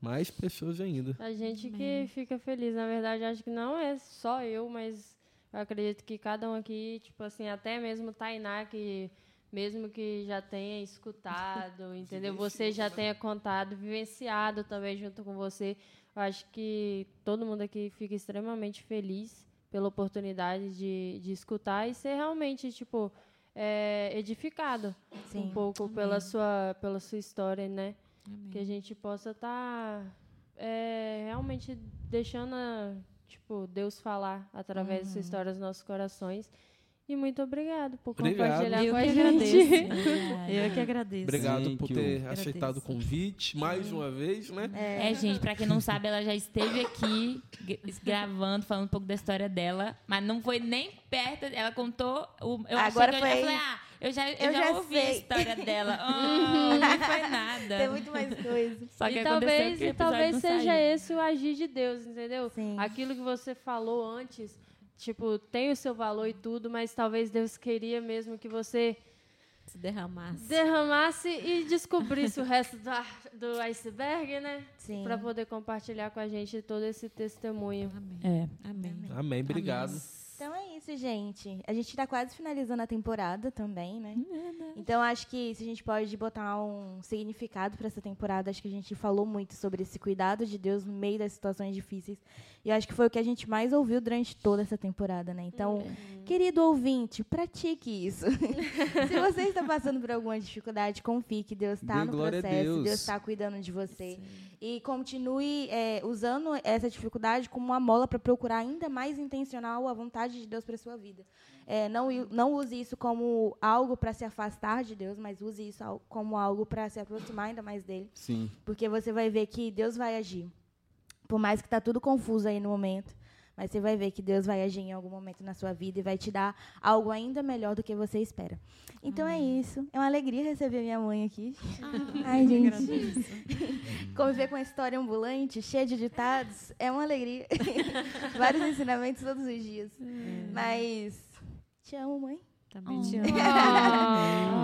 mais pessoas ainda. A gente Amém. que fica feliz, na verdade, acho que não é só eu, mas eu acredito que cada um aqui, tipo assim, até mesmo Tainá, que mesmo que já tenha escutado, entendeu? Você já tenha contado, vivenciado também junto com você. Eu acho que todo mundo aqui fica extremamente feliz pela oportunidade de, de escutar e ser realmente, tipo, é, edificado Sim. um pouco pela sua, pela sua história, né? Amém. Que a gente possa estar tá, é, realmente deixando, a, tipo, Deus falar através uhum. dessa história nos nossos corações e muito obrigado por obrigado. compartilhar eu com a gente. Agradeço. eu que agradeço. Obrigado Sim, por ter aceitado o convite mais uma vez, né? É, é gente, para quem não sabe, ela já esteve aqui gravando, falando um pouco da história dela, mas não foi nem perto. Ela contou. O, eu Agora foi... eu, eu falei, ah, eu já, eu, eu já, já, ouvi sei. a história dela. Oh, não foi nada. Tem muito mais coisa. Só que e talvez, e talvez seja saiu. esse o agir de Deus, entendeu? Sim. Aquilo que você falou antes tipo, tem o seu valor e tudo, mas talvez Deus queria mesmo que você se derramasse. Derramasse e descobrisse o resto do, do iceberg, né? Sim. Para poder compartilhar com a gente todo esse testemunho. Amém. É. Amém. Amém. Amém. Obrigado. Amém. Então é isso, gente. A gente está quase finalizando a temporada também, né? Então acho que se a gente pode botar um significado para essa temporada, acho que a gente falou muito sobre esse cuidado de Deus no meio das situações difíceis. E acho que foi o que a gente mais ouviu durante toda essa temporada, né? Então, uhum. querido ouvinte, pratique isso. se você está passando por alguma dificuldade, confie que Deus está no processo, Deus está cuidando de você. Sim. E continue é, usando essa dificuldade como uma mola para procurar ainda mais intencional a vontade de Deus para sua vida. É, não, não use isso como algo para se afastar de Deus, mas use isso como algo para se aproximar ainda mais dele. Sim. Porque você vai ver que Deus vai agir. Por mais que está tudo confuso aí no momento, mas você vai ver que Deus vai agir em algum momento na sua vida e vai te dar algo ainda melhor do que você espera. Então é isso. É uma alegria receber minha mãe aqui. Ah, Ai, gente. Conviver com uma história ambulante, cheia de ditados, é uma alegria. Vários ensinamentos todos os dias. Hum. Mas te amo, mãe. Também te amo.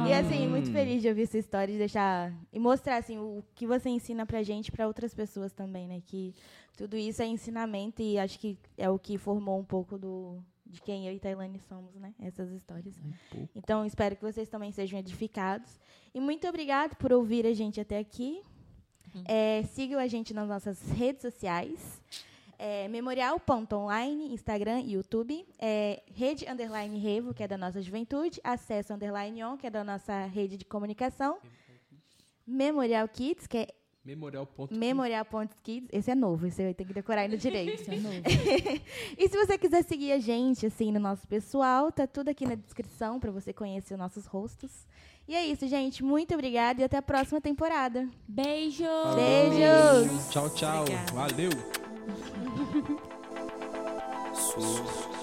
E assim, muito feliz de ouvir essa história e deixar e mostrar assim o que você ensina pra gente, para outras pessoas também, né? Que tudo isso é ensinamento e acho que é o que formou um pouco do de quem eu e Tailane somos, né? Essas histórias. Um então, espero que vocês também sejam edificados. E muito obrigado por ouvir a gente até aqui. Uhum. É, sigam a gente nas nossas redes sociais. É, memorial.online, Instagram e YouTube. É, rede Underline Revo, que é da nossa juventude. Acesso Underline On, que é da nossa rede de comunicação. Memorial Kids, que é Memorial.kids. Memorial.kids. Esse é novo, esse eu tenho que decorar ainda direito. Esse é novo. e se você quiser seguir a gente, assim, no nosso pessoal, tá tudo aqui na descrição para você conhecer os nossos rostos. E é isso, gente. Muito obrigada e até a próxima temporada. Beijo! Beijos! Tchau, tchau. Obrigada. Valeu. Sua